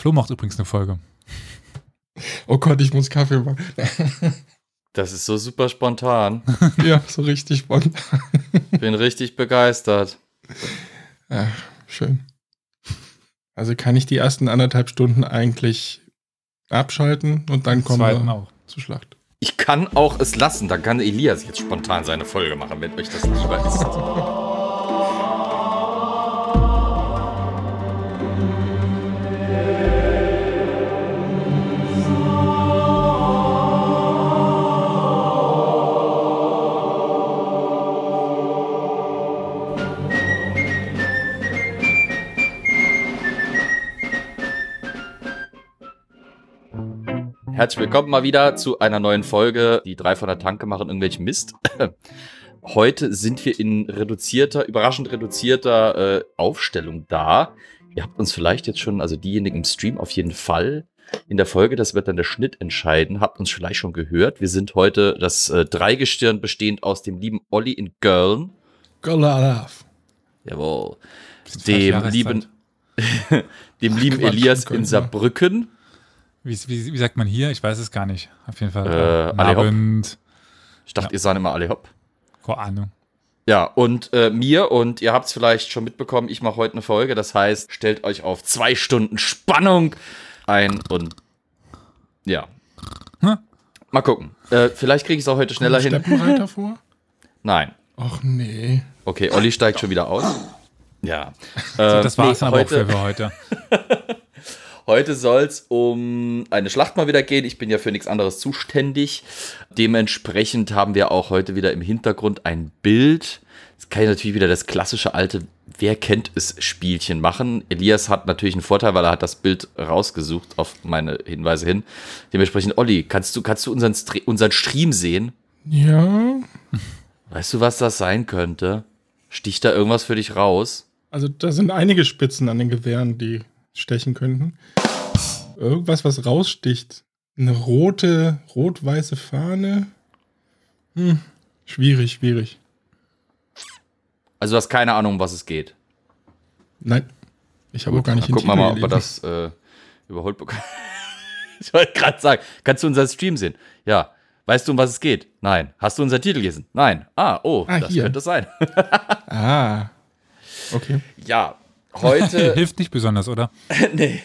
Flo macht übrigens eine Folge. Oh Gott, ich muss Kaffee machen. Das ist so super spontan. ja, so richtig spontan. Bin richtig begeistert. Ja, schön. Also kann ich die ersten anderthalb Stunden eigentlich abschalten und dann kommen wir auch. zur Schlacht. Ich kann auch es lassen. Dann kann Elias jetzt spontan seine Folge machen, wenn euch das lieber ist. Herzlich willkommen mal wieder zu einer neuen Folge. Die drei von der Tanke machen irgendwelchen Mist. Heute sind wir in reduzierter, überraschend reduzierter äh, Aufstellung da. Ihr habt uns vielleicht jetzt schon, also diejenigen im Stream auf jeden Fall in der Folge, das wird dann der Schnitt entscheiden, habt uns vielleicht schon gehört. Wir sind heute das äh, Dreigestirn bestehend aus dem lieben Olli in Köln. Golarav. Jawohl. Dem lieben, dem lieben Quatsch, Elias in. Saarbrücken. Wie, wie, wie sagt man hier? Ich weiß es gar nicht. Auf jeden Fall. Äh, hopp. Abend. Ich dachte, Ja. ihr seid immer alle hopp. Keine Ahnung. Ja, und äh, mir, und ihr habt es vielleicht schon mitbekommen, ich mache heute eine Folge. Das heißt, stellt euch auf zwei Stunden Spannung ein und ja. Hm? Mal gucken. Äh, vielleicht kriege ich es auch heute schneller hin. Steppenreiter vor? Nein. Och nee. Okay, Olli steigt schon wieder aus. Ja. So, Äh, das war es nee, aber auch heute, für, für heute. Heute soll es um eine Schlacht mal wieder gehen. Ich bin ja für nichts anderes zuständig. Dementsprechend haben wir auch heute wieder im Hintergrund ein Bild. Jetzt kann ich natürlich wieder das klassische alte Wer kennt es Spielchen machen. Elias hat natürlich einen Vorteil, weil er hat das Bild rausgesucht auf meine Hinweise hin. Dementsprechend, Olli, kannst du, kannst du unseren, Stre unseren Stream sehen? Ja. Weißt du, was das sein könnte? Sticht da irgendwas für dich raus? Also da sind einige Spitzen an den Gewehren, die stechen könnten. Irgendwas, was raussticht. Eine rote, rot-weiße Fahne. Hm. Schwierig, schwierig. Also du hast keine Ahnung, um was es geht. Nein. Ich habe auch gar nicht gucken wir mal, ob wir das äh, überholt bekommen. ich wollte gerade sagen, kannst du unseren Stream sehen? Ja. Weißt du, um was es geht? Nein. Hast du unseren Titel gelesen? Nein. Ah, oh, Ah, das hier. könnte sein. Ah. Okay. ja, heute, Hilft nicht besonders, oder? nee.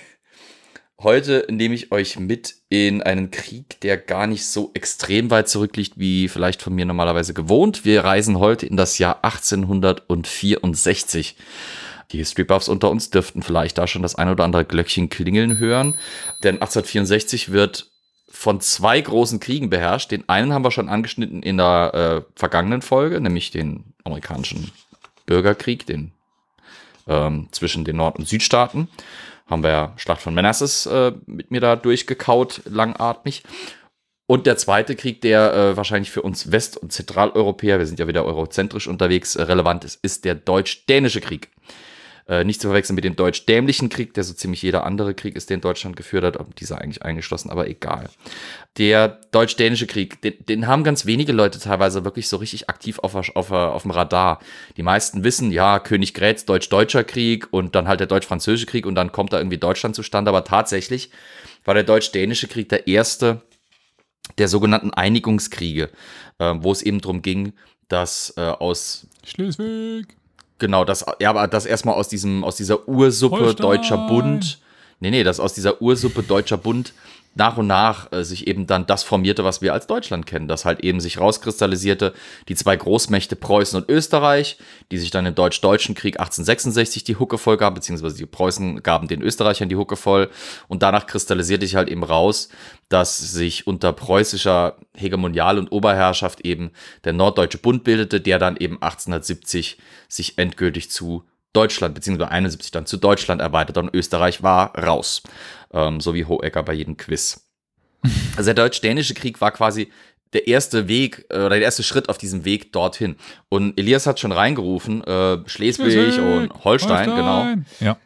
Heute nehme ich euch mit in einen Krieg, der gar nicht so extrem weit zurückliegt, wie vielleicht von mir normalerweise gewohnt. Wir reisen heute in das Jahr 1864. Die History Buffs unter uns dürften vielleicht da schon das ein oder andere Glöckchen klingeln hören. Denn 1864 wird von zwei großen Kriegen beherrscht. Den einen haben wir schon angeschnitten in der äh, vergangenen Folge, nämlich den amerikanischen Bürgerkrieg, den ähm, zwischen den Nord- und Südstaaten. Haben wir ja Schlacht von Manassas äh, mit mir da durchgekaut, langatmig. Und der zweite Krieg, der äh, wahrscheinlich für uns West- und Zentraleuropäer, wir sind ja wieder eurozentrisch unterwegs, äh, relevant ist, ist der Deutsch-Dänische Krieg. Äh, nicht zu verwechseln mit dem Deutsch-Dämlichen Krieg, der so ziemlich jeder andere Krieg ist, den Deutschland geführt hat. Dieser eigentlich eingeschlossen, aber egal. Der Deutsch-Dänische Krieg, den, den haben ganz wenige Leute teilweise wirklich so richtig aktiv auf, auf, auf dem Radar. Die meisten wissen, ja, König Grätz, Deutsch-Deutscher Krieg und dann halt der Deutsch-Französische Krieg und dann kommt da irgendwie Deutschland zustande. Aber tatsächlich war der Deutsch-Dänische Krieg der erste der sogenannten Einigungskriege, äh, wo es eben darum ging, dass äh, aus Schleswig. Genau, das, ja, aber das erstmal aus diesem, aus dieser Ursuppe Holstein. Deutscher Bund, nee, nee, das aus dieser Ursuppe Deutscher Bund nach und nach äh, sich eben dann das formierte, was wir als Deutschland kennen, das halt eben sich rauskristallisierte, die zwei Großmächte Preußen und Österreich, die sich dann im Deutsch-Deutschen Krieg 1866 die Hucke voll gaben, beziehungsweise die Preußen gaben den Österreichern die Hucke voll und danach kristallisierte sich halt eben raus, dass sich unter preußischer Hegemonial- und Oberherrschaft eben der Norddeutsche Bund bildete, der dann eben 1870 sich endgültig zu Deutschland, beziehungsweise 71 dann zu Deutschland erweitert und Österreich war raus. Ähm, so wie Hohecker bei jedem Quiz. Also der Deutsch-Dänische Krieg war quasi der erste Weg äh, oder der erste Schritt auf diesem Weg dorthin. Und Elias hat schon reingerufen, äh, Schleswig, und Holstein, genau. Ja.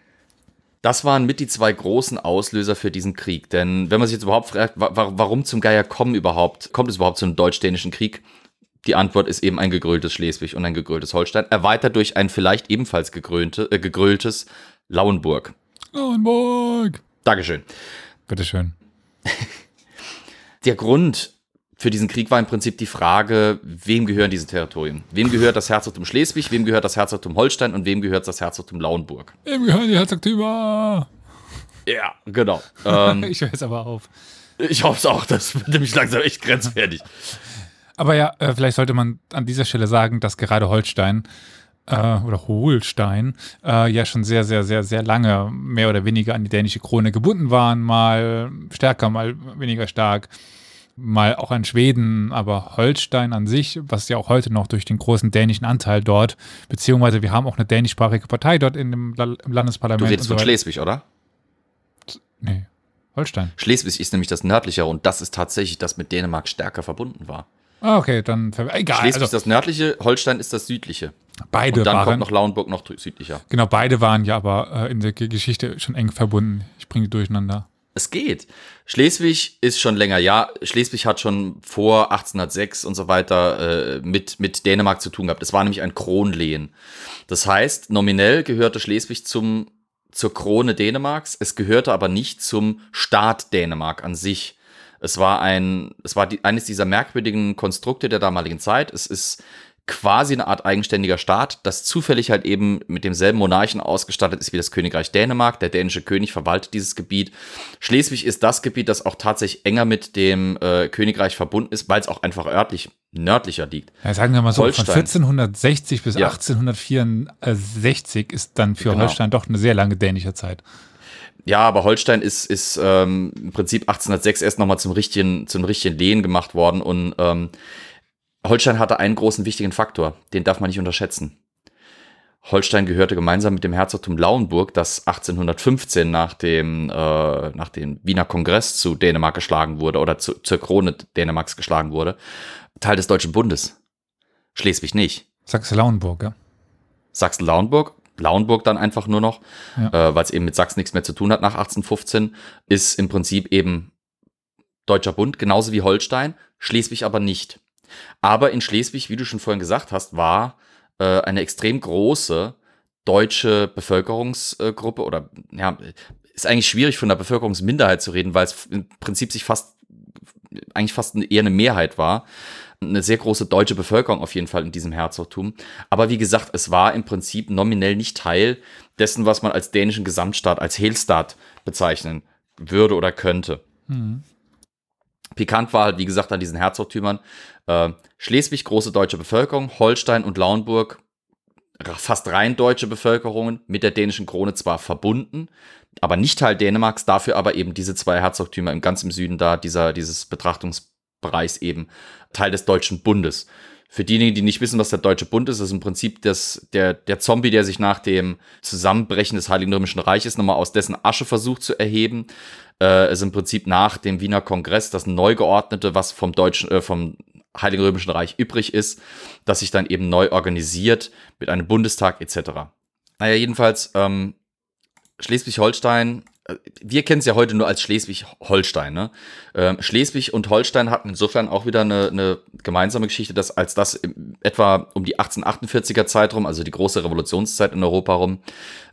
Das waren mit die zwei großen Auslöser für diesen Krieg. Denn wenn man sich jetzt überhaupt fragt, wa- warum zum Geier kommen überhaupt, kommt es überhaupt zu einem deutsch-dänischen Krieg? Die Antwort ist eben ein gegröltes Schleswig und ein gegröltes Holstein, erweitert durch ein vielleicht ebenfalls gegrönte, äh, gegröltes Lauenburg. Lauenburg. Dankeschön. Bitteschön. Der Grund für diesen Krieg war im Prinzip die Frage, wem gehören diese Territorien? Wem gehört das Herzogtum Schleswig, wem gehört das Herzogtum Holstein und wem gehört das Herzogtum Lauenburg? Wem gehören die Herzogtümer? Ja, genau. Ähm, Ich höre jetzt aber auf. ich hoffe es auch, das wird nämlich langsam echt grenzwertig. Aber ja, äh, vielleicht sollte man an dieser Stelle sagen, dass gerade Holstein äh, oder Holstein äh, ja schon sehr, sehr, sehr, sehr lange mehr oder weniger an die dänische Krone gebunden waren, mal stärker, mal weniger stark, mal auch an Schweden, aber Holstein an sich, was ja auch heute noch durch den großen dänischen Anteil dort, beziehungsweise wir haben auch eine dänischsprachige Partei dort in dem La- im Du Landesparlament. redest und von so weiter. Schleswig, oder? Nee, Holstein. Schleswig ist nämlich das nördliche und das ist tatsächlich das mit Dänemark stärker verbunden war. Ah, okay, dann egal. Schleswig ist Also das nördliche, Holstein ist das südliche. beide Und dann waren kommt noch Lauenburg noch südlicher. Genau, beide waren ja aber äh, in der Ge- Geschichte schon eng verbunden. Ich bringe die durcheinander. Es geht. Schleswig ist schon länger, ja. Schleswig hat schon vor 1806 und so weiter äh, mit, mit Dänemark zu tun gehabt. Es war nämlich ein Kronlehen. Das heißt, nominell gehörte Schleswig zum, zur Krone Dänemarks. Es gehörte aber nicht zum Staat Dänemark an sich. Es war ein, es war die, eines dieser merkwürdigen Konstrukte der damaligen Zeit. Es ist quasi eine Art eigenständiger Staat, das zufällig halt eben mit demselben Monarchen ausgestattet ist wie das Königreich Dänemark. Der dänische König verwaltet dieses Gebiet. Schleswig ist das Gebiet, das auch tatsächlich enger mit dem äh, Königreich verbunden ist, weil es auch einfach örtlich nördlicher liegt. Ja, sagen wir mal so, Holstein. von 1460 bis Ja. 1864 ist dann für Genau. Holstein doch eine sehr lange dänische Zeit. Ja, aber Holstein ist, ist ähm, im Prinzip 1806 erst nochmal zum richtigen, zum richtigen Lehen gemacht worden und ähm, Holstein hatte einen großen wichtigen Faktor, den darf man nicht unterschätzen. Holstein gehörte gemeinsam mit dem Herzogtum Lauenburg, das 1815 nach dem, äh, nach dem Wiener Kongress zu Dänemark geschlagen wurde oder zu, zur Krone Dänemarks geschlagen wurde, Teil des Deutschen Bundes. Schleswig nicht. Sachsen-Lauenburg, ja. Sachsen-Lauenburg, Lauenburg dann einfach nur noch, Ja. äh, weil es eben mit Sachsen nichts mehr zu tun hat nach 1815, ist im Prinzip eben Deutscher Bund, genauso wie Holstein, Schleswig aber nicht. Aber in Schleswig, wie du schon vorhin gesagt hast, war äh, eine extrem große deutsche Bevölkerungsgruppe oder ja, ist eigentlich schwierig von der Bevölkerungsminderheit zu reden, weil es im Prinzip sich fast eigentlich fast eine- eher eine Mehrheit war. Eine sehr große deutsche Bevölkerung auf jeden Fall in diesem Herzogtum. Aber wie gesagt, es war im Prinzip nominell nicht Teil dessen, was man als dänischen Gesamtstaat, als Heelstaat bezeichnen würde oder könnte. Pikant war halt, wie gesagt, an diesen Herzogtümern äh, Schleswig, große deutsche Bevölkerung, Holstein und Lauenburg, fast rein deutsche Bevölkerungen, mit der dänischen Krone zwar verbunden, aber nicht Teil Dänemarks, dafür aber eben diese zwei Herzogtümer im ganz im Süden da, dieser, dieses Betrachtungsbereichs eben Teil des Deutschen Bundes. Für diejenigen, die nicht wissen, was der Deutsche Bund ist, ist im Prinzip das, der, der Zombie, der sich nach dem Zusammenbrechen des Heiligen Römischen Reiches nochmal aus dessen Asche versucht zu erheben. Äh, ist im Prinzip nach dem Wiener Kongress das neu geordnete, was vom Deutschen, äh, vom Heiligen Römischen Reich übrig ist, das sich dann eben neu organisiert mit einem Bundestag etc. Naja, jedenfalls, ähm, Schleswig-Holstein, wir kennen es ja heute nur als Schleswig-Holstein. Ne? Ähm, Schleswig und Holstein hatten insofern auch wieder eine, eine gemeinsame Geschichte, dass als das etwa um die 1848er Zeit rum, also die große Revolutionszeit in Europa rum,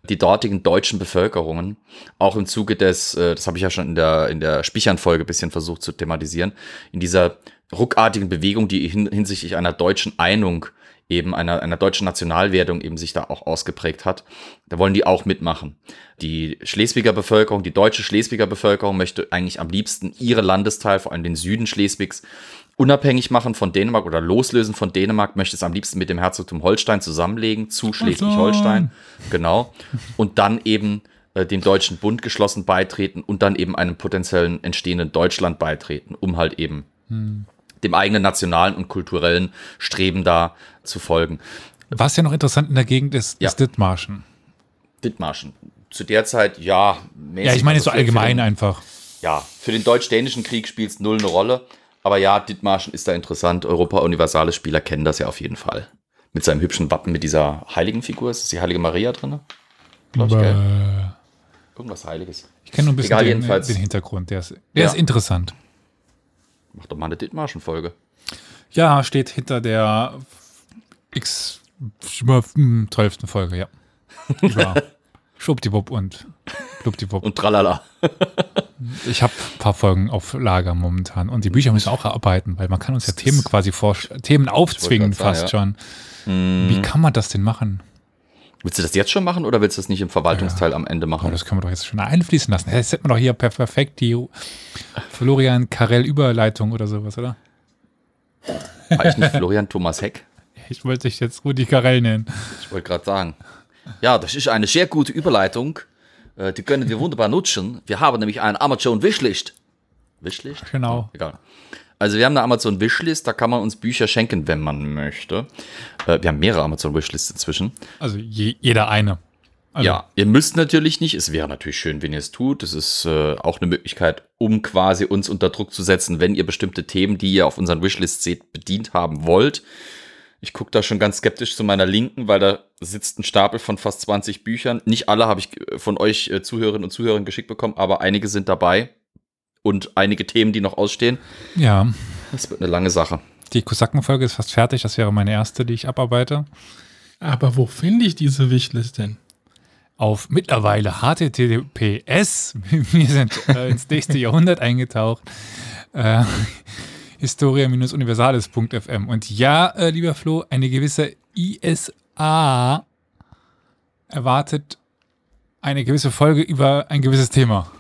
die dortigen deutschen Bevölkerungen, auch im Zuge des, äh, das habe ich ja schon in der, in der Spichern-Folge bisschen versucht zu thematisieren, in dieser ruckartigen Bewegung, die hin, hinsichtlich einer deutschen Einung eben einer, einer deutschen Nationalwertung eben sich da auch ausgeprägt hat. Da wollen die auch mitmachen. Die Schleswiger Bevölkerung, die deutsche Schleswiger Bevölkerung möchte eigentlich am liebsten ihre Landesteil, vor allem den Süden Schleswigs, unabhängig machen von Dänemark oder loslösen von Dänemark, möchte es am liebsten mit dem Herzogtum Holstein zusammenlegen, zu Schleswig-Holstein. Genau. Und dann eben äh, dem Deutschen Bund geschlossen beitreten und dann eben einem potenziellen entstehenden Deutschland beitreten, um halt eben dem eigenen nationalen und kulturellen Streben da zu folgen. Was ja noch interessant in der Gegend ist, Ja. ist Dithmarschen. Dithmarschen. Zu der Zeit, ja. mäßig, Ja, ich meine also so allgemein den, einfach. Ja, für den deutsch-dänischen Krieg spielt es null eine Rolle. Aber ja, Dithmarschen ist da interessant. Europa Universale Spieler kennen das ja auf jeden Fall. Mit seinem hübschen Wappen, mit dieser heiligen Figur. Ist das die heilige Maria drin? Glaube ich, gell? Irgendwas Heiliges. ich kenne nur ein bisschen Egal, den, den Hintergrund. Der ist, der Ja. ist interessant. Mach doch mal eine Dithmarschen-Folge. Ja, steht hinter der X 12. Folge, ja. ja. Schwuppdiwupp und Schwuppdiwupp. Und tralala. Ich habe ein paar Folgen auf Lager momentan. Und die Bücher müssen auch arbeiten, weil man kann uns ja Themen quasi vor Themen aufzwingen sagen, fast ja. schon. Hm. Wie kann man das denn machen? Willst du das jetzt schon machen oder willst du das nicht im Verwaltungsteil am Ende Oh, machen? das können wir doch jetzt schon einfließen lassen. Jetzt hätten wir doch hier per- perfekt die Florian Karel Überleitung oder sowas, oder? War ich nicht Florian Thomas Heck? Ich wollte dich jetzt Rudi Karel nennen. Ich wollte gerade sagen. Ja, das ist eine sehr gute Überleitung. Äh, Die können wir wunderbar nutzen. Wir haben nämlich einen Amazon Wishlist. Wishlist? Genau. Egal. Also wir haben eine Amazon Wishlist, da kann man uns Bücher schenken, wenn man möchte. Äh, Wir haben mehrere Amazon Wishlists inzwischen. Also je, jeder eine. Also, Ja, ihr müsst natürlich nicht. Es wäre natürlich schön, wenn ihr es tut. Es ist äh, auch eine Möglichkeit, um quasi uns unter Druck zu setzen, wenn ihr bestimmte Themen, die ihr auf unseren Wishlists seht, bedient haben wollt. Ich gucke da schon ganz skeptisch zu meiner Linken, weil da sitzt ein Stapel von fast 20 Büchern. Nicht alle habe ich äh, von euch äh, Zuhörerinnen und Zuhörern geschickt bekommen, aber einige sind dabei. Und einige Themen, die noch ausstehen. Ja, Das wird eine lange Sache. die Kosakenfolge ist fast fertig. Das wäre meine erste, die ich abarbeite. Aber wo finde ich diese Wishlist denn? Auf mittlerweile HTTPS. Wir sind äh, ins nächste Jahrhundert eingetaucht. Äh, Historia-universales.fm. Und ja, äh, lieber Flo, eine gewisse ISA erwartet eine gewisse Folge über ein gewisses Thema.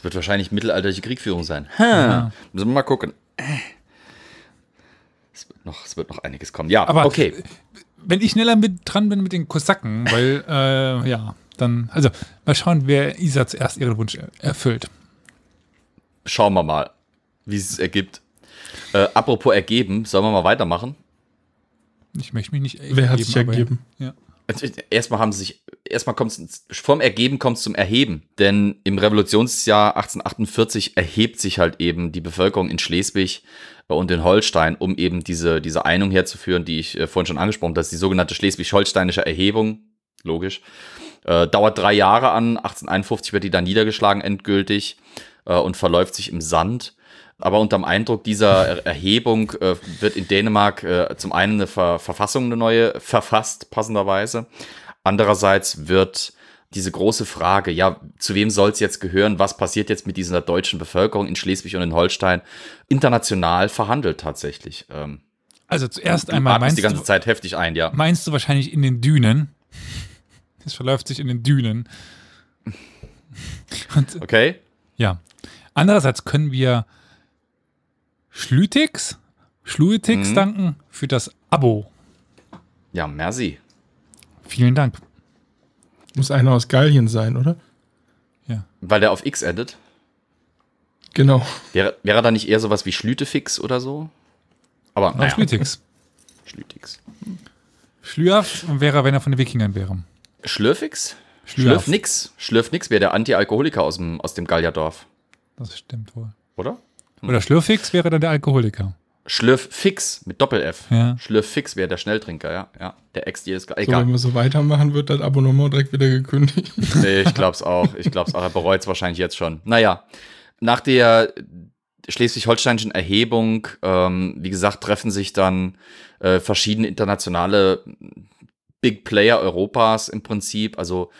Es wird wahrscheinlich mittelalterliche Kriegführung sein. Ja. Müssen wir mal gucken. Es wird noch, es wird noch einiges kommen. Ja, Aber okay. wenn ich schneller mit dran bin mit den Kosaken, weil, äh, ja, dann, also mal schauen, wer Isa zuerst ihren Wunsch er- erfüllt. Schauen wir mal, wie es sich ergibt. Äh, apropos ergeben, sollen wir mal weitermachen? Ich möchte mich nicht Wer hat sich aber- ergeben? Ja. Also, Erstmal haben sie sich, erstmal kommt es, vom Ergeben kommt es zum Erheben. Denn im Revolutionsjahr 1848 erhebt sich halt eben die Bevölkerung in Schleswig und in Holstein, um eben diese, diese Einung herzuführen, die ich äh, vorhin schon angesprochen habe. Das ist die sogenannte schleswig-holsteinische Erhebung. Logisch. Äh, dauert drei Jahre an. 1851 wird die dann niedergeschlagen endgültig äh, und verläuft sich im Sand. Aber unterm Eindruck dieser Er- Erhebung äh, wird in Dänemark äh, zum einen eine Ver Verfassung, eine neue, verfasst, passenderweise. Andererseits wird diese große Frage, ja, zu wem soll es jetzt gehören, was passiert jetzt mit dieser deutschen Bevölkerung in Schleswig und in Holstein, international verhandelt tatsächlich. Ähm, Also zuerst einmal atmest die meinst ganze du, Zeit heftig ein, ja. meinst du wahrscheinlich in den Dünen. Es verläuft sich in den Dünen. Und Okay? ja. Andererseits können wir Schlütix, Schluetix Mhm. danken für das Abo. Ja, merci. Vielen Dank. Muss einer aus Gallien sein, oder? Ja. Weil der auf X endet. Genau. Wäre, wäre da nicht eher sowas wie Schlütefix oder so? Aber Naja. Schlütix. Schlütix. Schlürf wäre, wenn er von den Wikingern wäre. Schlürfix? Schlürf. Schlürfnix. Schlürfnix wäre der Anti-Alkoholiker aus dem, aus dem Gallierdorf, Das stimmt wohl. oder? Oder Schlürfix wäre dann der Alkoholiker. Schlürffix mit Doppel-F. Ja. Schlürffix wäre der Schnelltrinker, ja. ja. Der Ex jedes Gal- So, Egal. wenn wir so weitermachen, wird das Abonnement direkt wieder gekündigt. Nee, ich glaub's auch. Ich glaub's auch. Er bereut es wahrscheinlich jetzt schon. Naja, nach der schleswig-holsteinischen Erhebung, ähm, wie gesagt, treffen sich dann äh, verschiedene internationale Big Player Europas im Prinzip. Also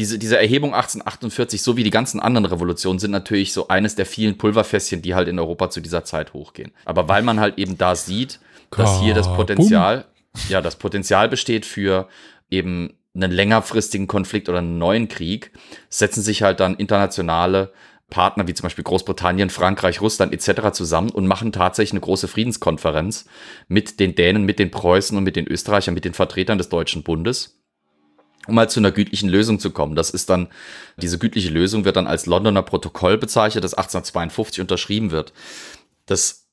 diese, diese Erhebung 1848, so wie die ganzen anderen Revolutionen, sind natürlich so eines der vielen Pulverfässchen, die halt in Europa zu dieser Zeit hochgehen. Aber weil man halt eben da sieht, dass hier das. Potenzial, ja, das Potenzial besteht für eben einen längerfristigen Konflikt oder einen neuen Krieg, setzen sich halt dann internationale Partner wie zum Beispiel Großbritannien, Frankreich, Russland etc. zusammen und machen tatsächlich eine große Friedenskonferenz mit den Dänen, mit den Preußen und mit den Österreichern, mit den Vertretern des Deutschen Bundes um mal zu einer gütlichen Lösung zu kommen. Das ist dann, diese gütliche Lösung wird dann als Londoner Protokoll bezeichnet, das 1852 unterschrieben wird. Das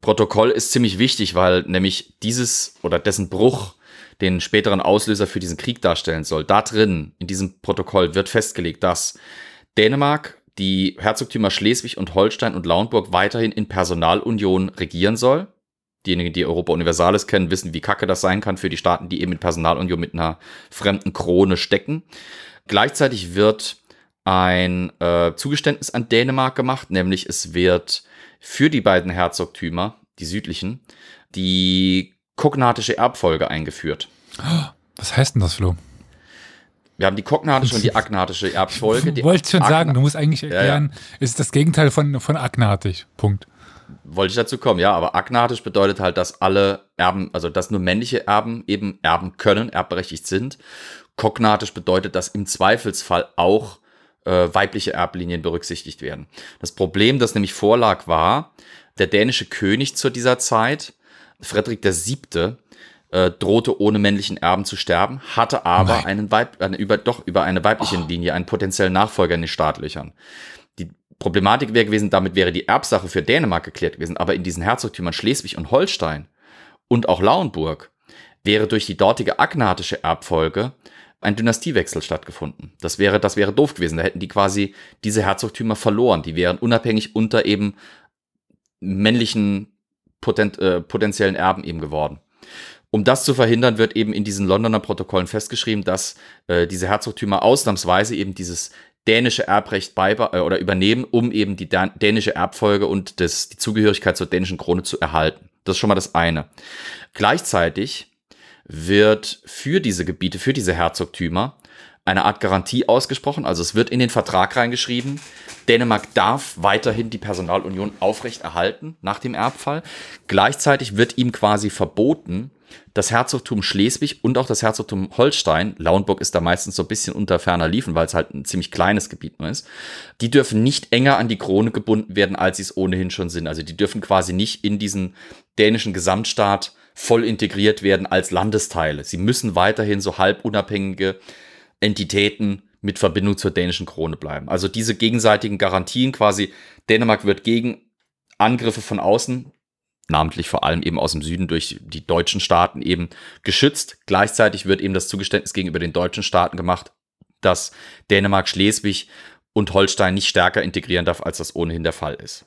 Protokoll ist ziemlich wichtig, weil nämlich dieses oder dessen Bruch den späteren Auslöser für diesen Krieg darstellen soll. Da drin, in diesem Protokoll, wird festgelegt, dass Dänemark die Herzogtümer Schleswig und Holstein und Lauenburg weiterhin in Personalunion regieren soll. Diejenigen, die Europa Universalis kennen, wissen, wie kacke das sein kann für die Staaten, die eben in Personalunion mit einer fremden Krone stecken. Gleichzeitig wird ein äh, Zugeständnis an Dänemark gemacht, nämlich es wird für die beiden Herzogtümer, die südlichen, die kognatische Erbfolge eingeführt. Was heißt denn das, Flo? Wir haben die kognatische und die agnatische Erbfolge. Du wolltest schon sagen, du musst eigentlich erklären, ja, ja. ist das Gegenteil von, von agnatisch. Punkt. Wollte ich dazu kommen, ja, aber agnatisch bedeutet halt, dass alle Erben, also dass nur männliche Erben eben erben können, erbberechtigt sind. Kognatisch bedeutet, dass im Zweifelsfall auch äh, weibliche Erblinien berücksichtigt werden. Das Problem, das nämlich vorlag, war, der dänische König zu dieser Zeit, Frederik VII., äh, drohte ohne männlichen Erben zu sterben, hatte aber Nein. einen Weib, eine, über, doch über eine weibliche oh. Linie einen potenziellen Nachfolger in den Startlöchern. Problematik wäre gewesen, damit wäre die Erbsache für Dänemark geklärt gewesen, aber in diesen Herzogtümern Schleswig und Holstein und auch Lauenburg wäre durch die dortige agnatische Erbfolge ein Dynastiewechsel stattgefunden. Das wäre, das wäre doof gewesen. Da hätten die quasi diese Herzogtümer verloren. Die wären unabhängig unter eben männlichen potent, äh, potenziellen Erben eben geworden. Um das zu verhindern, wird eben in diesen Londoner Protokollen festgeschrieben, dass äh, diese Herzogtümer ausnahmsweise eben dieses dänische Erbrecht beibe äh, oder übernehmen, um eben die dänische Erbfolge und das, die Zugehörigkeit zur dänischen Krone zu erhalten. Das ist schon mal das eine. Gleichzeitig wird für diese Gebiete, für diese Herzogtümer eine Art Garantie ausgesprochen. Also es wird in den Vertrag reingeschrieben, Dänemark darf weiterhin die Personalunion aufrechterhalten nach dem Erbfall. Gleichzeitig wird ihm quasi verboten, das Herzogtum Schleswig und auch das Herzogtum Holstein, Lauenburg ist da meistens so ein bisschen unter ferner Liefen, weil es halt ein ziemlich kleines Gebiet nur ist, die dürfen nicht enger an die Krone gebunden werden, als sie es ohnehin schon sind. Also die dürfen quasi nicht in diesen dänischen Gesamtstaat voll integriert werden als Landesteile. Sie müssen weiterhin so halb unabhängige Entitäten mit Verbindung zur dänischen Krone bleiben. Also diese gegenseitigen Garantien quasi, Dänemark wird gegen Angriffe von außen namentlich vor allem eben aus dem Süden durch die deutschen Staaten eben geschützt. Gleichzeitig wird eben das Zugeständnis gegenüber den deutschen Staaten gemacht, dass Dänemark, Schleswig und Holstein nicht stärker integrieren darf, als das ohnehin der Fall ist.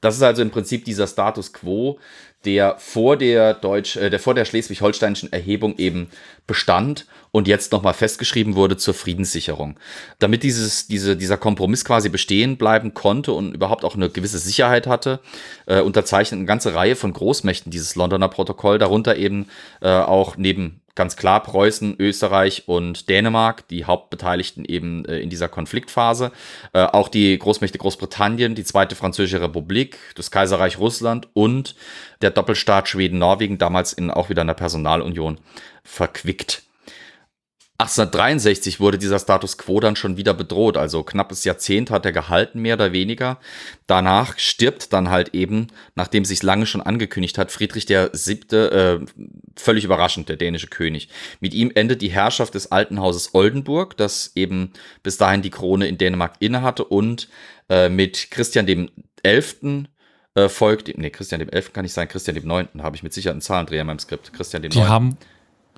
Das ist also im Prinzip dieser Status quo, der vor der Deutsch, äh, der vor der schleswig-holsteinischen Erhebung eben bestand und jetzt nochmal festgeschrieben wurde zur Friedenssicherung. Damit dieses, diese, dieser Kompromiss quasi bestehen bleiben konnte und überhaupt auch eine gewisse Sicherheit hatte, äh, unterzeichnet eine ganze Reihe von Großmächten dieses Londoner Protokoll, darunter eben äh, auch neben ganz klar Preußen, Österreich und Dänemark, die Hauptbeteiligten eben äh, in dieser Konfliktphase. Äh, auch die Großmächte Großbritannien, die Zweite Französische Republik, das Kaiserreich Russland und der Doppelstaat Schweden-Norwegen, damals in auch wieder einer Personalunion verquickt. 1863 wurde dieser Status quo dann schon wieder bedroht, also knappes Jahrzehnt hat er gehalten, mehr oder weniger. Danach stirbt dann halt eben, nachdem sich lange schon angekündigt hat, Friedrich der Siebte, äh, völlig überraschend, der dänische König. Mit ihm endet die Herrschaft des alten Hauses Oldenburg, das eben bis dahin die Krone in Dänemark innehatte und äh, mit Christian dem Elften äh, folgt, nee, Christian dem Elften kann nicht sein, Christian dem Neunten habe ich mit Sicherheit einen Zahlendreher in meinem Skript. Christian dem Die haben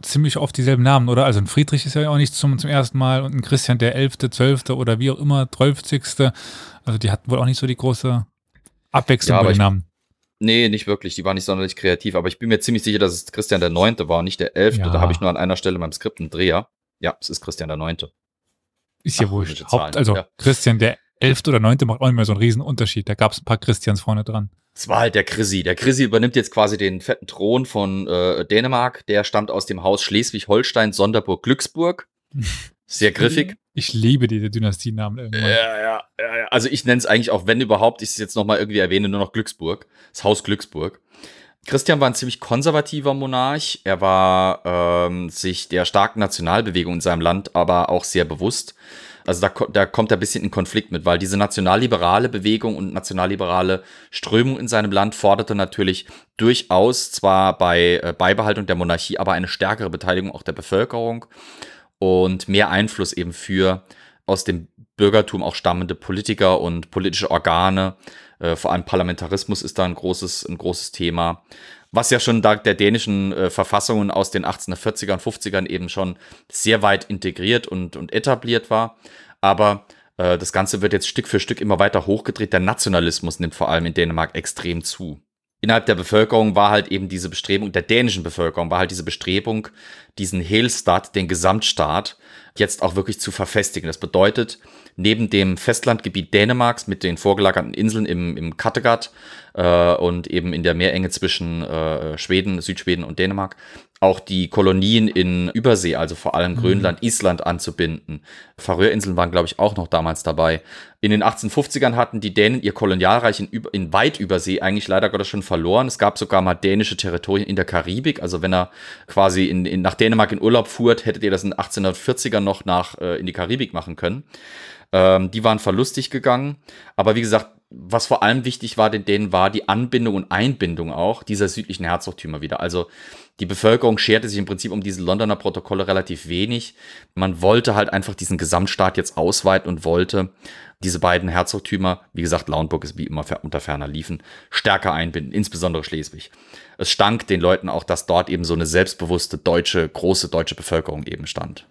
ziemlich oft dieselben Namen, oder? Also ein Friedrich ist ja auch nicht zum, zum ersten Mal und ein Christian der Elfte, Zwölfte oder wie auch immer, Zwölfzigste. Also die hatten wohl auch nicht so die große Abwechslung ja, bei den Namen. Nee, nicht wirklich. Die war nicht sonderlich kreativ. Aber ich bin mir ziemlich sicher, dass es Christian der Neunte war, nicht der Elfte. Ja. Da habe ich nur an einer Stelle in meinem Skript einen Dreher. Ja, es ist Christian der Neunte. Ist ja wurscht. Haupt, also ja. Christian der Elfte oder Neunte macht auch nicht mehr so einen riesen Unterschied. Da gab es ein paar Christians vorne dran. Es war halt der Chrissy. Der Chrissy übernimmt jetzt quasi den fetten Thron von äh, Dänemark. Der stammt aus dem Haus Schleswig-Holstein, Sonderburg, Glücksburg. Sehr griffig. Ich liebe diese Dynastienamen irgendwann. Ja, ja, ja, ja. Also ich nenne es eigentlich auch, wenn überhaupt, ich es jetzt nochmal irgendwie erwähne, nur noch Glücksburg. Das Haus Glücksburg. Christian war ein ziemlich konservativer Monarch. Er war ähm, sich der starken Nationalbewegung in seinem Land aber auch sehr bewusst. Also da, da kommt er ein bisschen in Konflikt mit, weil diese nationalliberale Bewegung und nationalliberale Strömung in seinem Land forderte natürlich durchaus zwar bei äh, Beibehaltung der Monarchie, aber eine stärkere Beteiligung auch der Bevölkerung und mehr Einfluss eben für aus dem Bürgertum auch stammende Politiker und politische Organe. Äh, vor allem Parlamentarismus ist da ein großes, ein großes Thema was ja schon dank der dänischen äh, Verfassungen aus den 1840ern, 50ern eben schon sehr weit integriert und, und etabliert war. Aber äh, das Ganze wird jetzt Stück für Stück immer weiter hochgedreht. Der Nationalismus nimmt vor allem in Dänemark extrem zu. Innerhalb der Bevölkerung war halt eben diese Bestrebung, der dänischen Bevölkerung war halt diese Bestrebung, diesen Helstat, den Gesamtstaat, jetzt auch wirklich zu verfestigen. Das bedeutet, neben dem Festlandgebiet Dänemarks mit den vorgelagerten Inseln im, im Kattegat äh, und eben in der Meerenge zwischen äh, Schweden, Südschweden und Dänemark, auch die Kolonien in Übersee, also vor allem mhm. Grönland, Island anzubinden. Färöerinseln waren, glaube ich, auch noch damals dabei. In den 1850ern hatten die Dänen ihr Kolonialreich in, in weit Übersee eigentlich leider Gottes schon verloren. Es gab sogar mal dänische Territorien in der Karibik. Also wenn er quasi in, in, nach Dänemark in Urlaub fuhrt, hättet ihr das in den 1840ern noch nach, äh, in die Karibik machen können. Ähm, die waren verlustig gegangen. Aber wie gesagt, was vor allem wichtig war, den Dänen war die Anbindung und Einbindung auch dieser südlichen Herzogtümer wieder. Also die Bevölkerung scherte sich im Prinzip um diese Londoner Protokolle relativ wenig. Man wollte halt einfach diesen Gesamtstaat jetzt ausweiten und wollte diese beiden Herzogtümer, wie gesagt, Lauenburg ist wie immer unter ferner liefen, stärker einbinden, insbesondere Schleswig. Es stank den Leuten auch, dass dort eben so eine selbstbewusste deutsche, große deutsche Bevölkerung eben stand.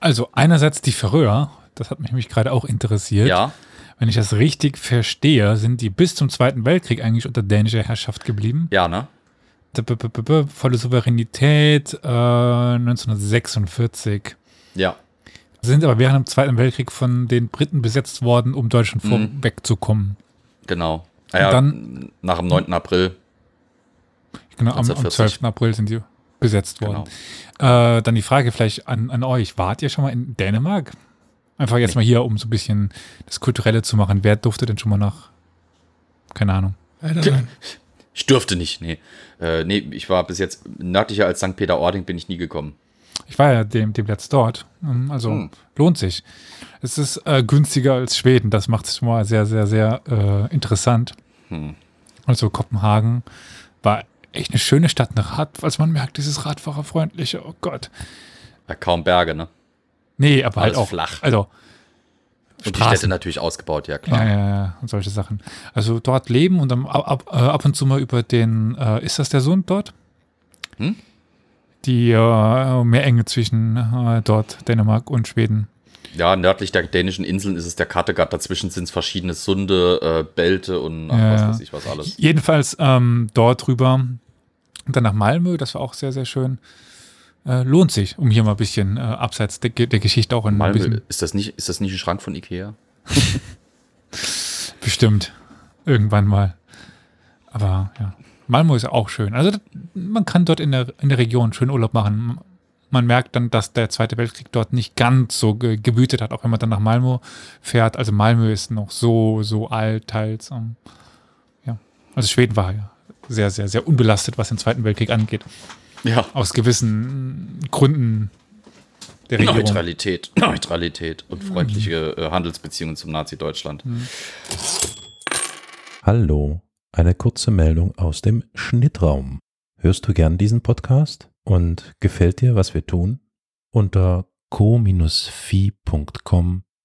Also einerseits die Färöer, das hat mich nämlich gerade auch interessiert. Ja. Wenn ich das richtig verstehe, sind die bis zum Zweiten Weltkrieg eigentlich unter dänischer Herrschaft geblieben. Ja, ne? Volle Souveränität äh, 1946. Ja. Sind aber während dem Zweiten Weltkrieg von den Briten besetzt worden, um Deutschland mhm. vorwegzukommen. Genau. Ja, dann nach dem 9. April. Genau, am, am 12. April sind die besetzt worden. Genau. Äh, dann die Frage vielleicht an, an euch. Wart ihr schon mal in Dänemark? Einfach jetzt mal hier, um so ein bisschen das Kulturelle zu machen. Wer durfte denn schon mal nach? Keine Ahnung. Ich durfte nicht, nee. Äh, nee, ich war bis jetzt nördlicher als St. Peter-Ording bin ich nie gekommen. Ich war ja dem, dem letzt dort. Ähm, also hm. lohnt sich. Es ist äh, günstiger als Schweden. Das macht es schon mal sehr, sehr, sehr äh, interessant. Hm. Also Kopenhagen war echt eine schöne Stadt, eine Rad, als man merkt, dieses Radfahrerfreundliche. Oh Gott. Ja, kaum Berge, ne? Nee, aber halt Alles halt auch flach. Also und Straßen. die Städte natürlich ausgebaut, ja klar. Ja, ja, ja, und solche Sachen. Also dort leben und dann ab, ab, äh, ab und zu mal über den, äh, ist das der Sund dort? Hm? Die äh, Meerenge zwischen äh, dort Dänemark und Schweden. Ja, nördlich der dänischen Inseln ist es der Kattegat. Dazwischen sind es verschiedene Sunde, äh, Bälte und ach, ja. was weiß ich was alles. Jedenfalls ähm, dort rüber und dann nach Malmö, das war auch sehr, sehr schön äh, lohnt sich, um hier mal ein bisschen äh, abseits der, der, Geschichte auch in Malmö, ein bisschen. Ist das, nicht, ist das nicht ein Schrank von Ikea? Bestimmt. Irgendwann mal. Aber ja. Malmö ist auch schön. Also man kann dort in der, in der Region schön Urlaub machen. Man merkt dann, dass der Zweite Weltkrieg dort nicht ganz so ge gewütet hat, auch wenn man dann nach Malmö fährt. Also Malmö ist noch so, so alt teils. Um, ja. Also Schweden war ja sehr, sehr, sehr unbelastet, was den Zweiten Weltkrieg angeht. Ja. Aus gewissen Gründen der Regierung. Neutralität, Neutralität und freundliche äh, Handelsbeziehungen zum Nazi-Deutschland. Mhm. Hallo, eine kurze Meldung aus dem Schnittraum. Hörst du gern diesen Podcast und gefällt dir, was wir tun? Unter co-fi.com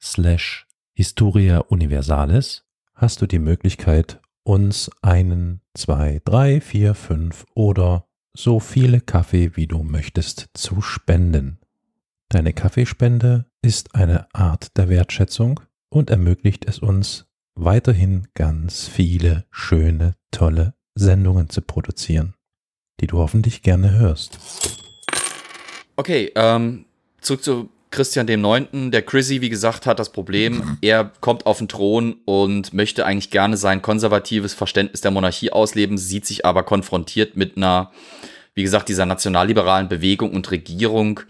slash Historia Universalis hast du die Möglichkeit, uns einen, zwei, drei, vier, fünf oder so viele Kaffee wie du möchtest zu spenden. Deine Kaffeespende ist eine Art der Wertschätzung und ermöglicht es uns, weiterhin ganz viele schöne, tolle Sendungen zu produzieren, die du hoffentlich gerne hörst. Okay, ähm, zurück zu Christian dem Neunten. Der Chrissy, wie gesagt, hat das Problem, er kommt auf den Thron und möchte eigentlich gerne sein konservatives Verständnis der Monarchie ausleben, sieht sich aber konfrontiert mit einer, wie gesagt, dieser nationalliberalen Bewegung und Regierung,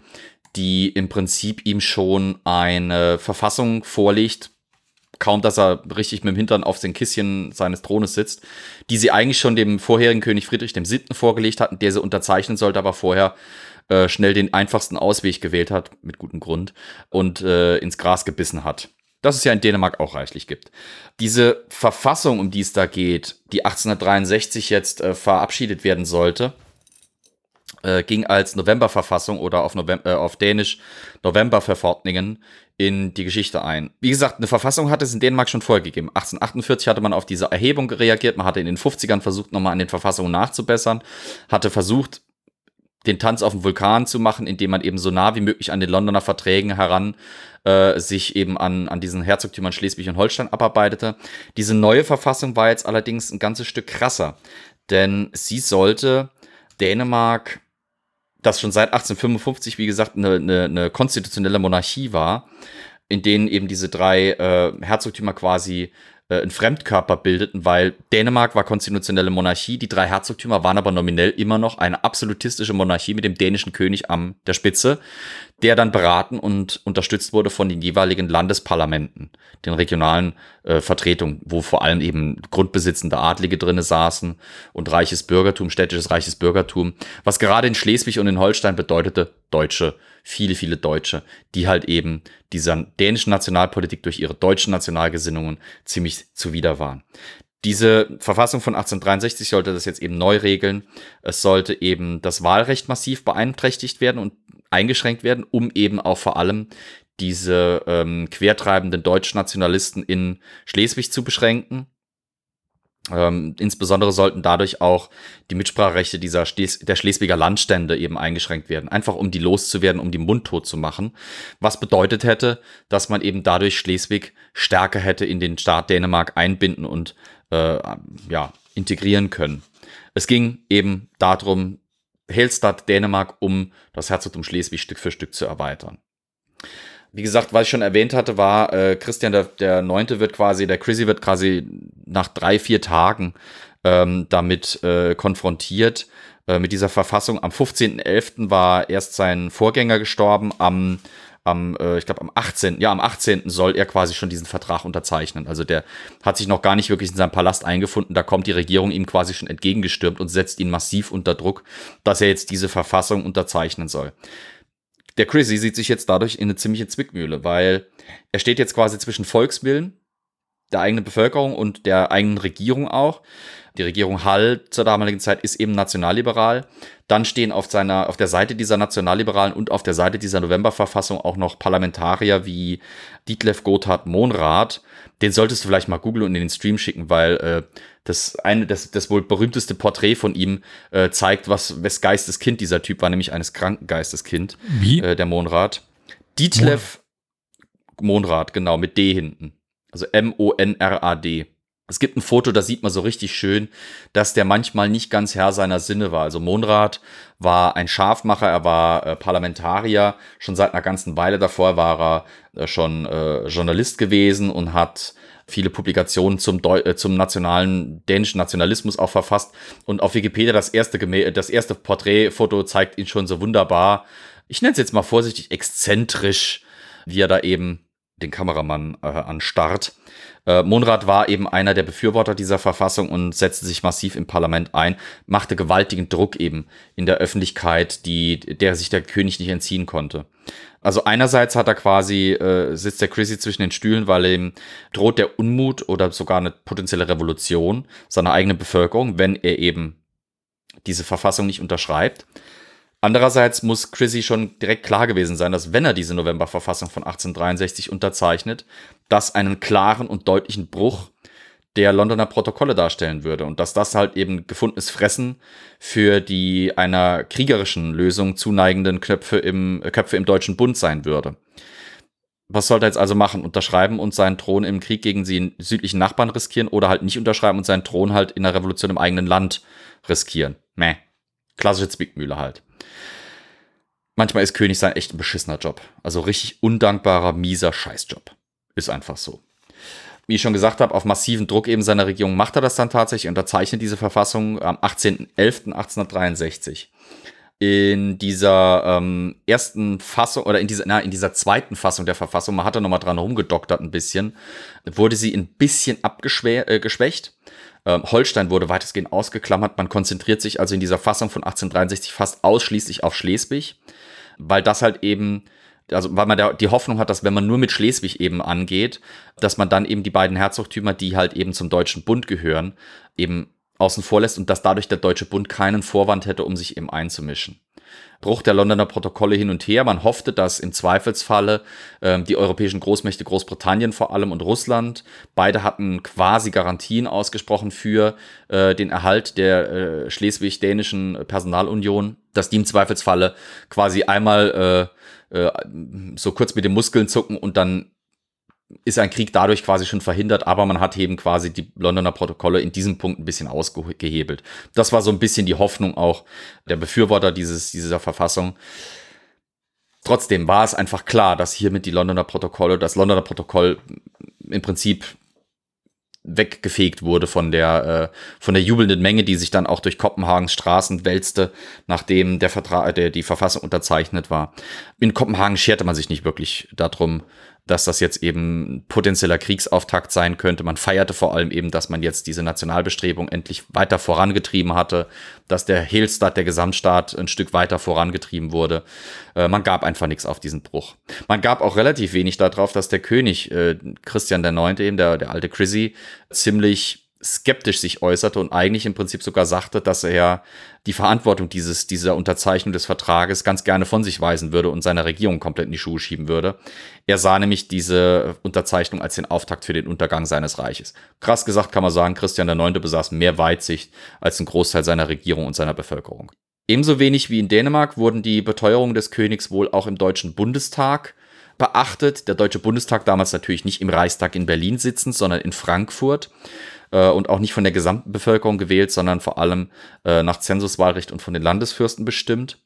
die im Prinzip ihm schon eine Verfassung vorlegt, kaum dass er richtig mit dem Hintern auf den Kisschen seines Thrones sitzt, die sie eigentlich schon dem vorherigen König Friedrich VII. vorgelegt hatten, der sie unterzeichnen sollte, aber vorher äh, schnell den einfachsten Ausweg gewählt hat, mit gutem Grund, und äh, ins Gras gebissen hat. Das es ja in Dänemark auch reichlich gibt. Diese Verfassung, um die es da geht, die 1863 jetzt äh, verabschiedet werden sollte, äh, ging als Novemberverfassung oder auf, November, äh, auf Dänisch Novemberverordningen in die Geschichte ein. Wie gesagt, eine Verfassung hat es in Dänemark schon vorgegeben. 1848 hatte man auf diese Erhebung reagiert, man hatte in den 50ern versucht, nochmal an den Verfassungen nachzubessern, hatte versucht, den Tanz auf dem Vulkan zu machen, indem man eben so nah wie möglich an den Londoner Verträgen heran äh, sich eben an, an diesen Herzogtümern Schleswig und Holstein abarbeitete. Diese neue Verfassung war jetzt allerdings ein ganzes Stück krasser, denn sie sollte Dänemark das schon seit 1855, wie gesagt, eine, eine, eine konstitutionelle Monarchie war, in denen eben diese drei äh, Herzogtümer quasi äh, Fremdkörper bildeten, weil Dänemark war konstitutionelle Monarchie, die drei Herzogtümer waren aber nominell immer noch eine absolutistische Monarchie mit dem dänischen König am der Spitze, der dann beraten und unterstützt wurde von den jeweiligen Landesparlamenten, den regionalen äh, Vertretungen, wo vor allem eben grundbesitzende Adlige drinne saßen und reiches Bürgertum, städtisches reiches Bürgertum, was gerade in Schleswig und in Holstein bedeutete Deutsche viele, viele Deutsche, die halt eben dieser dänischen Nationalpolitik durch ihre deutschen Nationalgesinnungen ziemlich zuwider waren. Diese Verfassung von 1863 sollte das jetzt eben neu regeln. Es sollte eben das Wahlrecht massiv beeinträchtigt werden und eingeschränkt werden, um eben auch vor allem diese ähm, quertreibenden Deutschnationalisten in Schleswig zu beschränken. Ähm, insbesondere sollten dadurch auch die Mitspracherechte dieser Schles der Schleswiger Landstände eben eingeschränkt werden, einfach um die loszuwerden, um die mundtot zu machen. Was bedeutet hätte, dass man eben dadurch Schleswig stärker hätte in den Staat Dänemark einbinden und äh, ja, integrieren können. Es ging eben darum, Helstad Dänemark, um das Herzogtum Schleswig Stück für Stück zu erweitern wie gesagt, was ich schon erwähnt hatte, war, äh, Christian der, der Neunte wird quasi, der Chrissy wird quasi nach drei, vier Tagen ähm, damit äh, konfrontiert, äh, mit dieser Verfassung. Am 15.11. war erst sein Vorgänger gestorben, am am, äh, ich glaube, am 18., ja, am 18. soll er quasi schon diesen Vertrag unterzeichnen. Also der hat sich noch gar nicht wirklich in seinem Palast eingefunden. Da kommt die Regierung ihm quasi schon entgegengestürmt und setzt ihn massiv unter Druck, dass er jetzt diese Verfassung unterzeichnen soll der Chrissy sieht sich jetzt dadurch in eine ziemliche Zwickmühle, weil er steht jetzt quasi zwischen Volkswillen, der eigenen Bevölkerung und der eigenen Regierung auch. Die Regierung Hall zur damaligen Zeit ist eben nationalliberal. Dann stehen auf seiner, auf der Seite dieser Nationalliberalen und auf der Seite dieser Novemberverfassung auch noch Parlamentarier wie Dietlef Gotthard Monrath. Den solltest du vielleicht mal googeln und in den Stream schicken, weil äh, das eine, das, das wohl berühmteste Porträt von ihm äh, zeigt, was, wes Geisteskind dieser Typ war, nämlich eines kranken Geisteskind. Wie? Äh, der Monrath. Dietlef Monrath, genau, mit D hinten. Also M-O-N-R-A-D. Es gibt ein Foto, da sieht man so richtig schön, dass der manchmal nicht ganz Herr seiner Sinne war. Also Monrad war ein Scharfmacher, er war äh, Parlamentarier, schon seit einer ganzen Weile davor war er äh, schon äh, Journalist gewesen und hat viele Publikationen zum, Deu äh, zum nationalen dänischen Nationalismus auch verfasst. Und auf Wikipedia das erste, das erste Porträtfoto zeigt ihn schon so wunderbar, ich nenne es jetzt mal vorsichtig, exzentrisch, wie er da eben den Kameramann äh, anstarrt. Äh, Monrad war eben einer der Befürworter dieser Verfassung und setzte sich massiv im Parlament ein, machte gewaltigen Druck eben in der Öffentlichkeit, die, der sich der König nicht entziehen konnte. Also einerseits hat er quasi, äh, sitzt der Chrissy zwischen den Stühlen, weil ihm droht der Unmut oder sogar eine potenzielle Revolution seiner eigenen Bevölkerung, wenn er eben diese Verfassung nicht unterschreibt. Andererseits muss Chrissy schon direkt klar gewesen sein, dass wenn er diese Novemberverfassung von 1863 unterzeichnet, das einen klaren und deutlichen Bruch der Londoner Protokolle darstellen würde und dass das halt eben gefundenes Fressen für die einer kriegerischen Lösung zuneigenden Knöpfe im, äh, Köpfe im Deutschen Bund sein würde. Was sollte er jetzt also machen? Unterschreiben und seinen Thron im Krieg gegen die südlichen Nachbarn riskieren oder halt nicht unterschreiben und seinen Thron halt in der Revolution im eigenen Land riskieren? Meh. Klassische Zwickmühle halt. Manchmal ist König sein echt ein beschissener Job. Also richtig undankbarer, mieser Scheißjob. Ist einfach so wie ich schon gesagt habe, auf massiven Druck eben seiner Regierung macht er das dann tatsächlich, unterzeichnet diese Verfassung am 18.11.1863. In dieser ähm, ersten Fassung oder in dieser, na, in dieser zweiten Fassung der Verfassung, man hat da nochmal dran rumgedoktert ein bisschen, wurde sie ein bisschen abgeschwächt. Äh, ähm, Holstein wurde weitestgehend ausgeklammert. Man konzentriert sich also in dieser Fassung von 1863 fast ausschließlich auf Schleswig, weil das halt eben also weil man da die Hoffnung hat, dass wenn man nur mit Schleswig eben angeht, dass man dann eben die beiden Herzogtümer, die halt eben zum Deutschen Bund gehören, eben außen vor lässt und dass dadurch der Deutsche Bund keinen Vorwand hätte, um sich eben einzumischen. Bruch der Londoner Protokolle hin und her. Man hoffte, dass im Zweifelsfalle äh, die europäischen Großmächte Großbritannien vor allem und Russland, beide hatten quasi Garantien ausgesprochen für äh, den Erhalt der äh, schleswig-dänischen Personalunion, dass die im Zweifelsfalle quasi einmal äh, äh, so kurz mit den Muskeln zucken und dann ist ein Krieg dadurch quasi schon verhindert, aber man hat eben quasi die Londoner Protokolle in diesem Punkt ein bisschen ausgehebelt. Das war so ein bisschen die Hoffnung auch der Befürworter dieses, dieser Verfassung. Trotzdem war es einfach klar, dass hiermit die Londoner Protokolle, das Londoner Protokoll im Prinzip weggefegt wurde von der äh, von der jubelnden Menge, die sich dann auch durch Kopenhagens Straßen wälzte, nachdem der Vertrag, der die Verfassung unterzeichnet war. In Kopenhagen scherte man sich nicht wirklich darum, dass das jetzt eben potenzieller Kriegsauftakt sein könnte. Man feierte vor allem eben, dass man jetzt diese Nationalbestrebung endlich weiter vorangetrieben hatte, dass der Hehlstadt, der Gesamtstaat, ein Stück weiter vorangetrieben wurde. Äh, man gab einfach nichts auf diesen Bruch. Man gab auch relativ wenig darauf, dass der König äh, Christian IX., eben der, der alte Chrissy, ziemlich skeptisch sich äußerte und eigentlich im Prinzip sogar sagte, dass er die Verantwortung dieses, dieser Unterzeichnung des Vertrages ganz gerne von sich weisen würde und seiner Regierung komplett in die Schuhe schieben würde. Er sah nämlich diese Unterzeichnung als den Auftakt für den Untergang seines Reiches. Krass gesagt kann man sagen, Christian IX. besaß mehr Weitsicht als ein Großteil seiner Regierung und seiner Bevölkerung. Ebenso wenig wie in Dänemark wurden die Beteuerungen des Königs wohl auch im Deutschen Bundestag beachtet. Der Deutsche Bundestag damals natürlich nicht im Reichstag in Berlin sitzend, sondern in Frankfurt äh, und auch nicht von der gesamten Bevölkerung gewählt, sondern vor allem äh, nach Zensuswahlrecht und von den Landesfürsten bestimmt.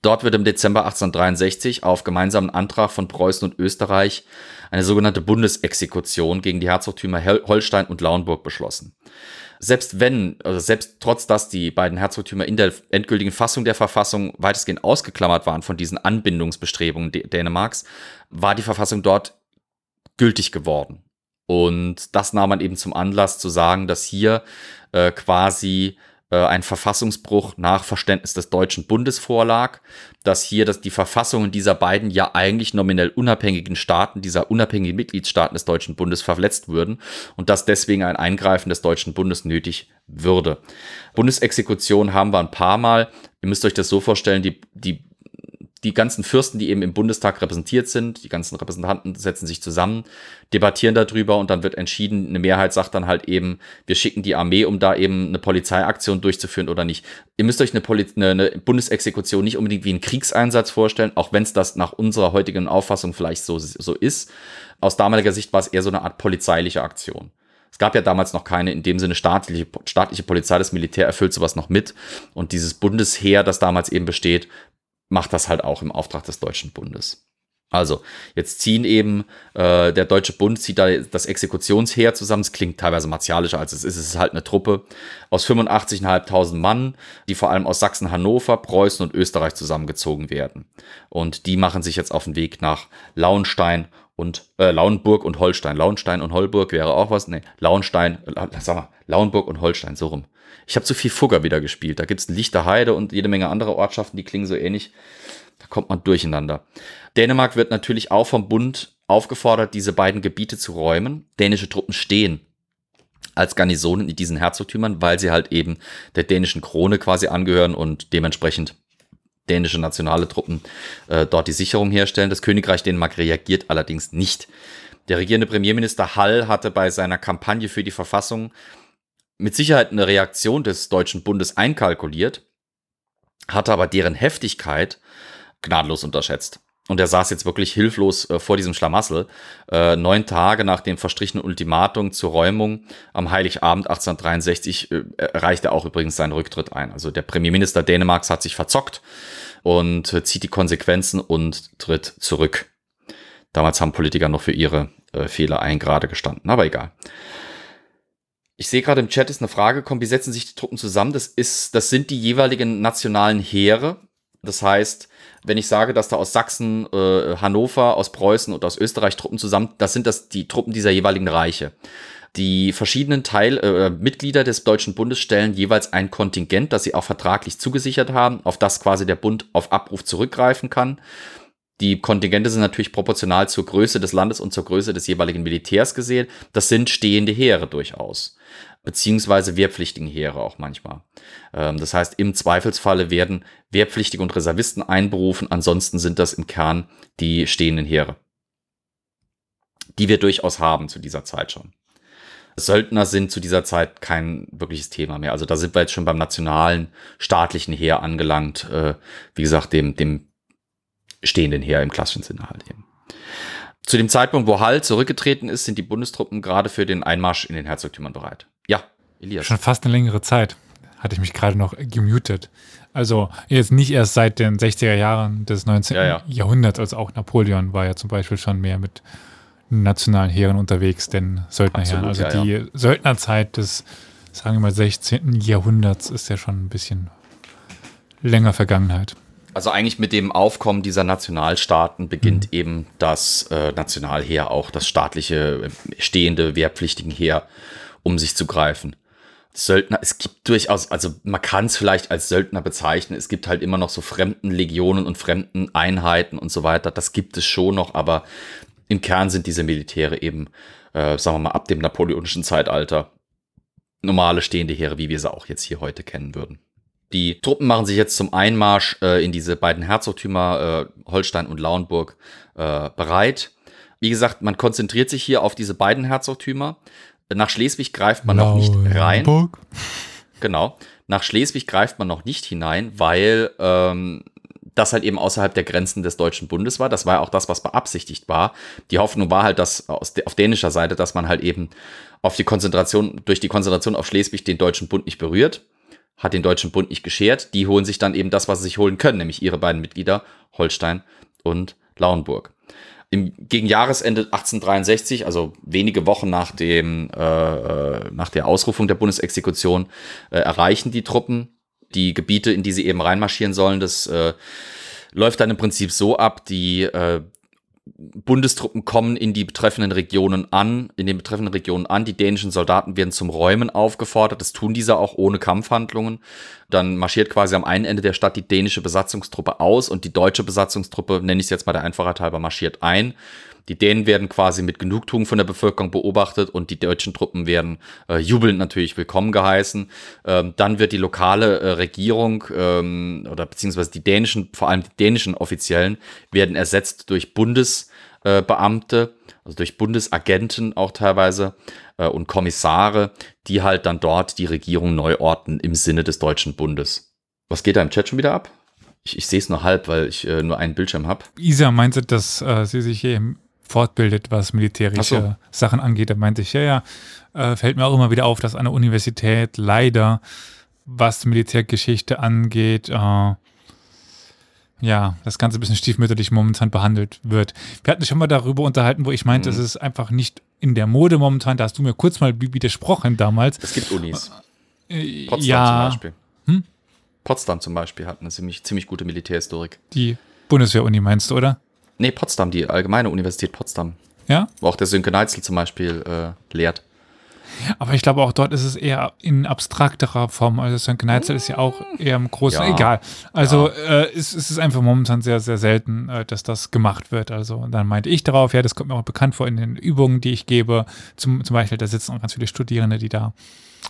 Dort wird im Dezember 1863 auf gemeinsamen Antrag von Preußen und Österreich eine sogenannte Bundesexekution gegen die Herzogtümer Holstein und Lauenburg beschlossen. Selbst wenn, also selbst trotz dass die beiden Herzogtümer in der endgültigen Fassung der Verfassung weitestgehend ausgeklammert waren von diesen Anbindungsbestrebungen Dänemarks, war die Verfassung dort gültig geworden. Und das nahm man eben zum Anlass zu sagen, dass hier äh, quasi äh, ein Verfassungsbruch nach Verständnis des Deutschen Bundes vorlag, dass hier dass die Verfassungen dieser beiden ja eigentlich nominell unabhängigen Staaten, dieser unabhängigen Mitgliedstaaten des Deutschen Bundes verletzt würden und dass deswegen ein Eingreifen des Deutschen Bundes nötig würde. Bundesexekution haben wir ein paar Mal. Ihr müsst euch das so vorstellen, die, die die ganzen Fürsten, die eben im Bundestag repräsentiert sind, die ganzen Repräsentanten setzen sich zusammen, debattieren darüber und dann wird entschieden, eine Mehrheit sagt dann halt eben, wir schicken die Armee, um da eben eine Polizeiaktion durchzuführen oder nicht. Ihr müsst euch eine, Poli eine, eine Bundesexekution nicht unbedingt wie einen Kriegseinsatz vorstellen, auch wenn es das nach unserer heutigen Auffassung vielleicht so, so ist. Aus damaliger Sicht war es eher so eine Art polizeiliche Aktion. Es gab ja damals noch keine in dem Sinne staatliche, staatliche Polizei, das Militär erfüllt sowas noch mit. Und dieses Bundesheer, das damals eben besteht, macht das halt auch im Auftrag des Deutschen Bundes. Also, jetzt ziehen eben, äh, der Deutsche Bund zieht da das Exekutionsheer zusammen. Es klingt teilweise martialischer, als es ist. Es ist halt eine Truppe aus 85.500 Mann, die vor allem aus Sachsen, Hannover, Preußen und Österreich zusammengezogen werden. Und die machen sich jetzt auf den Weg nach Lauenstein und äh, Lauenburg und Holstein. Lauenstein und Holburg wäre auch was. Nee, Lauenstein, äh, sag mal, Lauenburg und Holstein, so rum. Ich habe zu viel Fugger wieder gespielt. Da gibt es Lichterheide und jede Menge andere Ortschaften, die klingen so ähnlich. Da kommt man durcheinander. Dänemark wird natürlich auch vom Bund aufgefordert, diese beiden Gebiete zu räumen. Dänische Truppen stehen als Garnisonen in diesen Herzogtümern, weil sie halt eben der dänischen Krone quasi angehören und dementsprechend dänische nationale Truppen äh, dort die Sicherung herstellen. Das Königreich Dänemark reagiert allerdings nicht. Der regierende Premierminister Hall hatte bei seiner Kampagne für die Verfassung mit Sicherheit eine Reaktion des Deutschen Bundes einkalkuliert, hatte aber deren Heftigkeit gnadenlos unterschätzt. Und er saß jetzt wirklich hilflos äh, vor diesem Schlamassel. Äh, neun Tage nach dem verstrichenen Ultimatum zur Räumung am Heiligabend 1863 äh, erreicht er auch übrigens seinen Rücktritt ein. Also der Premierminister Dänemarks hat sich verzockt und äh, zieht die Konsequenzen und tritt zurück. Damals haben Politiker noch für ihre äh, Fehler ein gestanden, aber egal. Ich sehe gerade im Chat ist eine Frage gekommen, wie setzen sich die Truppen zusammen? Das ist, das sind die jeweiligen nationalen Heere. Das heißt, wenn ich sage, dass da aus Sachsen, äh, Hannover, aus Preußen und aus Österreich Truppen zusammen, das sind das die Truppen dieser jeweiligen Reiche. Die verschiedenen Teil, äh, Mitglieder des Deutschen Bundes stellen jeweils ein Kontingent, das sie auch vertraglich zugesichert haben, auf das quasi der Bund auf Abruf zurückgreifen kann. Die Kontingente sind natürlich proportional zur Größe des Landes und zur Größe des jeweiligen Militärs gesehen. Das sind stehende Heere durchaus beziehungsweise wehrpflichtigen Heere auch manchmal. Ähm, das heißt, im Zweifelsfalle werden Wehrpflichtige und Reservisten einberufen, ansonsten sind das im Kern die stehenden Heere, die wir durchaus haben zu dieser Zeit schon. Söldner sind zu dieser Zeit kein wirkliches Thema mehr. Also da sind wir jetzt schon beim nationalen, staatlichen Heer angelangt. Äh, wie gesagt, dem, dem stehenden Heer im klassischen Sinne halt eben. Zu dem Zeitpunkt, wo Hall zurückgetreten ist, sind die Bundestruppen gerade für den Einmarsch in den Herzogtümern bereit. Elias. Schon fast eine längere Zeit hatte ich mich gerade noch gemutet. Also jetzt nicht erst seit den 60er Jahren des 19. Ja, ja. Jahrhunderts, also auch Napoleon war ja zum Beispiel schon mehr mit nationalen Heeren unterwegs, denn Söldnerheeren. Absolut, Also ja, die Söldnerzeit des, sagen wir mal, 16. Jahrhunderts ist ja schon ein bisschen länger Vergangenheit. Also eigentlich mit dem Aufkommen dieser Nationalstaaten beginnt eben das äh, Nationalheer, auch das staatliche, äh, stehende, wehrpflichtigen Heer, um sich zu greifen. Söldner, es gibt durchaus, also man kann es vielleicht als Söldner bezeichnen, es gibt halt immer noch so fremden Legionen und fremden Einheiten und so weiter, das gibt es schon noch, aber im Kern sind diese Militäre eben, äh, sagen wir mal, ab dem napoleonischen Zeitalter normale stehende Heere, wie wir sie auch jetzt hier heute kennen würden. Die Truppen machen sich jetzt zum Einmarsch äh, in diese beiden Herzogtümer äh, Holstein und Lauenburg äh, bereit. Wie gesagt, man konzentriert sich hier auf diese beiden Herzogtümer. Nach Schleswig greift man noch nicht rein. Genau. Nach Schleswig greift man noch nicht hinein, weil ähm, das halt eben außerhalb der Grenzen des Deutschen Bundes war. Das war ja auch das, was beabsichtigt war. Die Hoffnung war halt, dass auf dänischer Seite, dass man halt eben auf die Konzentration, durch die Konzentration auf Schleswig den Deutschen Bund nicht berührt. Hat den Deutschen Bund nicht geschert. Die holen sich dann eben das, was sie sich holen können, nämlich ihre beiden Mitglieder, Holstein und Lauenburg. Im, gegen Jahresende 1863, also wenige Wochen nach, dem, äh, äh, nach der Ausrufung der Bundesexekution, äh, erreichen die Truppen die Gebiete, in die sie eben reinmarschieren sollen. Das äh, läuft dann im Prinzip so ab, die äh, Bundestruppen kommen in die betreffenden Regionen an, in den betreffenden Regionen an. Die dänischen Soldaten werden zum Räumen aufgefordert. Das tun diese auch ohne Kampfhandlungen. Dann marschiert quasi am einen Ende der Stadt die dänische Besatzungstruppe aus und die deutsche Besatzungstruppe, nenne ich es jetzt mal der Einfachheit halber, marschiert ein. Die Dänen werden quasi mit Genugtuung von der Bevölkerung beobachtet und die deutschen Truppen werden äh, jubelnd natürlich willkommen geheißen. Ähm, dann wird die lokale äh, Regierung ähm, oder beziehungsweise die dänischen, vor allem die dänischen Offiziellen, werden ersetzt durch Bundesbeamte, also durch Bundesagenten auch teilweise äh, und Kommissare, die halt dann dort die Regierung neu orten im Sinne des Deutschen Bundes. Was geht da im Chat schon wieder ab? Ich, ich sehe es nur halb, weil ich äh, nur einen Bildschirm habe. Isa meinte, dass äh, sie sich hier im fortbildet, was militärische so. Sachen angeht. Da meinte ich, ja, ja, äh, fällt mir auch immer wieder auf, dass an der Universität leider, was Militärgeschichte angeht, äh, ja, das Ganze ein bisschen stiefmütterlich momentan behandelt wird. Wir hatten schon mal darüber unterhalten, wo ich meinte, Mhm. es ist einfach nicht in der Mode momentan. Da hast du mir kurz mal widersprochen damals. Es gibt Unis. Äh, Potsdam ja, zum Beispiel. Hm? Potsdam zum Beispiel hat eine ziemlich, ziemlich gute Militärhistorik. die Bundeswehr-Uni meinst du, oder? Nee, Potsdam, die Allgemeine Universität Potsdam. Ja? Wo auch der Sönke Neitzel zum Beispiel äh, lehrt. Aber ich glaube, auch dort ist es eher in abstrakterer Form. Also Sönke Neitzel ist ja auch eher im Großen. Ja. Egal. Also äh, es, es ist einfach momentan sehr, sehr selten, äh, dass das gemacht wird. Also dann meinte ich darauf, ja, das kommt mir auch bekannt vor in den Übungen, die ich gebe. Zum, zum Beispiel, da sitzen auch ganz viele Studierende, die da.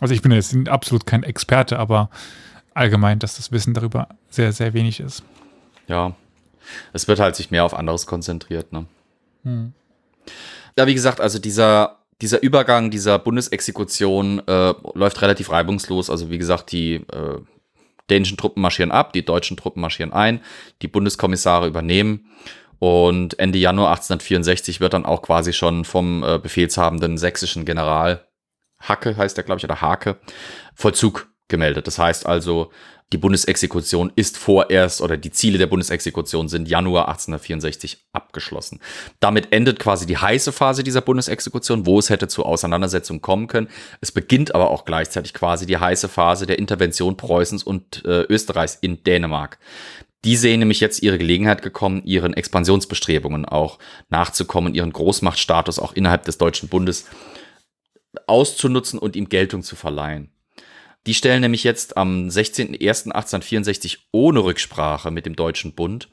Also ich bin jetzt absolut kein Experte, aber allgemein, dass das Wissen darüber sehr, sehr wenig ist. Ja. Es wird halt sich mehr auf anderes konzentriert, ne? Hm. Ja, wie gesagt, also dieser, dieser Übergang dieser Bundesexekution äh, läuft relativ reibungslos. Also wie gesagt, die äh, dänischen Truppen marschieren ab, die deutschen Truppen marschieren ein, die Bundeskommissare übernehmen. Und Ende Januar 1864 wird dann auch quasi schon vom äh, befehlshabenden sächsischen General Hacke, heißt er, glaube ich, oder Hake, Vollzug gemeldet. Das heißt also, die Bundesexekution ist vorerst oder die Ziele der Bundesexekution sind Januar 1864 abgeschlossen. Damit endet quasi die heiße Phase dieser Bundesexekution, wo es hätte zu Auseinandersetzungen kommen können. Es beginnt aber auch gleichzeitig quasi die heiße Phase der Intervention Preußens und äh, Österreichs in Dänemark. Die sehen nämlich jetzt ihre Gelegenheit gekommen, ihren Expansionsbestrebungen auch nachzukommen, ihren Großmachtstatus auch innerhalb des Deutschen Bundes auszunutzen und ihm Geltung zu verleihen. Die stellen nämlich jetzt am 16.01.1864 ohne Rücksprache mit dem Deutschen Bund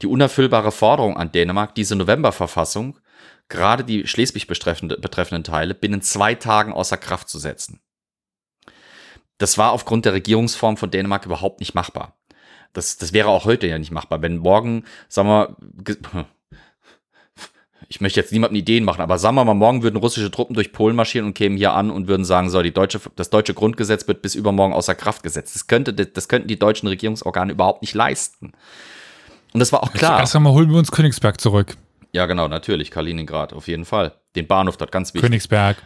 die unerfüllbare Forderung an Dänemark, diese Novemberverfassung, gerade die Schleswig betreffende, betreffenden Teile, binnen zwei Tagen außer Kraft zu setzen. Das war aufgrund der Regierungsform von Dänemark überhaupt nicht machbar. Das, das wäre auch heute ja nicht machbar. Wenn morgen, sagen wir, ich möchte jetzt niemandem Ideen machen, aber sagen wir mal, morgen würden russische Truppen durch Polen marschieren und kämen hier an und würden sagen, so, die deutsche, das deutsche Grundgesetz wird bis übermorgen außer Kraft gesetzt. Das, könnte, das könnten die deutschen Regierungsorgane überhaupt nicht leisten. Und das war auch klar. Erst einmal holen wir uns Königsberg zurück. Ja, genau, natürlich, Kaliningrad, auf jeden Fall. Den Bahnhof dort, ganz wichtig. Königsberg.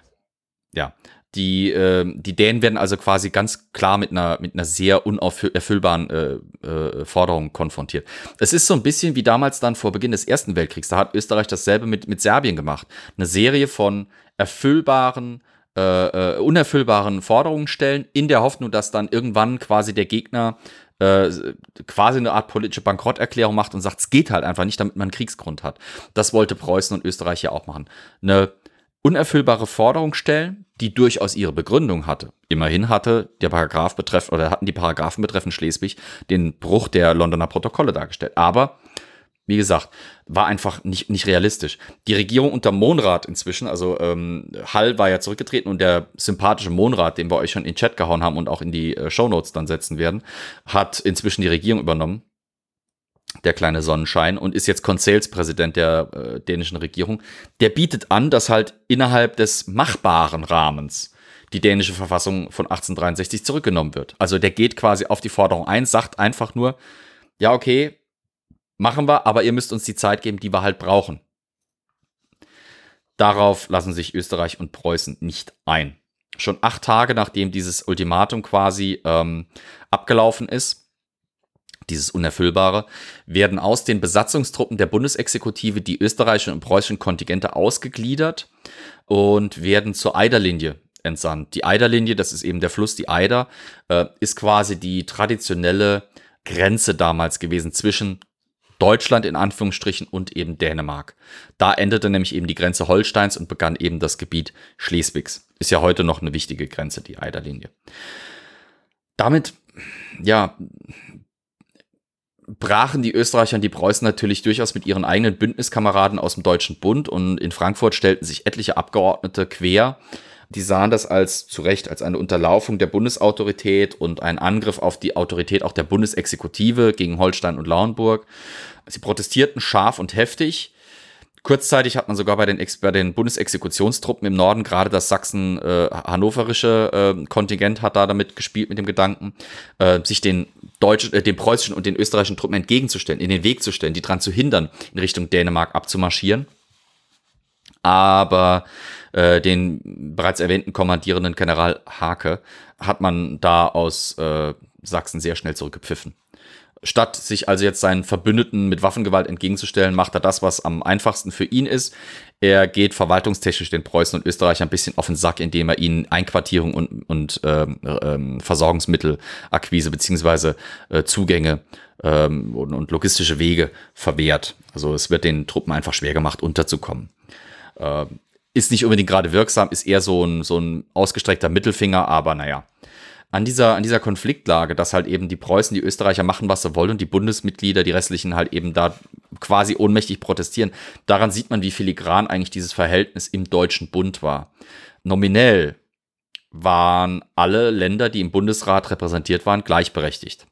Ja. Die, äh, die Dänen werden also quasi ganz klar mit einer, mit einer sehr unerfüllbaren äh, äh, Forderung konfrontiert. Es ist so ein bisschen wie damals dann vor Beginn des Ersten Weltkriegs. Da hat Österreich dasselbe mit, mit Serbien gemacht. Eine Serie von erfüllbaren, äh, äh, unerfüllbaren Forderungen stellen, in der Hoffnung, dass dann irgendwann quasi der Gegner äh, quasi eine Art politische Bankrotterklärung macht und sagt, es geht halt einfach nicht, damit man einen Kriegsgrund hat. Das wollte Preußen und Österreich ja auch machen. Eine unerfüllbare Forderung stellen, die durchaus ihre Begründung hatte. Immerhin hatte der Paragraph betreff oder hatten die Paragraphen betreffend Schleswig den Bruch der Londoner Protokolle dargestellt. Aber wie gesagt, war einfach nicht, nicht realistisch. Die Regierung unter Monrad inzwischen, also ähm, Hall war ja zurückgetreten und der sympathische Monrad, den wir euch schon in den Chat gehauen haben und auch in die äh, Shownotes dann setzen werden, hat inzwischen die Regierung übernommen der kleine Sonnenschein, und ist jetzt Konseilspräsident der äh, dänischen Regierung. Der bietet an, dass halt innerhalb des machbaren Rahmens die dänische Verfassung von 1863 zurückgenommen wird. Also der geht quasi auf die Forderung ein, sagt einfach nur, ja, okay, machen wir, aber ihr müsst uns die Zeit geben, die wir halt brauchen. Darauf lassen sich Österreich und Preußen nicht ein. Schon acht Tage nachdem dieses Ultimatum quasi ähm, abgelaufen ist, dieses Unerfüllbare, werden aus den Besatzungstruppen der Bundesexekutive die österreichischen und preußischen Kontingente ausgegliedert und werden zur Eiderlinie entsandt. Die Eiderlinie, das ist eben der Fluss, die Eider, äh, ist quasi die traditionelle Grenze damals gewesen zwischen Deutschland in Anführungsstrichen und eben Dänemark. Da endete nämlich eben die Grenze Holsteins und begann eben das Gebiet Schleswigs. Ist ja heute noch eine wichtige Grenze, die Eiderlinie. Damit, ja, brachen die Österreicher und die Preußen natürlich durchaus mit ihren eigenen Bündniskameraden aus dem Deutschen Bund und in Frankfurt stellten sich etliche Abgeordnete quer. Die sahen das als zu Recht als eine Unterlaufung der Bundesautorität und ein Angriff auf die Autorität auch der Bundesexekutive gegen Holstein und Lauenburg. Sie protestierten scharf und heftig Kurzzeitig hat man sogar bei den, Ex bei den Bundesexekutionstruppen im Norden, gerade das Sachsen-Hannoverische äh, äh, Kontingent hat da damit gespielt, mit dem Gedanken, äh, sich den deutschen, äh, den preußischen und den österreichischen Truppen entgegenzustellen, in den Weg zu stellen, die daran zu hindern, in Richtung Dänemark abzumarschieren. Aber äh, den bereits erwähnten kommandierenden General Hake hat man da aus äh, Sachsen sehr schnell zurückgepfiffen. Statt sich also jetzt seinen Verbündeten mit Waffengewalt entgegenzustellen, macht er das, was am einfachsten für ihn ist. Er geht verwaltungstechnisch den Preußen und Österreich ein bisschen auf den Sack, indem er ihnen Einquartierung und, und ähm, ähm, Versorgungsmittelakquise beziehungsweise äh, Zugänge ähm, und, und, logistische Wege verwehrt. Also es wird den Truppen einfach schwer gemacht, unterzukommen. Äh, ist nicht unbedingt gerade wirksam, ist eher so ein, so ein ausgestreckter Mittelfinger, aber naja an dieser, an dieser Konfliktlage, dass halt eben die Preußen, die Österreicher machen, was sie wollen und die Bundesmitglieder, die restlichen halt eben da quasi ohnmächtig protestieren. Daran sieht man, wie filigran eigentlich dieses Verhältnis im Deutschen Bund war. Nominell waren alle Länder, die im Bundesrat repräsentiert waren, gleichberechtigt.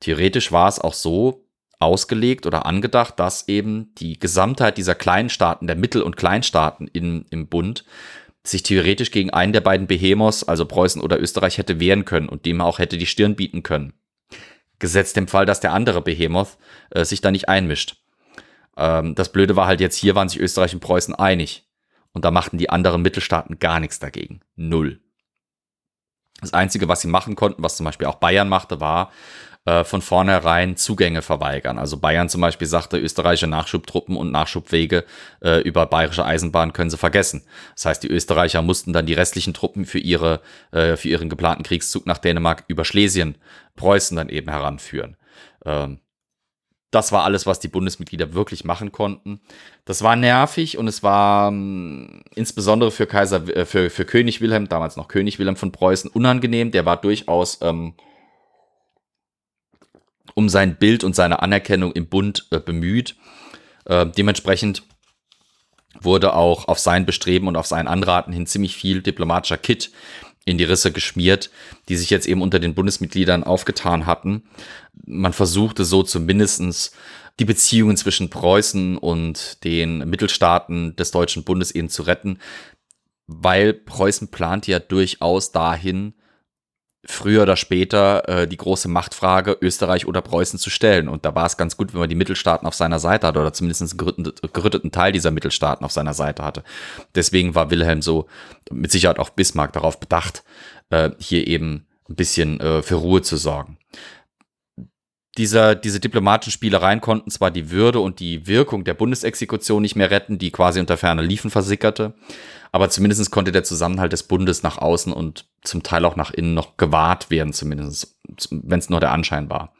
Theoretisch war es auch so ausgelegt oder angedacht, dass eben die Gesamtheit dieser kleinen Staaten, der Mittel- und Kleinstaaten in, im Bund, sich theoretisch gegen einen der beiden Behemoths, also Preußen oder Österreich, hätte wehren können und dem auch hätte die Stirn bieten können. Gesetzt dem Fall, dass der andere Behemoth äh, sich da nicht einmischt. Ähm, das Blöde war halt jetzt, hier waren sich Österreich und Preußen einig. Und da machten die anderen Mittelstaaten gar nichts dagegen. Null. Das Einzige, was sie machen konnten, was zum Beispiel auch Bayern machte, war, äh, von vornherein Zugänge verweigern. Also Bayern zum Beispiel sagte, österreichische Nachschubtruppen und Nachschubwege äh, über bayerische Eisenbahn können sie vergessen. Das heißt, die Österreicher mussten dann die restlichen Truppen für, ihre, äh, für ihren geplanten Kriegszug nach Dänemark über Schlesien, Preußen dann eben heranführen. Ähm, das war alles, was die Bundesmitglieder wirklich machen konnten. Das war nervig und es war ähm, insbesondere für Kaiser, äh, für, für König Wilhelm, damals noch König Wilhelm von Preußen, unangenehm. Der war durchaus ähm, um sein Bild und seine Anerkennung im Bund äh, bemüht. Äh, dementsprechend wurde auch auf sein Bestreben und auf sein Anraten hin ziemlich viel diplomatischer Kit in die Risse geschmiert, die sich jetzt eben unter den Bundesmitgliedern aufgetan hatten. Man versuchte so zumindestens die Beziehungen zwischen Preußen und den Mittelstaaten des Deutschen Bundes eben zu retten, weil Preußen plant ja durchaus dahin, früher oder später äh, die große Machtfrage Österreich oder Preußen zu stellen. Und da war es ganz gut, wenn man die Mittelstaaten auf seiner Seite hatte oder zumindest einen gerütteten, Teil dieser Mittelstaaten auf seiner Seite hatte. Deswegen war Wilhelm so, mit Sicherheit auch Bismarck darauf bedacht, äh, hier eben ein bisschen äh, für Ruhe zu sorgen. Dieser, diese diplomatischen Spielereien konnten zwar die Würde und die Wirkung der Bundesexekution nicht mehr retten, die quasi unter ferner Liefen versickerte, aber zumindest konnte der Zusammenhalt des Bundes nach außen und zum Teil auch nach innen noch gewahrt werden, zumindest, wenn es nur der Anschein war.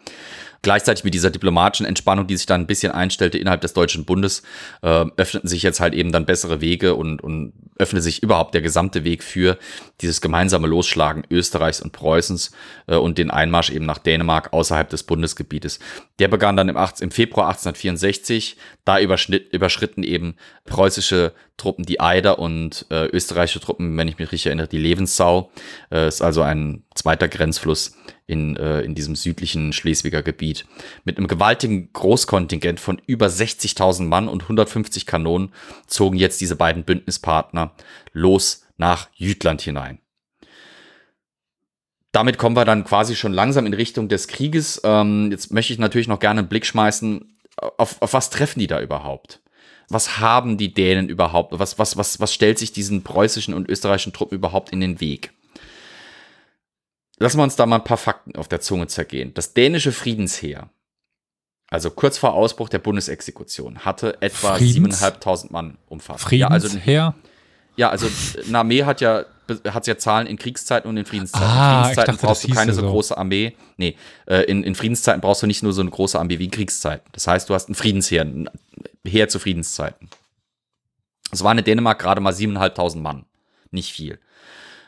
Gleichzeitig mit dieser diplomatischen Entspannung, die sich dann ein bisschen einstellte innerhalb des Deutschen Bundes, äh, öffneten sich jetzt halt eben dann bessere Wege und, und öffnete sich überhaupt der gesamte Weg für dieses gemeinsame Losschlagen Österreichs und Preußens äh, und den Einmarsch eben nach Dänemark außerhalb des Bundesgebietes. Der begann dann im, 18, im Februar 1864. Da überschritten eben preußische Truppen die Eider und äh, österreichische Truppen, wenn ich mich richtig erinnere, die Levenssau. Äh, ist also ein zweiter Grenzfluss in, äh, in diesem südlichen Schleswiger Gebiet. Mit einem gewaltigen Großkontingent von über 60.000 Mann und 150 Kanonen zogen jetzt diese beiden Bündnispartner los nach Jütland hinein. Damit kommen wir dann quasi schon langsam in Richtung des Krieges. Ähm, jetzt möchte ich natürlich noch gerne einen Blick schmeißen, auf, auf was treffen die da überhaupt? Was haben die Dänen überhaupt? Was, was, was, was stellt sich diesen preußischen und österreichischen Truppen überhaupt in den Weg? Lassen wir uns da mal ein paar Fakten auf der Zunge zergehen. Das dänische Friedensheer, also kurz vor Ausbruch der Bundesexekution, hatte etwa Friedens? 7.500 Mann umfasst. Friedensheer? Ja, also, ja, also eine Armee hat ja, hat ja Zahlen in Kriegszeiten und in Friedenszeiten. Ah, in Friedenszeiten dachte, brauchst du keine so. große Armee. Nee, äh, in, in Friedenszeiten brauchst du nicht nur so eine große Armee wie in Kriegszeiten. Das heißt, du hast ein Friedensheer, ein Heer zu Friedenszeiten. Es waren in Dänemark gerade mal 7.500 Mann. Nicht viel.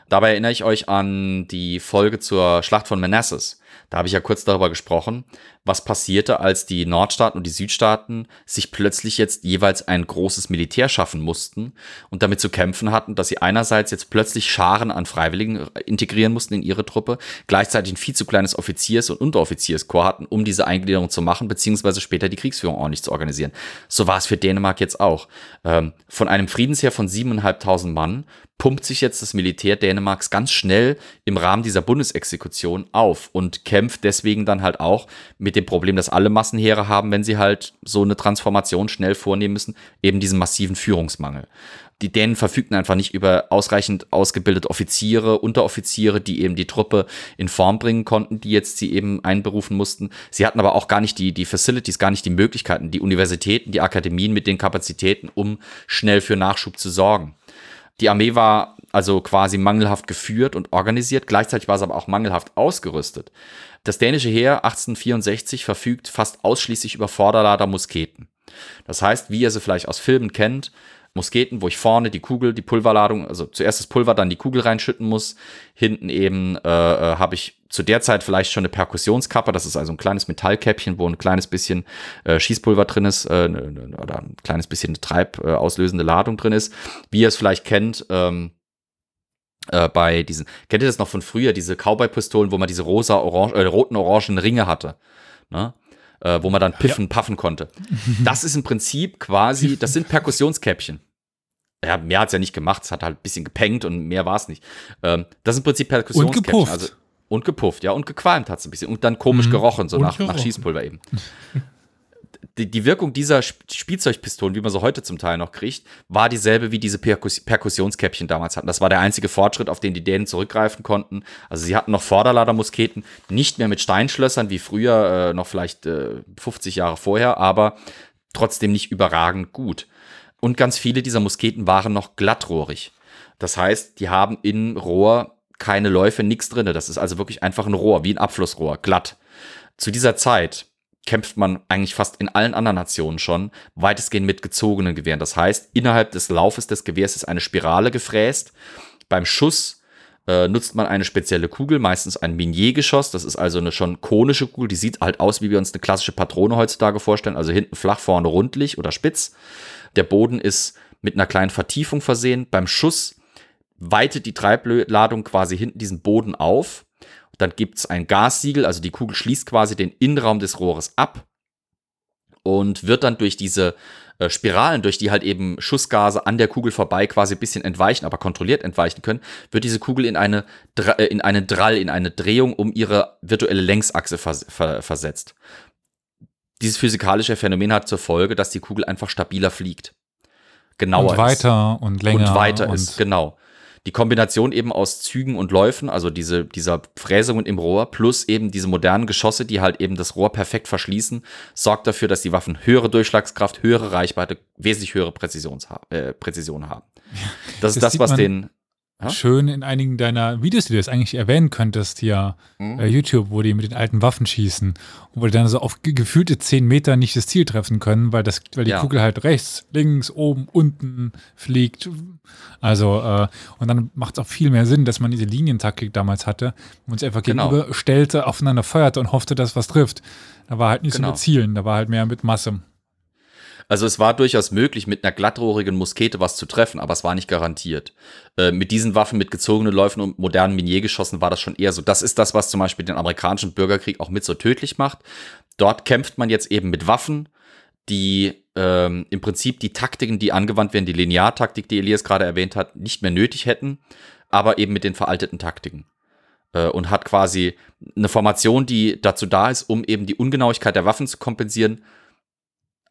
Dabei erinnere ich euch an die Folge zur Schlacht von Manassas. Da habe ich ja kurz darüber gesprochen, was passierte, als die Nordstaaten und die Südstaaten sich plötzlich jetzt jeweils ein großes Militär schaffen mussten und damit zu kämpfen hatten, dass sie einerseits jetzt plötzlich Scharen an Freiwilligen integrieren mussten in ihre Truppe, gleichzeitig ein viel zu kleines Offiziers- und Unteroffizierskorps hatten, um diese Eingliederung zu machen, beziehungsweise später die Kriegsführung ordentlich zu organisieren. So war es für Dänemark jetzt auch. Ähm, von einem Friedensheer von 7.500 Mann pumpt sich jetzt das Militär Dänemarks ganz schnell im Rahmen dieser Bundesexekution auf und kämpft deswegen dann halt auch mit dem Problem, dass alle Massenheere haben, wenn sie halt so eine Transformation schnell vornehmen müssen, eben diesen massiven Führungsmangel. Die Dänen verfügten einfach nicht über ausreichend ausgebildete Offiziere, Unteroffiziere, die eben die Truppe in Form bringen konnten, die jetzt sie eben einberufen mussten. Sie hatten aber auch gar nicht die, die Facilities, gar nicht die Möglichkeiten, die Universitäten, die Akademien mit den Kapazitäten, um schnell für Nachschub zu sorgen. Die Armee war also quasi mangelhaft geführt und organisiert, gleichzeitig war es aber auch mangelhaft ausgerüstet. Das dänische Heer 1864 verfügt fast ausschließlich über Vorderlader Musketen. Das heißt, wie ihr sie vielleicht aus Filmen kennt, Musketen, wo ich vorne die Kugel, die Pulverladung, also zuerst das Pulver, dann die Kugel reinschütten muss. Hinten eben äh, äh, habe ich zu der Zeit vielleicht schon eine Perkussionskappe, das ist also ein kleines Metallkäppchen, wo ein kleines bisschen äh, Schießpulver drin ist äh, ne, ne, oder ein kleines bisschen eine treibauslösende Ladung drin ist. Wie ihr es vielleicht kennt, ähm, äh, bei diesen, kennt ihr das noch von früher, diese Cowboy-Pistolen, wo man diese rosa, orange, äh, roten, orangen Ringe hatte, ne? Äh, wo man dann piffen, puffen konnte. Das ist im Prinzip quasi, das sind Perkussionskäppchen. Ja, mehr hat's ja nicht gemacht, es hat halt ein bisschen gepengt und mehr war's nicht. Ähm, das sind im Prinzip Perkussionskäppchen. gepufft. Also, und gepufft, ja, und gequalmt hat's ein bisschen. Und dann komisch Mhm. gerochen, so Und nach, nach gerochen. Schießpulver eben. Die, die Wirkung dieser Sp- Spielzeugpistolen, wie man sie heute zum Teil noch kriegt, war dieselbe wie diese Perkus Perkussionskäppchen damals hatten. Das war der einzige Fortschritt, auf den die Dänen zurückgreifen konnten. Also sie hatten noch Vorderladermusketen, nicht mehr mit Steinschlössern wie früher, äh, noch vielleicht äh, 50 Jahre vorher, aber trotzdem nicht überragend gut. Und ganz viele dieser Musketen waren noch glattrohrig. Das heißt, die haben im Rohr keine Läufe, nichts drinne. Das ist also wirklich einfach ein Rohr, wie ein Abflussrohr, glatt. Zu dieser Zeit kämpft man eigentlich fast in allen anderen Nationen schon weitestgehend mit gezogenen Gewehren. Das heißt, innerhalb des Laufes des Gewehrs ist eine Spirale gefräst. Beim Schuss äh, nutzt man eine spezielle Kugel, meistens ein Minier-Geschoss. Das ist also eine schon konische Kugel, die sieht halt aus, wie wir uns eine klassische Patrone heutzutage vorstellen, also hinten flach, vorne rundlich oder spitz. Der Boden ist mit einer kleinen Vertiefung versehen. Beim Schuss weitet die Treibladung quasi hinten diesen Boden auf. Dann gibt es ein Gassiegel, also die Kugel schließt quasi den Innenraum des Rohres ab und wird dann durch diese äh, Spiralen, durch die halt eben Schussgase an der Kugel vorbei quasi ein bisschen entweichen, aber kontrolliert entweichen können, wird diese Kugel in eine, äh, in einen Drall, in eine Drehung um ihre virtuelle Längsachse vers ver versetzt. Dieses physikalische Phänomen hat zur Folge, dass die Kugel einfach stabiler fliegt. Genauer und weiter und länger. und weiter ist, genau. Die Kombination eben aus Zügen und Läufen, also diese, dieser Fräsungen im Rohr, plus eben diese modernen Geschosse, die halt eben das Rohr perfekt verschließen, sorgt dafür, dass die Waffen höhere Durchschlagskraft, höhere Reichweite, wesentlich höhere Präzisions äh, Präzision haben. Das, Das ist das, was man- den. Ja? Schön in einigen deiner Videos, die du jetzt eigentlich erwähnen könntest, hier Mhm. äh, YouTube, wo die mit den alten Waffen schießen und wo die dann so auf ge- gefühlte 10 Meter nicht das Ziel treffen können, weil, das, weil die Ja. Kugel halt rechts, links, oben, unten fliegt. Also, äh, und dann macht es auch viel mehr Sinn, dass man diese Linientaktik damals hatte, wo man sich einfach Genau. gegenüber stellte, aufeinander feuerte und hoffte, dass was trifft. Da war halt nicht Genau. so mit Zielen, da war halt mehr mit Masse. Also es war durchaus möglich, mit einer glattrohrigen Muskete was zu treffen, aber es war nicht garantiert. Äh, mit diesen Waffen, mit gezogenen Läufen und modernen Miniergeschossen war das schon eher so. Das ist das, was zum Beispiel den amerikanischen Bürgerkrieg auch mit so tödlich macht. Dort kämpft man jetzt eben mit Waffen, die ähm, im Prinzip die Taktiken, die angewandt werden, die Lineartaktik, die Elias gerade erwähnt hat, nicht mehr nötig hätten, aber eben mit den veralteten Taktiken. Äh, und hat quasi eine Formation, die dazu da ist, um eben die Ungenauigkeit der Waffen zu kompensieren,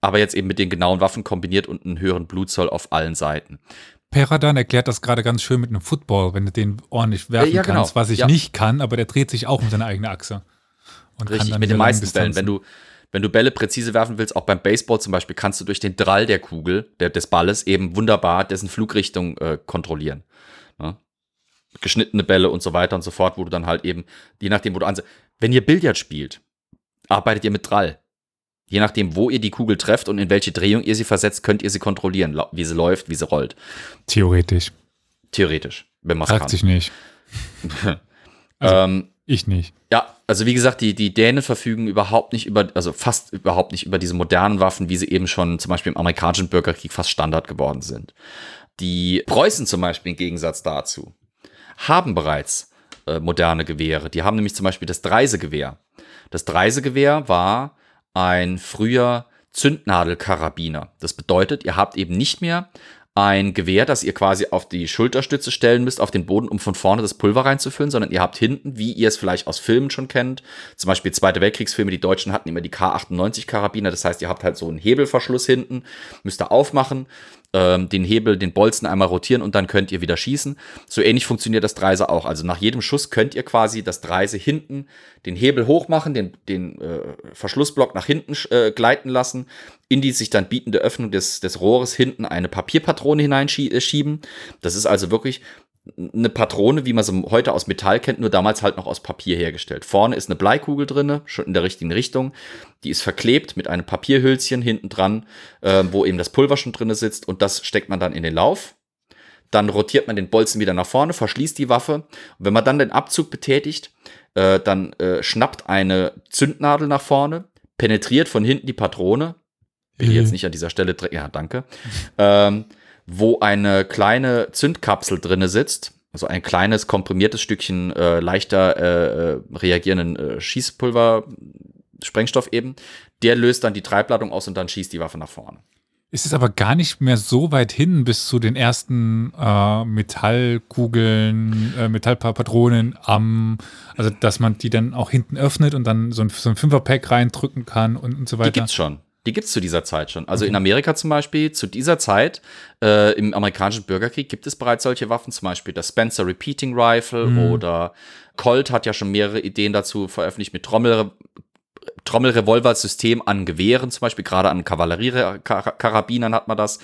aber jetzt eben mit den genauen Waffen kombiniert und einen höheren Blutzoll auf allen Seiten. Peradan erklärt das gerade ganz schön mit einem Football, wenn du den ordentlich werfen Äh, ja, genau. kannst, was ich Ja. nicht kann, aber der dreht sich auch um seine eigene Achse. Und Richtig, dann mit den meisten Bällen. Wenn du, wenn du Bälle präzise werfen willst, auch beim Baseball zum Beispiel, kannst du durch den Drall der Kugel, der, des Balles, eben wunderbar dessen Flugrichtung äh, kontrollieren. Ne? Geschnittene Bälle und so weiter und so fort, wo du dann halt eben, je nachdem, wo du ansetzt. Wenn ihr Billard spielt, arbeitet ihr mit Drall. Je nachdem, wo ihr die Kugel trefft und in welche Drehung ihr sie versetzt, könnt ihr sie kontrollieren, wie sie läuft, wie sie rollt. Theoretisch. Theoretisch, wenn man kann. Praktisch nicht. Also- ähm, Ich nicht. Ja, also wie gesagt, die, die Dänen verfügen überhaupt nicht über, also fast überhaupt nicht über diese modernen Waffen, wie sie eben schon zum Beispiel im amerikanischen Bürgerkrieg fast Standard geworden sind. Die Preußen zum Beispiel im Gegensatz dazu haben bereits äh, moderne Gewehre. Die haben nämlich zum Beispiel das Dreisegewehr. Das Dreisegewehr war ein früher Zündnadelkarabiner. Das bedeutet, ihr habt eben nicht mehr ein Gewehr, das ihr quasi auf die Schulterstütze stellen müsst, auf den Boden, um von vorne das Pulver reinzufüllen, sondern ihr habt hinten, wie ihr es vielleicht aus Filmen schon kennt, zum Beispiel Zweite Weltkriegsfilme, die Deutschen hatten immer die K98-Karabiner, das heißt, ihr habt halt so einen Hebelverschluss hinten, müsst ihr aufmachen, ähm, den Hebel, den Bolzen einmal rotieren und dann könnt ihr wieder schießen. So ähnlich funktioniert das Dreise auch. Also nach jedem Schuss könnt ihr quasi das Dreise hinten den Hebel hochmachen, den, den äh, Verschlussblock nach hinten äh, gleiten lassen, in die sich dann bietende Öffnung des, des Rohres hinten eine Papierpatrone hineinschieben. Das ist also wirklich eine Patrone, wie man sie heute aus Metall kennt, nur damals halt noch aus Papier hergestellt. Vorne ist eine Bleikugel drinne, schon in der richtigen Richtung. Die ist verklebt mit einem Papierhülzchen hinten dran, äh, wo eben das Pulver schon drinne sitzt und das steckt man dann in den Lauf. Dann rotiert man den Bolzen wieder nach vorne, verschließt die Waffe. Und wenn man dann den Abzug betätigt, äh, dann äh, schnappt eine Zündnadel nach vorne, penetriert von hinten die Patrone. Will ich Mhm. jetzt nicht an dieser Stelle Ja, danke. Ähm, wo eine kleine Zündkapsel drinne sitzt, also ein kleines komprimiertes Stückchen äh, leichter äh, äh, reagierenden äh, Schießpulver, Sprengstoff eben, der löst dann die Treibladung aus und dann schießt die Waffe nach vorne. Es ist aber gar nicht mehr so weit hin bis zu den ersten äh, Metallkugeln, äh, Metallpatronen am, also dass man die dann auch hinten öffnet und dann so ein, so ein Fünferpack reindrücken kann und, und so Die weiter. gibt's schon. Die gibt's zu dieser Zeit schon. Also in Amerika zum Beispiel, zu dieser Zeit, äh, im amerikanischen Bürgerkrieg gibt es bereits solche Waffen, zum Beispiel das Spencer Repeating Rifle Mhm. oder Colt hat ja schon mehrere Ideen dazu veröffentlicht mit Trommel, Trommelrevolversystem an Gewehren, zum Beispiel gerade an Kavalleriekarabinern hat man das.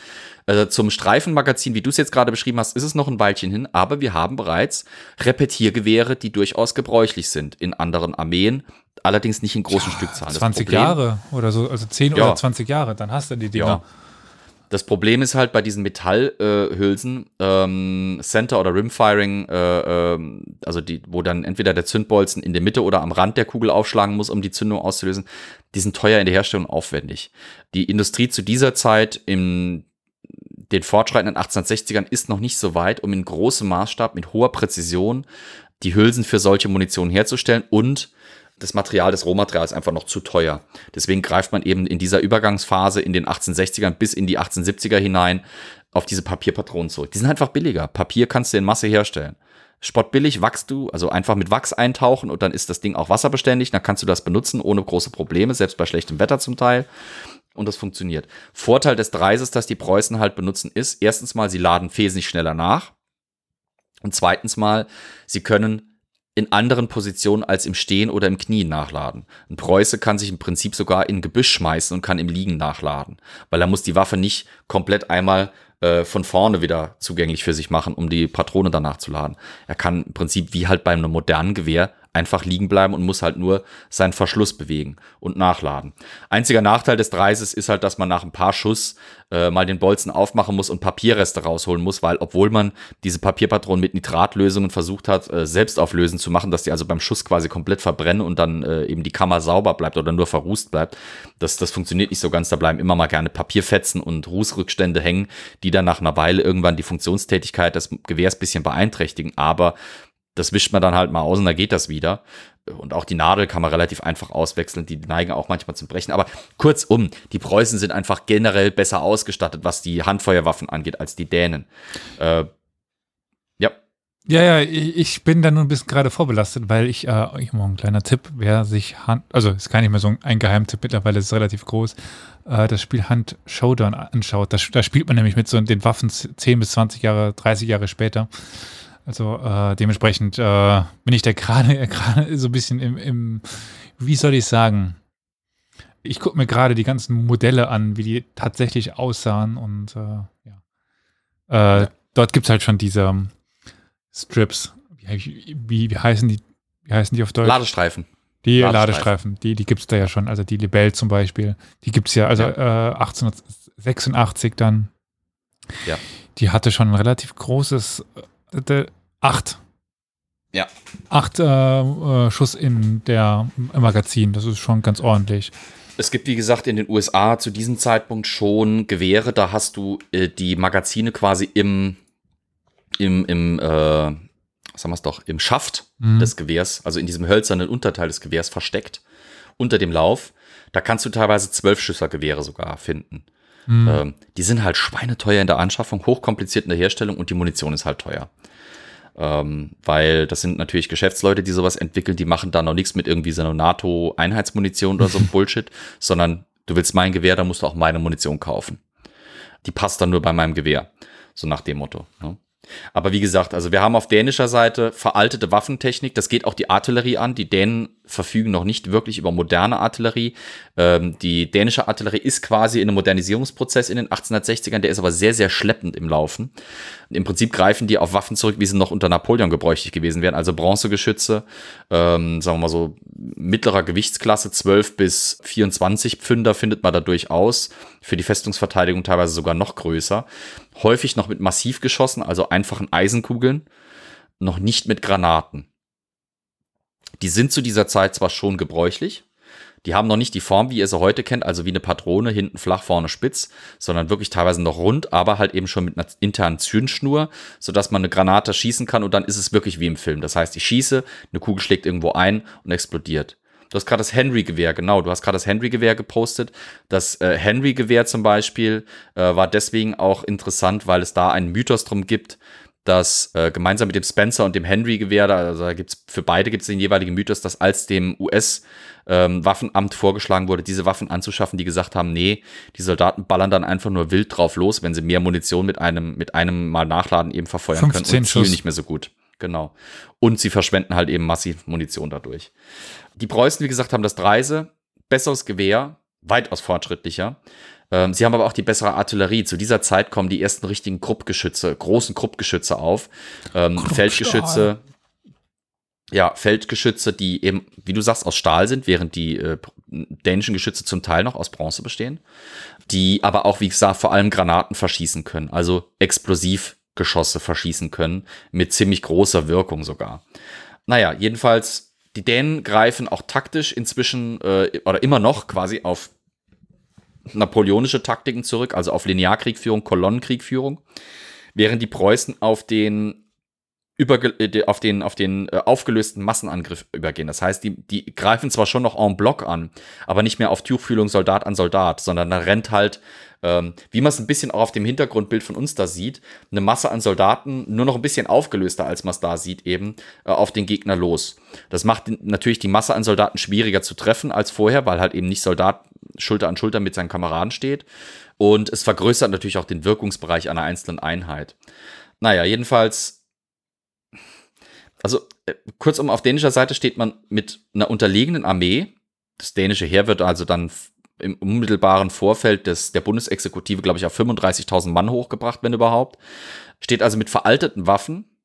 Äh, zum Streifenmagazin, wie du es jetzt gerade beschrieben hast, ist es noch ein Weilchen hin, aber wir haben bereits Repetiergewehre, die durchaus gebräuchlich sind in anderen Armeen, allerdings nicht in großen Stückzahlen. Das 20 Problem- Jahre oder so, also 10 Ja. oder 20 Jahre, dann hast du die Dinger. Ja. Das Problem ist halt bei diesen Metallhülsen, äh, ähm, Center- oder Rimfiring, äh, ähm, also die, wo dann entweder der Zündbolzen in der Mitte oder am Rand der Kugel aufschlagen muss, um die Zündung auszulösen, die sind teuer in der Herstellung und aufwendig. Die Industrie zu dieser Zeit in den fortschreitenden 1860ern ist noch nicht so weit, um in großem Maßstab mit hoher Präzision die Hülsen für solche Munition herzustellen und das Material, das Rohmaterial ist einfach noch zu teuer. Deswegen greift man eben in dieser Übergangsphase in den 1860ern bis in die 1870er hinein auf diese Papierpatronen zurück. Die sind einfach billiger. Papier kannst du in Masse herstellen. Spottbillig wachst du, also einfach mit Wachs eintauchen und dann ist das Ding auch wasserbeständig. Dann kannst du das benutzen ohne große Probleme, selbst bei schlechtem Wetter zum Teil. Und das funktioniert. Vorteil des Dreises, das die Preußen halt benutzen, ist, erstens mal, sie laden wesentlich schneller nach. Und zweitens mal, sie können in anderen Positionen als im Stehen oder im Knien nachladen. Ein Preuße kann sich im Prinzip sogar in Gebüsch schmeißen und kann im Liegen nachladen, weil er muss die Waffe nicht komplett einmal äh, von vorne wieder zugänglich für sich machen, um die Patrone danach zu laden. Er kann im Prinzip wie halt bei einem modernen Gewehr einfach liegen bleiben und muss halt nur seinen Verschluss bewegen und nachladen. Einziger Nachteil des Dreises ist halt, dass man nach ein paar Schuss äh, mal den Bolzen aufmachen muss und Papierreste rausholen muss, weil obwohl man diese Papierpatronen mit Nitratlösungen versucht hat, äh, selbst auflösen zu machen, dass die also beim Schuss quasi komplett verbrennen und dann äh, eben die Kammer sauber bleibt oder nur verrußt bleibt, das, das funktioniert nicht so ganz. Da bleiben immer mal gerne Papierfetzen und Rußrückstände hängen, die dann nach einer Weile irgendwann die Funktionstätigkeit des Gewehrs bisschen beeinträchtigen. Aber das wischt man dann halt mal aus und dann geht das wieder. Und auch die Nadel kann man relativ einfach auswechseln. Die neigen auch manchmal zum Brechen. Aber kurzum, die Preußen sind einfach generell besser ausgestattet, was die Handfeuerwaffen angeht, als die Dänen. Äh, ja. Ja, ja, ich bin da nur ein bisschen gerade vorbelastet, weil ich, äh, ich mal ein kleiner Tipp, wer sich Hand, also ist gar nicht mehr so ein Geheimtipp, mittlerweile ist es relativ groß, äh, das Spiel Hand Showdown anschaut. Da, da spielt man nämlich mit so den Waffen 10 bis 20 Jahre, 30 Jahre später. Also äh, dementsprechend äh, bin ich da gerade gerade so ein bisschen im, im, wie soll ich sagen? Ich gucke mir gerade die ganzen Modelle an, wie die tatsächlich aussahen und äh, ja. Äh, dort gibt es halt schon diese um, Strips. Wie, wie, wie, heißen die? Wie heißen die auf Deutsch? Ladestreifen. Die Ladestreifen, Ladestreifen die, die gibt es da ja schon. Also die Libelle zum Beispiel. Die gibt es ja, also ja. Äh, 1886 dann. Ja. Die hatte schon ein relativ großes acht. Ja. Acht äh, äh, Schuss in der im Magazin, das ist schon ganz ordentlich. Es gibt, wie gesagt, in den USA zu diesem Zeitpunkt schon Gewehre, da hast du äh, die Magazine quasi im, im, im äh, sagen wir es doch, im Schaft mhm. des Gewehrs, also in diesem hölzernen Unterteil des Gewehrs versteckt, unter dem Lauf. Da kannst du teilweise Zwölfschüssergewehre sogar finden. Mhm. Ähm, die sind halt schweineteuer in der Anschaffung, hochkompliziert in der Herstellung und die Munition ist halt teuer. Ähm, weil das sind natürlich Geschäftsleute, die sowas entwickeln, die machen da noch nichts mit irgendwie so einer NATO-Einheitsmunition oder so Bullshit, sondern du willst mein Gewehr, dann musst du auch meine Munition kaufen. Die passt dann nur bei meinem Gewehr. So nach dem Motto. Ne? Aber wie gesagt, also wir haben auf dänischer Seite veraltete Waffentechnik. Das geht auch die Artillerie an. Die Dänen verfügen noch nicht wirklich über moderne Artillerie. Ähm, die dänische Artillerie ist quasi in einem Modernisierungsprozess in den 1860ern. Der ist aber sehr, sehr schleppend im Laufen. Im Prinzip greifen die auf Waffen zurück, wie sie noch unter Napoleon gebräuchlich gewesen wären. Also Bronzegeschütze, ähm, sagen wir mal so mittlerer Gewichtsklasse, 12 bis 24 Pfünder findet man da durchaus. Für die Festungsverteidigung teilweise sogar noch größer. Häufig noch mit Massivgeschossen, also einfachen Eisenkugeln. Noch nicht mit Granaten. Die sind zu dieser Zeit zwar schon gebräuchlich, die haben noch nicht die Form, wie ihr sie heute kennt, also wie eine Patrone, hinten flach, vorne spitz, sondern wirklich teilweise noch rund, aber halt eben schon mit einer internen Zündschnur, sodass man eine Granate schießen kann und dann ist es wirklich wie im Film. Das heißt, ich schieße, eine Kugel schlägt irgendwo ein und explodiert. Du hast gerade das Henry-Gewehr, genau, du hast gerade das Henry-Gewehr gepostet. Das äh, Henry-Gewehr zum Beispiel äh, war deswegen auch interessant, weil es da einen Mythos drum gibt, dass äh, gemeinsam mit dem Spencer und dem Henry-Gewehr, da, also da gibt's für beide gibt es den jeweiligen Mythos, dass als dem US-Waffenamt ähm, vorgeschlagen wurde, diese Waffen anzuschaffen, die gesagt haben, nee, die Soldaten ballern dann einfach nur wild drauf los, wenn sie mehr Munition mit einem, mit einem Mal nachladen eben verfeuern können und zielen nicht mehr so gut. Genau. Und sie verschwenden halt eben massiv Munition dadurch. Die Preußen, wie gesagt, haben das Dreise, besseres Gewehr, weitaus fortschrittlicher. Ähm, sie haben aber auch die bessere Artillerie. Zu dieser Zeit kommen die ersten richtigen Kruppgeschütze, großen Kruppgeschütze auf. Ähm, Feldgeschütze, ja, Feldgeschütze, die eben, wie du sagst, aus Stahl sind, während die äh, dänischen Geschütze zum Teil noch aus Bronze bestehen. Die aber auch, wie gesagt, vor allem Granaten verschießen können, also Explosivgeschosse verschießen können, mit ziemlich großer Wirkung sogar. Naja, jedenfalls, die Dänen greifen auch taktisch inzwischen äh, oder immer noch quasi auf napoleonische Taktiken zurück, also auf Linearkriegführung, Kolonnenkriegführung, während die Preußen auf den überge äh, auf den, auf den äh, aufgelösten Massenangriff übergehen. Das heißt, die, die greifen zwar schon noch en bloc an, aber nicht mehr auf Tuchfühlung Soldat an Soldat, sondern da rennt halt, ähm, wie man es ein bisschen auch auf dem Hintergrundbild von uns da sieht, eine Masse an Soldaten, nur noch ein bisschen aufgelöster, als man es da sieht, eben äh, auf den Gegner los. Das macht natürlich die Masse an Soldaten schwieriger zu treffen als vorher, weil halt eben nicht Soldat Schulter an Schulter mit seinen Kameraden steht. Und es vergrößert natürlich auch den Wirkungsbereich einer einzelnen Einheit. Naja, jedenfalls also äh, kurzum, auf dänischer Seite steht man mit einer unterlegenen Armee. Das dänische Heer wird also dann im unmittelbaren Vorfeld des, der Bundesexekutive, glaube ich, auf 35.000 Mann hochgebracht, wenn überhaupt. Steht also mit veralteten Waffen,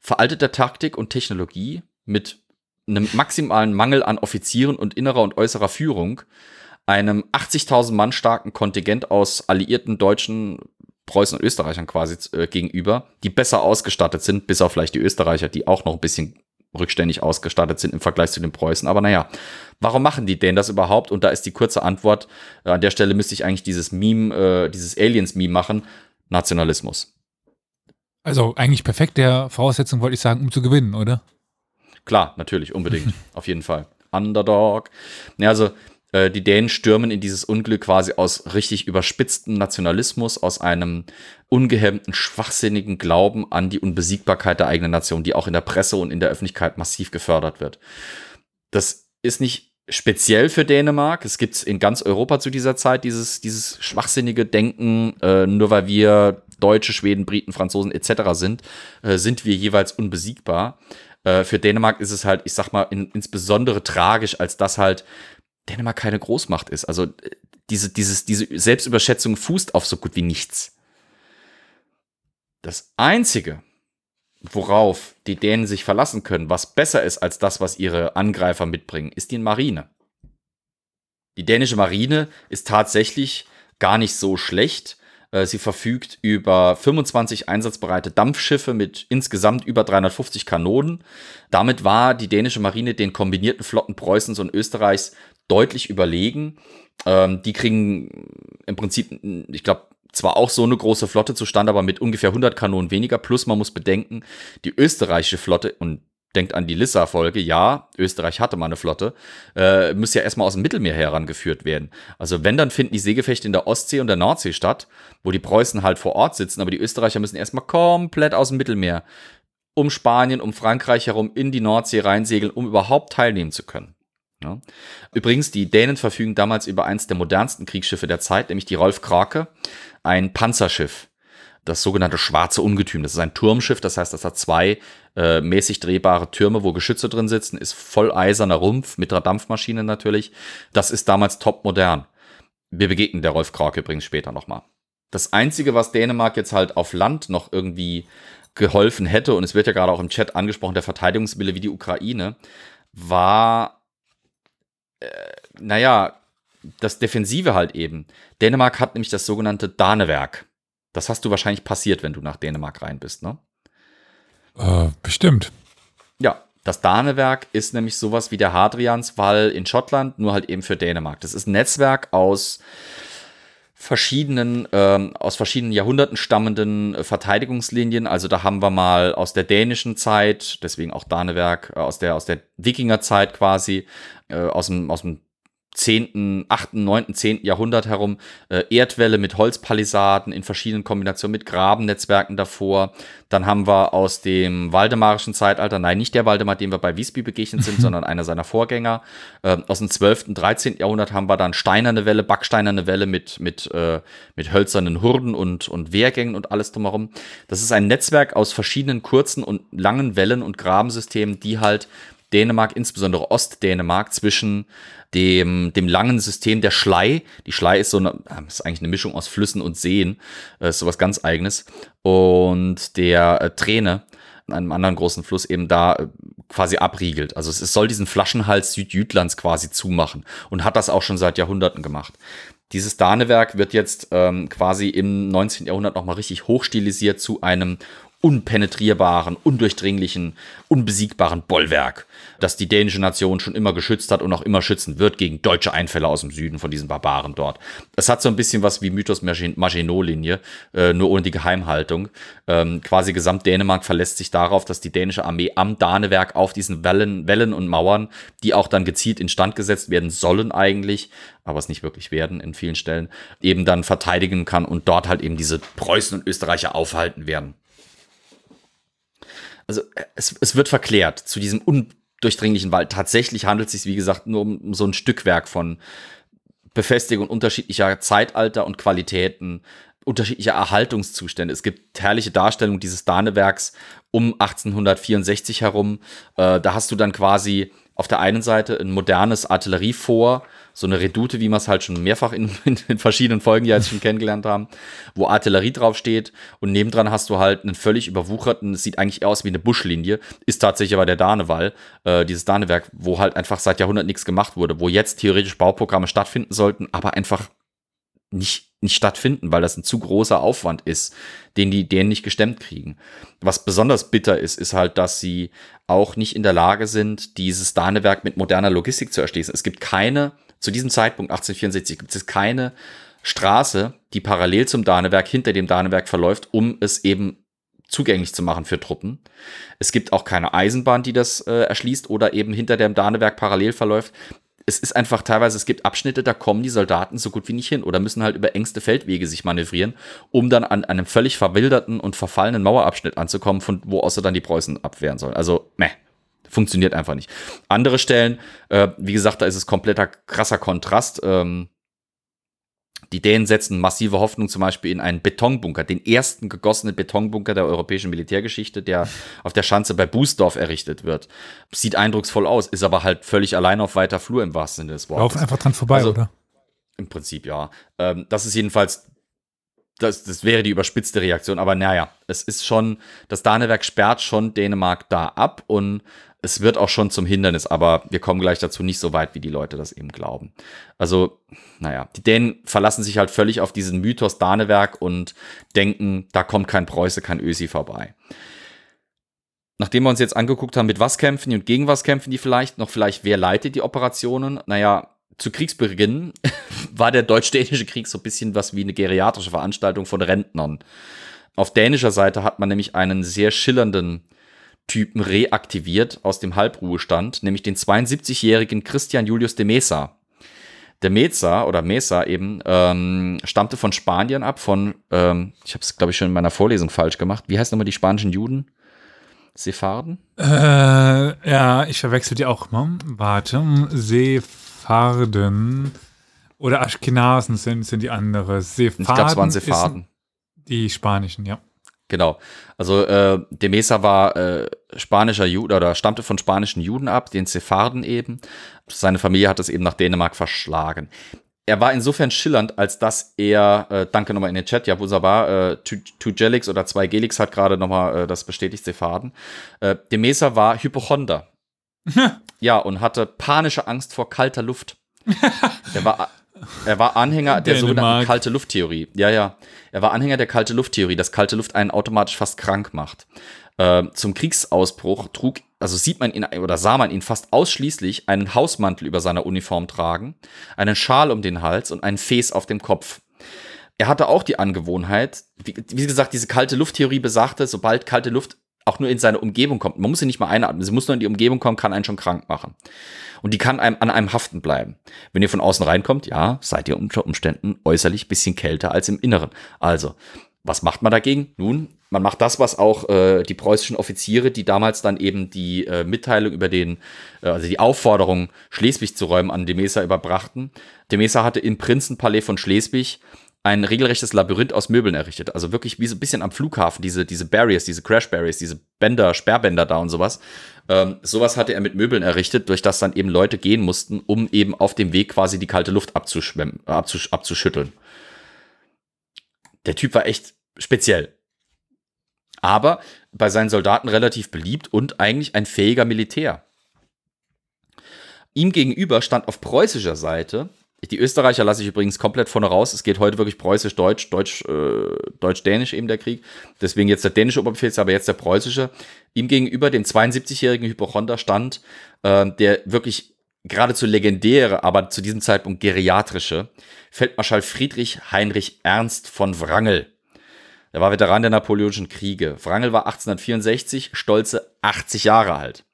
veralteter Taktik und Technologie, mit einem maximalen Mangel an Offizieren und innerer und äußerer Führung, einem 80.000 Mann starken Kontingent aus alliierten deutschen Preußen und Österreichern quasi äh, gegenüber, die besser ausgestattet sind, bis auf vielleicht die Österreicher, die auch noch ein bisschen rückständig ausgestattet sind im Vergleich zu den Preußen. Aber naja, warum machen die denn das überhaupt? Und da ist die kurze Antwort, äh, an der Stelle müsste ich eigentlich dieses Meme, äh, dieses Aliens-Meme machen, Nationalismus. Also eigentlich perfekt der Voraussetzung, wollte ich sagen, um zu gewinnen, oder? Klar, natürlich, unbedingt, auf jeden Fall. Underdog. Ja, also äh, die Dänen stürmen in dieses Unglück quasi aus richtig überspitztem Nationalismus, aus einem ungehemmten, schwachsinnigen Glauben an die Unbesiegbarkeit der eigenen Nation, die auch in der Presse und in der Öffentlichkeit massiv gefördert wird. Das ist nicht speziell für Dänemark. Es gibt in ganz Europa zu dieser Zeit dieses, dieses schwachsinnige Denken, äh, nur weil wir Deutsche, Schweden, Briten, Franzosen etc. sind, äh, sind wir jeweils unbesiegbar. Äh, für Dänemark ist es halt, ich sag mal, in, insbesondere tragisch, als das halt Dänemark keine Großmacht ist. Also äh, diese, dieses, diese Selbstüberschätzung fußt auf so gut wie nichts. Das Einzige, worauf die Dänen sich verlassen können, was besser ist als das, was ihre Angreifer mitbringen, ist die Marine. Die dänische Marine ist tatsächlich gar nicht so schlecht. Äh, sie verfügt über 25 einsatzbereite Dampfschiffe mit insgesamt über 350 Kanonen. Damit war die dänische Marine den kombinierten Flotten Preußens und Österreichs deutlich überlegen. Ähm, die kriegen im Prinzip, ich glaube, zwar auch so eine große Flotte zustande, aber mit ungefähr 100 Kanonen weniger. Plus man muss bedenken, die österreichische Flotte, und denkt an die Lissa-Folge, ja, Österreich hatte mal eine Flotte, äh, muss ja erstmal aus dem Mittelmeer herangeführt werden. Also wenn, dann finden die Seegefechte in der Ostsee und der Nordsee statt, wo die Preußen halt vor Ort sitzen, aber die Österreicher müssen erstmal komplett aus dem Mittelmeer um Spanien, um Frankreich herum in die Nordsee reinsegeln, um überhaupt teilnehmen zu können. Ja. Übrigens, die Dänen verfügen damals über eins der modernsten Kriegsschiffe der Zeit, nämlich die Rolf Krake, ein Panzerschiff das sogenannte Schwarze Ungetüm. Das ist ein Turmschiff, das heißt, das hat zwei äh, mäßig drehbare Türme, wo Geschütze drin sitzen, ist voll eiserner Rumpf mit einer Dampfmaschine natürlich. Das ist damals top modern. Wir begegnen der Rolf Krake übrigens später nochmal. Das Einzige, was Dänemark jetzt halt auf Land noch irgendwie geholfen hätte, und es wird ja gerade auch im Chat angesprochen, der Verteidigungswille wie die Ukraine, war, äh, naja, das Defensive halt eben. Dänemark hat nämlich das sogenannte Danewerk. Das hast du wahrscheinlich passiert, wenn du nach Dänemark rein bist, ne? Äh, bestimmt. Ja, das Danewerk ist nämlich sowas wie der Hadrianswall in Schottland, nur halt eben für Dänemark. Das ist ein Netzwerk aus verschiedenen, ähm, aus verschiedenen Jahrhunderten stammenden äh, Verteidigungslinien. Also da haben wir mal aus der dänischen Zeit, deswegen auch Danewerk, äh, aus der, aus der Wikingerzeit quasi, äh, aus dem, aus dem 10., 8., 9., 10. Jahrhundert herum äh, Erdwälle mit Holzpalisaden in verschiedenen Kombinationen mit Grabennetzwerken davor. Dann haben wir aus dem waldemarischen Zeitalter, nein, nicht der Waldemar, dem wir bei Wiesby begegnet sind, sondern einer seiner Vorgänger. Äh, aus dem 12., 13. Jahrhundert haben wir dann steinerne Welle, backsteinerne Welle mit, mit, äh, mit hölzernen Hurden und, und Wehrgängen und alles drumherum. Das ist ein Netzwerk aus verschiedenen kurzen und langen Wellen und Grabensystemen, die halt Dänemark, insbesondere Ostdänemark, zwischen dem, dem langen System der Schlei. Die Schlei ist so eine, ist eigentlich eine Mischung aus Flüssen und Seen, äh, ist sowas ganz eigenes. Und der äh, Träne, einem anderen großen Fluss, eben da äh, quasi abriegelt. Also es, es soll diesen Flaschenhals Südjütlands quasi zumachen und hat das auch schon seit Jahrhunderten gemacht. Dieses Danewerk wird jetzt ähm, quasi im 19. Jahrhundert nochmal richtig hochstilisiert zu einem unpenetrierbaren, undurchdringlichen, unbesiegbaren Bollwerk, das die dänische Nation schon immer geschützt hat und auch immer schützen wird gegen deutsche Einfälle aus dem Süden von diesen Barbaren dort. Es hat so ein bisschen was wie Mythos Maginot-Linie, äh, nur ohne die Geheimhaltung. Ähm, quasi gesamt Dänemark verlässt sich darauf, dass die dänische Armee am Danewerk auf diesen Wellen, Wellen und Mauern, die auch dann gezielt instand gesetzt werden sollen eigentlich, aber es nicht wirklich werden in vielen Stellen, eben dann verteidigen kann und dort halt eben diese Preußen und Österreicher aufhalten werden. Also es, es wird verklärt zu diesem undurchdringlichen Wald. Tatsächlich handelt es sich, wie gesagt, nur um, um so ein Stückwerk von Befestigung unterschiedlicher Zeitalter und Qualitäten, unterschiedlicher Erhaltungszustände. Es gibt herrliche Darstellungen dieses Danewerks um 1864 herum. Äh, da hast du dann quasi auf der einen Seite ein modernes Artilleriefort, so eine Redoute, wie wir es halt schon mehrfach in, in, verschiedenen Folgen ja jetzt schon kennengelernt haben, wo Artillerie draufsteht und nebendran hast du halt einen völlig überwucherten, es sieht eigentlich eher aus wie eine Buschlinie, ist tatsächlich aber der Danewall, äh, dieses Danewerk, wo halt einfach seit Jahrhunderten nichts gemacht wurde, wo jetzt theoretisch Bauprogramme stattfinden sollten, aber einfach nicht, nicht stattfinden, weil das ein zu großer Aufwand ist, den die denen nicht gestemmt kriegen. Was besonders bitter ist, ist halt, dass sie auch nicht in der Lage sind, dieses Danewerk mit moderner Logistik zu erschließen. Es gibt keine, zu diesem Zeitpunkt 1864 gibt es keine Straße, die parallel zum Danewerk hinter dem Danewerk verläuft, um es eben zugänglich zu machen für Truppen. Es gibt auch keine Eisenbahn, die das äh, erschließt oder eben hinter dem Danewerk parallel verläuft es ist einfach teilweise, es gibt Abschnitte, da kommen die Soldaten so gut wie nicht hin oder müssen halt über engste Feldwege sich manövrieren, um dann an einem völlig verwilderten und verfallenen Mauerabschnitt anzukommen, von wo aus sie dann die Preußen abwehren sollen. Also, meh, funktioniert einfach nicht. Andere Stellen, äh, wie gesagt, da ist es kompletter krasser Kontrast. Ähm, die Dänen setzen massive Hoffnung zum Beispiel in einen Betonbunker, den ersten gegossenen Betonbunker der europäischen Militärgeschichte, der auf der Schanze bei Bußdorf errichtet wird. Sieht eindrucksvoll aus, ist aber halt völlig allein auf weiter Flur im wahrsten Sinne des Wortes. Laufen einfach dran vorbei, also, oder? Im Prinzip ja. Ähm, das ist jedenfalls das, das wäre die überspitzte Reaktion, aber naja, es ist schon, das Danewerk sperrt schon Dänemark da ab und es wird auch schon zum Hindernis, aber wir kommen gleich dazu nicht so weit, wie die Leute das eben glauben. Also, naja, die Dänen verlassen sich halt völlig auf diesen Mythos Danewerk und denken, da kommt kein Preuße, kein Ösi vorbei. Nachdem wir uns jetzt angeguckt haben, mit was kämpfen die und gegen was kämpfen die vielleicht, noch vielleicht, wer leitet die Operationen? Naja, zu Kriegsbeginn war der deutsch-dänische Krieg so ein bisschen was wie eine geriatrische Veranstaltung von Rentnern. Auf dänischer Seite hat man nämlich einen sehr schillernden Typen reaktiviert aus dem Halbruhestand, nämlich den 72-jährigen Christian Julius de Mesa. Der Mesa oder Mesa eben ähm, stammte von Spanien ab, von, ähm, ich habe es glaube ich schon in meiner Vorlesung falsch gemacht. Wie heißt nochmal die spanischen Juden? Sepharden? Äh, ja, ich verwechsel die auch mal. Warte, Sepharden oder Aschkenasen sind, sind die andere. Sepharden ich glaube, es waren Sepharden. Die spanischen, ja. Genau. Also äh, de Mesa war äh, spanischer Jude oder stammte von spanischen Juden ab, den Sepharden eben. Seine Familie hat es eben nach Dänemark verschlagen. Er war insofern schillernd, als dass er, äh, danke nochmal in den Chat, ja wunderbar, äh, Two Gelix oder zwei Gelix hat gerade nochmal äh, das bestätigt, Sepharden. Äh, de Mesa war Hypochonder. ja, und hatte panische Angst vor kalter Luft. er war er war Anhänger der sogenannten kalte Lufttheorie. Ja, ja. Er war Anhänger der kalte Lufttheorie, dass kalte Luft einen automatisch fast krank macht. Äh, zum Kriegsausbruch trug, also sieht man ihn oder sah man ihn fast ausschließlich einen Hausmantel über seiner Uniform tragen, einen Schal um den Hals und einen Fes auf dem Kopf. Er hatte auch die Angewohnheit, wie, wie gesagt, diese kalte Lufttheorie besagte, sobald kalte Luft auch nur in seine Umgebung kommt, man muss sie nicht mal einatmen, sie muss nur in die Umgebung kommen, kann einen schon krank machen. Und die kann einem an einem haften bleiben. Wenn ihr von außen reinkommt, ja, seid ihr unter Umständen äußerlich bisschen kälter als im Inneren. Also, was macht man dagegen? Nun, man macht das, was auch äh, die preußischen Offiziere, die damals dann eben die äh, Mitteilung über den, äh, also die Aufforderung, Schleswig zu räumen, an de Mesa überbrachten. De Mesa hatte im Prinzenpalais von Schleswig ein regelrechtes Labyrinth aus Möbeln errichtet. Also wirklich wie so ein bisschen am Flughafen, diese, diese Barriers, diese Crash Barriers, diese Bänder, Sperrbänder da und sowas. Ähm, sowas hatte er mit Möbeln errichtet, durch das dann eben Leute gehen mussten, um eben auf dem Weg quasi die kalte Luft abzuschwemmen, abzusch abzuschütteln. Der Typ war echt speziell. Aber bei seinen Soldaten relativ beliebt und eigentlich ein fähiger Militär. Ihm gegenüber stand auf preußischer Seite Die Österreicher lasse ich übrigens komplett vorne raus. Es geht heute wirklich preußisch-deutsch, deutsch, äh, deutsch-dänisch eben der Krieg. Deswegen jetzt der dänische Oberbefehlshaber, jetzt der preußische. Ihm gegenüber dem 72-jährigen Hypochonder stand, äh, der wirklich geradezu legendäre, aber zu diesem Zeitpunkt geriatrische Feldmarschall Friedrich Heinrich Ernst von Wrangel. Er war Veteran der Napoleonischen Kriege. Wrangel war 1864 stolze 80 Jahre alt.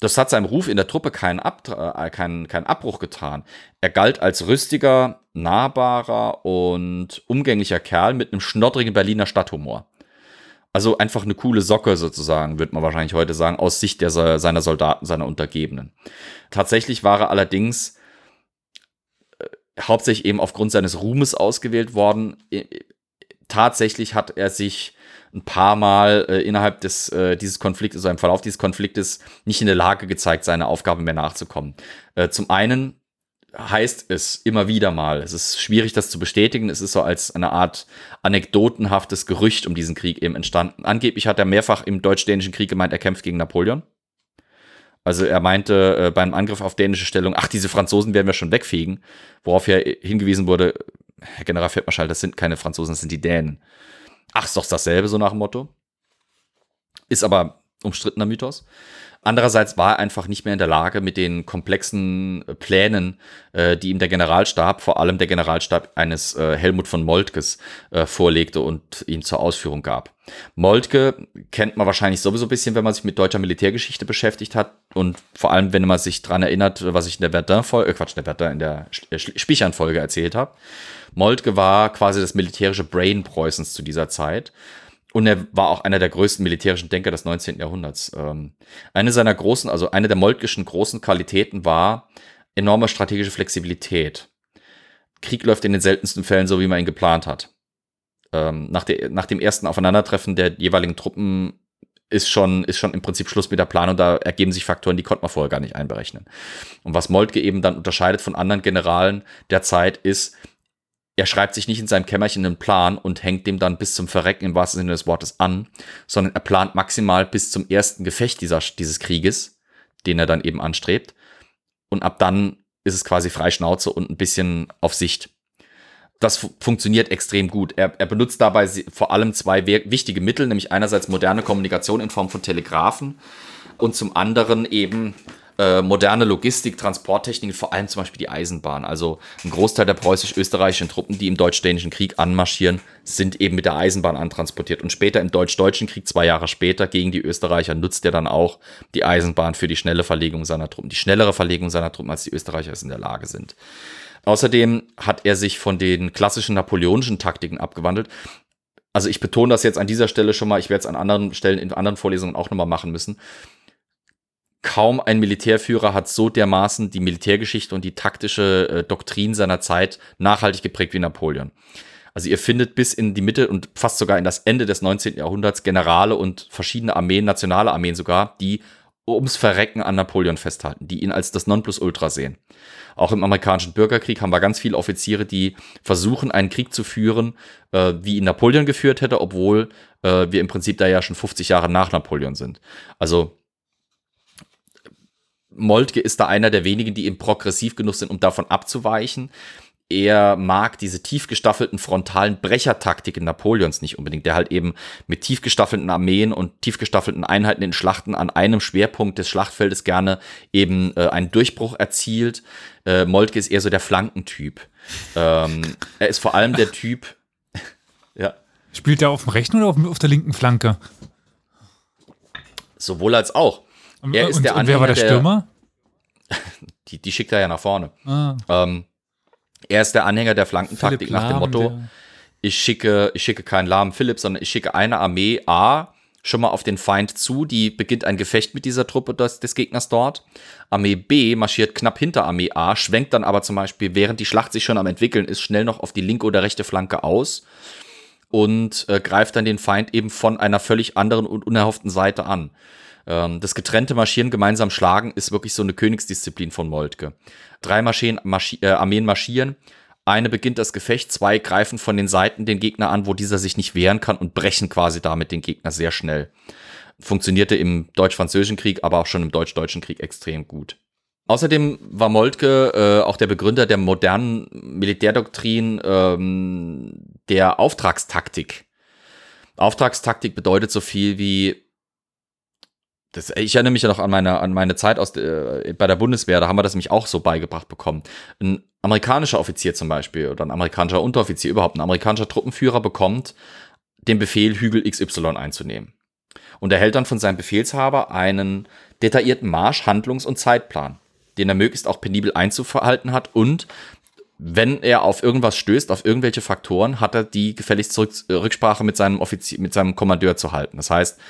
Das hat seinem Ruf in der Truppe keinen, Ab äh, keinen, keinen Abbruch getan. Er galt als rüstiger, nahbarer und umgänglicher Kerl mit einem schnoddrigen Berliner Stadthumor. Also einfach eine coole Socke sozusagen, wird man wahrscheinlich heute sagen, aus Sicht der, seiner Soldaten, seiner Untergebenen. Tatsächlich war er allerdings äh, hauptsächlich eben aufgrund seines Ruhmes ausgewählt worden. Tatsächlich hat er sich ein paar Mal äh, innerhalb des, äh, dieses Konfliktes, also im Verlauf dieses Konfliktes, nicht in der Lage gezeigt, seiner Aufgabe mehr nachzukommen. Äh, zum einen heißt es immer wieder mal, es ist schwierig, das zu bestätigen, es ist so als eine Art anekdotenhaftes Gerücht um diesen Krieg eben entstanden. Angeblich hat er mehrfach im deutsch-dänischen Krieg gemeint, er kämpft gegen Napoleon. Also er meinte äh, beim Angriff auf dänische Stellung, ach, diese Franzosen werden wir schon wegfegen, worauf ja hingewiesen wurde, Herr General Feldmarschall, das sind keine Franzosen, das sind die Dänen. Ach, ist doch dasselbe, so nach dem Motto. Ist aber umstrittener Mythos. Andererseits war er einfach nicht mehr in der Lage, mit den komplexen äh, Plänen, äh, die ihm der Generalstab, vor allem der Generalstab eines äh, Helmut von Moltkes, äh, vorlegte und ihm zur Ausführung gab. Moltke kennt man wahrscheinlich sowieso ein bisschen, wenn man sich mit deutscher Militärgeschichte beschäftigt hat und vor allem, wenn man sich daran erinnert, was ich in der Verdun-Folge, äh, Quatsch, in der Verdun, in der äh, Spichern-Folge erzählt habe. Moltke war quasi das militärische Brain Preußens zu dieser Zeit. Und er war auch einer der größten militärischen Denker des 19. Jahrhunderts. Ähm, eine seiner großen, also eine der Moltkischen großen Qualitäten war enorme strategische Flexibilität. Krieg läuft in den seltensten Fällen so, wie man ihn geplant hat. Ähm, nach, der, nach dem ersten Aufeinandertreffen der jeweiligen Truppen ist schon, ist schon im Prinzip Schluss mit der Planung. Da ergeben sich Faktoren, die konnte man vorher gar nicht einberechnen. Und was Moltke eben dann unterscheidet von anderen Generalen der Zeit ist, er schreibt sich nicht in seinem Kämmerchen einen Plan und hängt dem dann bis zum Verrecken im wahrsten Sinne des Wortes an, sondern er plant maximal bis zum ersten Gefecht dieser, dieses Krieges, den er dann eben anstrebt. Und ab dann ist es quasi Freischnauze und ein bisschen auf Sicht. Das fu funktioniert extrem gut. Er, er benutzt dabei vor allem zwei wichtige Mittel, nämlich einerseits moderne Kommunikation in Form von Telegraphen und zum anderen eben äh, moderne Logistik, Transporttechnik, vor allem zum Beispiel die Eisenbahn. Also ein Großteil der preußisch-österreichischen Truppen, die im deutsch-dänischen Krieg anmarschieren, sind eben mit der Eisenbahn antransportiert. Und später im deutsch-deutschen Krieg, zwei Jahre später, gegen die Österreicher, nutzt er dann auch die Eisenbahn für die schnelle Verlegung seiner Truppen. Die schnellere Verlegung seiner Truppen, als die Österreicher es in der Lage sind. Außerdem hat er sich von den klassischen napoleonischen Taktiken abgewandelt also ich betone das jetzt an dieser Stelle schon mal, ich werde es an anderen Stellen in anderen Vorlesungen auch nochmal machen müssen kaum ein Militärführer hat so dermaßen die Militärgeschichte und die taktische äh, Doktrin seiner Zeit nachhaltig geprägt wie Napoleon. Also ihr findet bis in die Mitte und fast sogar in das Ende des 19. Jahrhunderts Generale und verschiedene Armeen, nationale Armeen sogar, die ums Verrecken an Napoleon festhalten, die ihn als das Nonplusultra sehen. Auch im amerikanischen Bürgerkrieg haben wir ganz viele Offiziere, die versuchen, einen Krieg zu führen, äh, wie ihn Napoleon geführt hätte, obwohl äh, wir im Prinzip da ja schon 50 Jahre nach Napoleon sind. Also Moltke ist da einer der wenigen, die eben progressiv genug sind, um davon abzuweichen. Er mag diese tief gestaffelten frontalen Brechertaktiken Napoleons nicht unbedingt, der halt eben mit tief gestaffelten Armeen und tief gestaffelten Einheiten in Schlachten an einem Schwerpunkt des Schlachtfeldes gerne eben äh, einen Durchbruch erzielt. Äh, Moltke ist eher so der Flankentyp. Ähm, er ist vor allem der Typ, ja. Spielt er auf dem rechten oder auf, auf der linken Flanke? Sowohl als auch. Er ist und, der und wer war der Stürmer? die, die schickt er ja nach vorne. Ah. Ähm, er ist der Anhänger der Flankentaktik nach dem Motto, der. ich schicke, ich schicke keinen lahmen Philipp, sondern ich schicke eine Armee A schon mal auf den Feind zu, die beginnt ein Gefecht mit dieser Truppe des, des, Gegners dort. Armee B marschiert knapp hinter Armee A, schwenkt dann aber zum Beispiel, während die Schlacht sich schon am entwickeln ist, schnell noch auf die linke oder rechte Flanke aus und äh, greift dann den Feind eben von einer völlig anderen und unerhofften Seite an. Ähm, das getrennte Marschieren, gemeinsam schlagen ist wirklich so eine Königsdisziplin von Moltke. Drei Marschieren, Marschi äh, Armeen marschieren, eine beginnt das Gefecht, zwei greifen von den Seiten den Gegner an, wo dieser sich nicht wehren kann und brechen quasi damit den Gegner sehr schnell. Funktionierte im Deutsch-Französischen Krieg, aber auch schon im Deutsch-Deutschen Krieg extrem gut. Außerdem war Moltke äh, auch der Begründer der modernen Militärdoktrin ähm, der Auftragstaktik. Auftragstaktik bedeutet so viel wie das, ich erinnere mich ja noch an meine, an meine Zeit aus, äh, bei der Bundeswehr, da haben wir das nämlich auch so beigebracht bekommen. Ein amerikanischer Offizier zum Beispiel oder ein amerikanischer Unteroffizier, überhaupt ein amerikanischer Truppenführer bekommt den Befehl, Hügel XY einzunehmen. Und erhält dann von seinem Befehlshaber einen detaillierten Marsch-, Handlungs- und Zeitplan, den er möglichst auch penibel einzuverhalten hat und wenn er auf irgendwas stößt, auf irgendwelche Faktoren, hat er die gefälligst äh, Rücksprache mit seinem Offizier, mit seinem Kommandeur zu halten. Das heißt,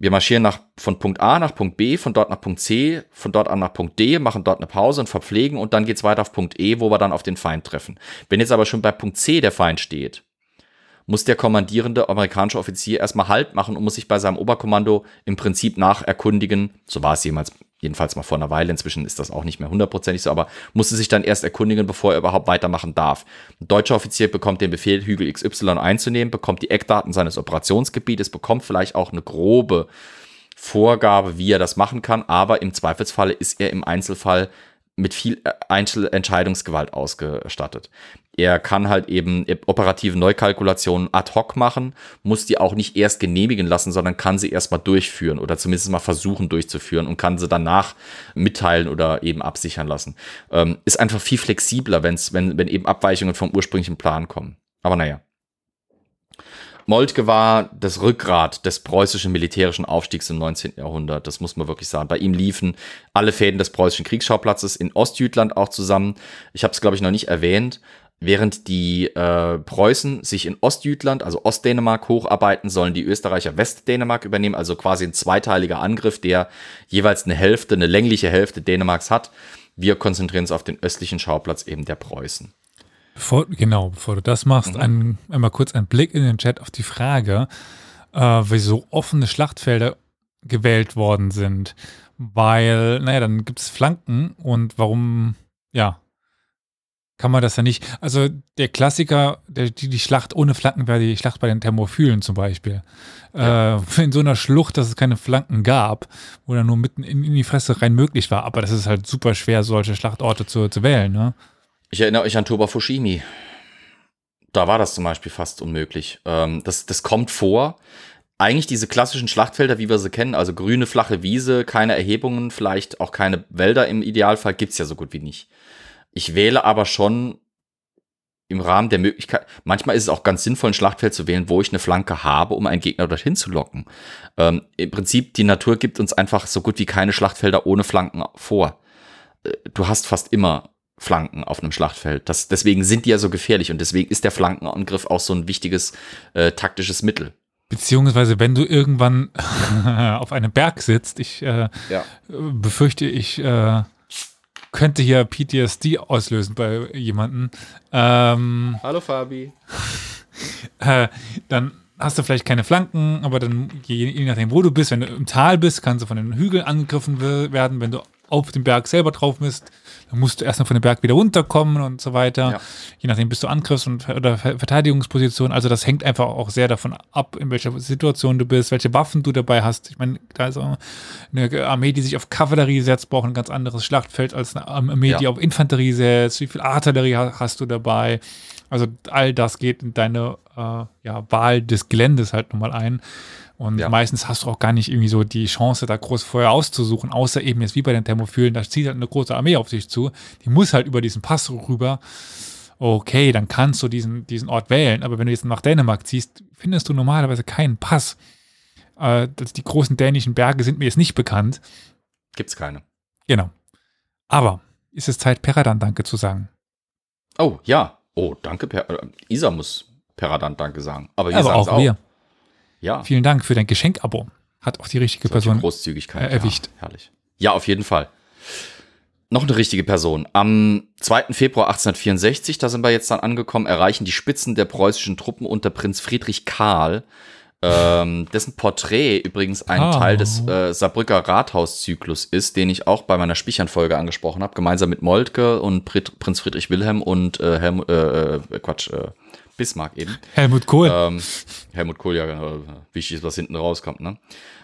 wir marschieren nach, von Punkt A nach Punkt B, von dort nach Punkt C, von dort an nach Punkt D, machen dort eine Pause und verpflegen und dann geht's weiter auf Punkt E, wo wir dann auf den Feind treffen. Wenn jetzt aber schon bei Punkt C der Feind steht, muss der kommandierende amerikanische Offizier erstmal Halt machen und muss sich bei seinem Oberkommando im Prinzip nacherkundigen, so war es jemals, jedenfalls mal vor einer Weile, inzwischen ist das auch nicht mehr hundertprozentig so, aber musste sich dann erst erkundigen, bevor er überhaupt weitermachen darf. Ein deutscher Offizier bekommt den Befehl, Hügel XY einzunehmen, bekommt die Eckdaten seines Operationsgebietes, bekommt vielleicht auch eine grobe Vorgabe, wie er das machen kann, aber im Zweifelsfalle ist er im Einzelfall mit viel äh, Einzelentscheidungsgewalt ausgestattet. Er kann halt eben operative Neukalkulationen ad hoc machen, muss die auch nicht erst genehmigen lassen, sondern kann sie erstmal durchführen oder zumindest mal versuchen durchzuführen und kann sie danach mitteilen oder eben absichern lassen. Ähm, ist einfach viel flexibler, wenn's, wenn, wenn eben Abweichungen vom ursprünglichen Plan kommen. Aber naja. Moltke war das Rückgrat des preußischen militärischen Aufstiegs im 19. Jahrhundert. Das muss man wirklich sagen. Bei ihm liefen alle Fäden des preußischen Kriegsschauplatzes in Ostjütland auch zusammen. Ich habe es, glaube ich, noch nicht erwähnt. Während die äh, Preußen sich in Ostjütland, also Ostdänemark, hocharbeiten, sollen die Österreicher Westdänemark übernehmen, also quasi ein zweiteiliger Angriff, der jeweils eine Hälfte, eine längliche Hälfte Dänemarks hat. Wir konzentrieren uns auf den östlichen Schauplatz eben der Preußen. Bevor, genau, bevor du das machst, mhm. ein, einmal kurz ein Blick in den Chat auf die Frage, äh, wieso offene Schlachtfelder gewählt worden sind. Weil, naja, dann gibt es Flanken und warum, ja, kann man das ja nicht. Also der Klassiker, der, die, die Schlacht ohne Flanken wäre die Schlacht bei den Thermophilen zum Beispiel. Ja. Äh, in so einer Schlucht, dass es keine Flanken gab, wo dann nur mitten in, in, die Fresse rein möglich war. Aber das ist halt super schwer, solche Schlachtorte zu, zu wählen, ne? Ich erinnere euch an Toba Fushimi. Da war das zum Beispiel fast unmöglich. Ähm, das, das kommt vor. Eigentlich diese klassischen Schlachtfelder, wie wir sie kennen, also grüne, flache Wiese, keine Erhebungen, vielleicht auch keine Wälder im Idealfall, gibt es ja so gut wie nicht. Ich wähle aber schon im Rahmen der Möglichkeit, manchmal ist es auch ganz sinnvoll, ein Schlachtfeld zu wählen, wo ich eine Flanke habe, um einen Gegner dorthin zu locken. Ähm, Im Prinzip, die Natur gibt uns einfach so gut wie keine Schlachtfelder ohne Flanken vor. Äh, du hast fast immer Flanken auf einem Schlachtfeld. Das, deswegen sind die ja so gefährlich und deswegen ist der Flankenangriff auch so ein wichtiges äh, taktisches Mittel. Beziehungsweise, wenn du irgendwann auf einem Berg sitzt, ich äh, ja. befürchte, ich äh, könnte hier PTSD auslösen bei jemandem. Ähm, Hallo Fabi. äh, dann hast du vielleicht keine Flanken, aber dann, je, je, nachdem, wo du bist, wenn du im Tal bist, kannst du von den Hügeln angegriffen werden. Wenn du auf dem Berg selber drauf bist, dann musst du erstmal von dem Berg wieder runterkommen und so weiter. Ja. Je nachdem bist du Angriffs- und, oder Verteidigungsposition. Also das hängt einfach auch sehr davon ab, in welcher Situation du bist, welche Waffen du dabei hast. Ich meine, da ist auch eine Armee, die sich auf Kavallerie setzt, braucht ein ganz anderes Schlachtfeld als eine Armee, ja. die auf Infanterie setzt. Wie viel Artillerie hast du dabei? Also all das geht in deine äh, ja, Wahl des Geländes halt nochmal ein. Und ja. meistens hast du auch gar nicht irgendwie so die Chance, da groß vorher auszusuchen, außer eben jetzt wie bei den Thermophilen, da zieht halt eine große Armee auf sich zu. Die muss halt über diesen Pass rüber. Okay, dann kannst du diesen, diesen Ort wählen. Aber wenn du jetzt nach Dänemark ziehst, findest du normalerweise keinen Pass. Äh, die großen dänischen Berge sind mir jetzt nicht bekannt. Gibt's keine. Genau. Aber ist es Zeit, Peradan Danke zu sagen? Oh, ja. Oh, danke. Per äh, Isa muss Peradan Danke sagen. Aber wir also auch, auch wir. Ja. Vielen Dank für dein Geschenk-Abo. Hat auch die richtige Solche Person Großzügigkeit, erwischt. Ja, herrlich. Ja, auf jeden Fall. Noch eine richtige Person. Am 2. Februar 1864, da sind wir jetzt dann angekommen, erreichen die Spitzen der preußischen Truppen unter Prinz Friedrich Karl, ähm, dessen Porträt übrigens ein oh. Teil des äh, Saarbrücker Rathauszyklus ist, den ich auch bei meiner Spichern-Folge angesprochen habe, gemeinsam mit Moltke und Prinz Friedrich Wilhelm und äh, Helm, äh, äh Quatsch, äh, Bismarck eben. Helmut Kohl. Ähm, Helmut Kohl, ja, genau. Wichtig ist, was hinten rauskommt. Ne?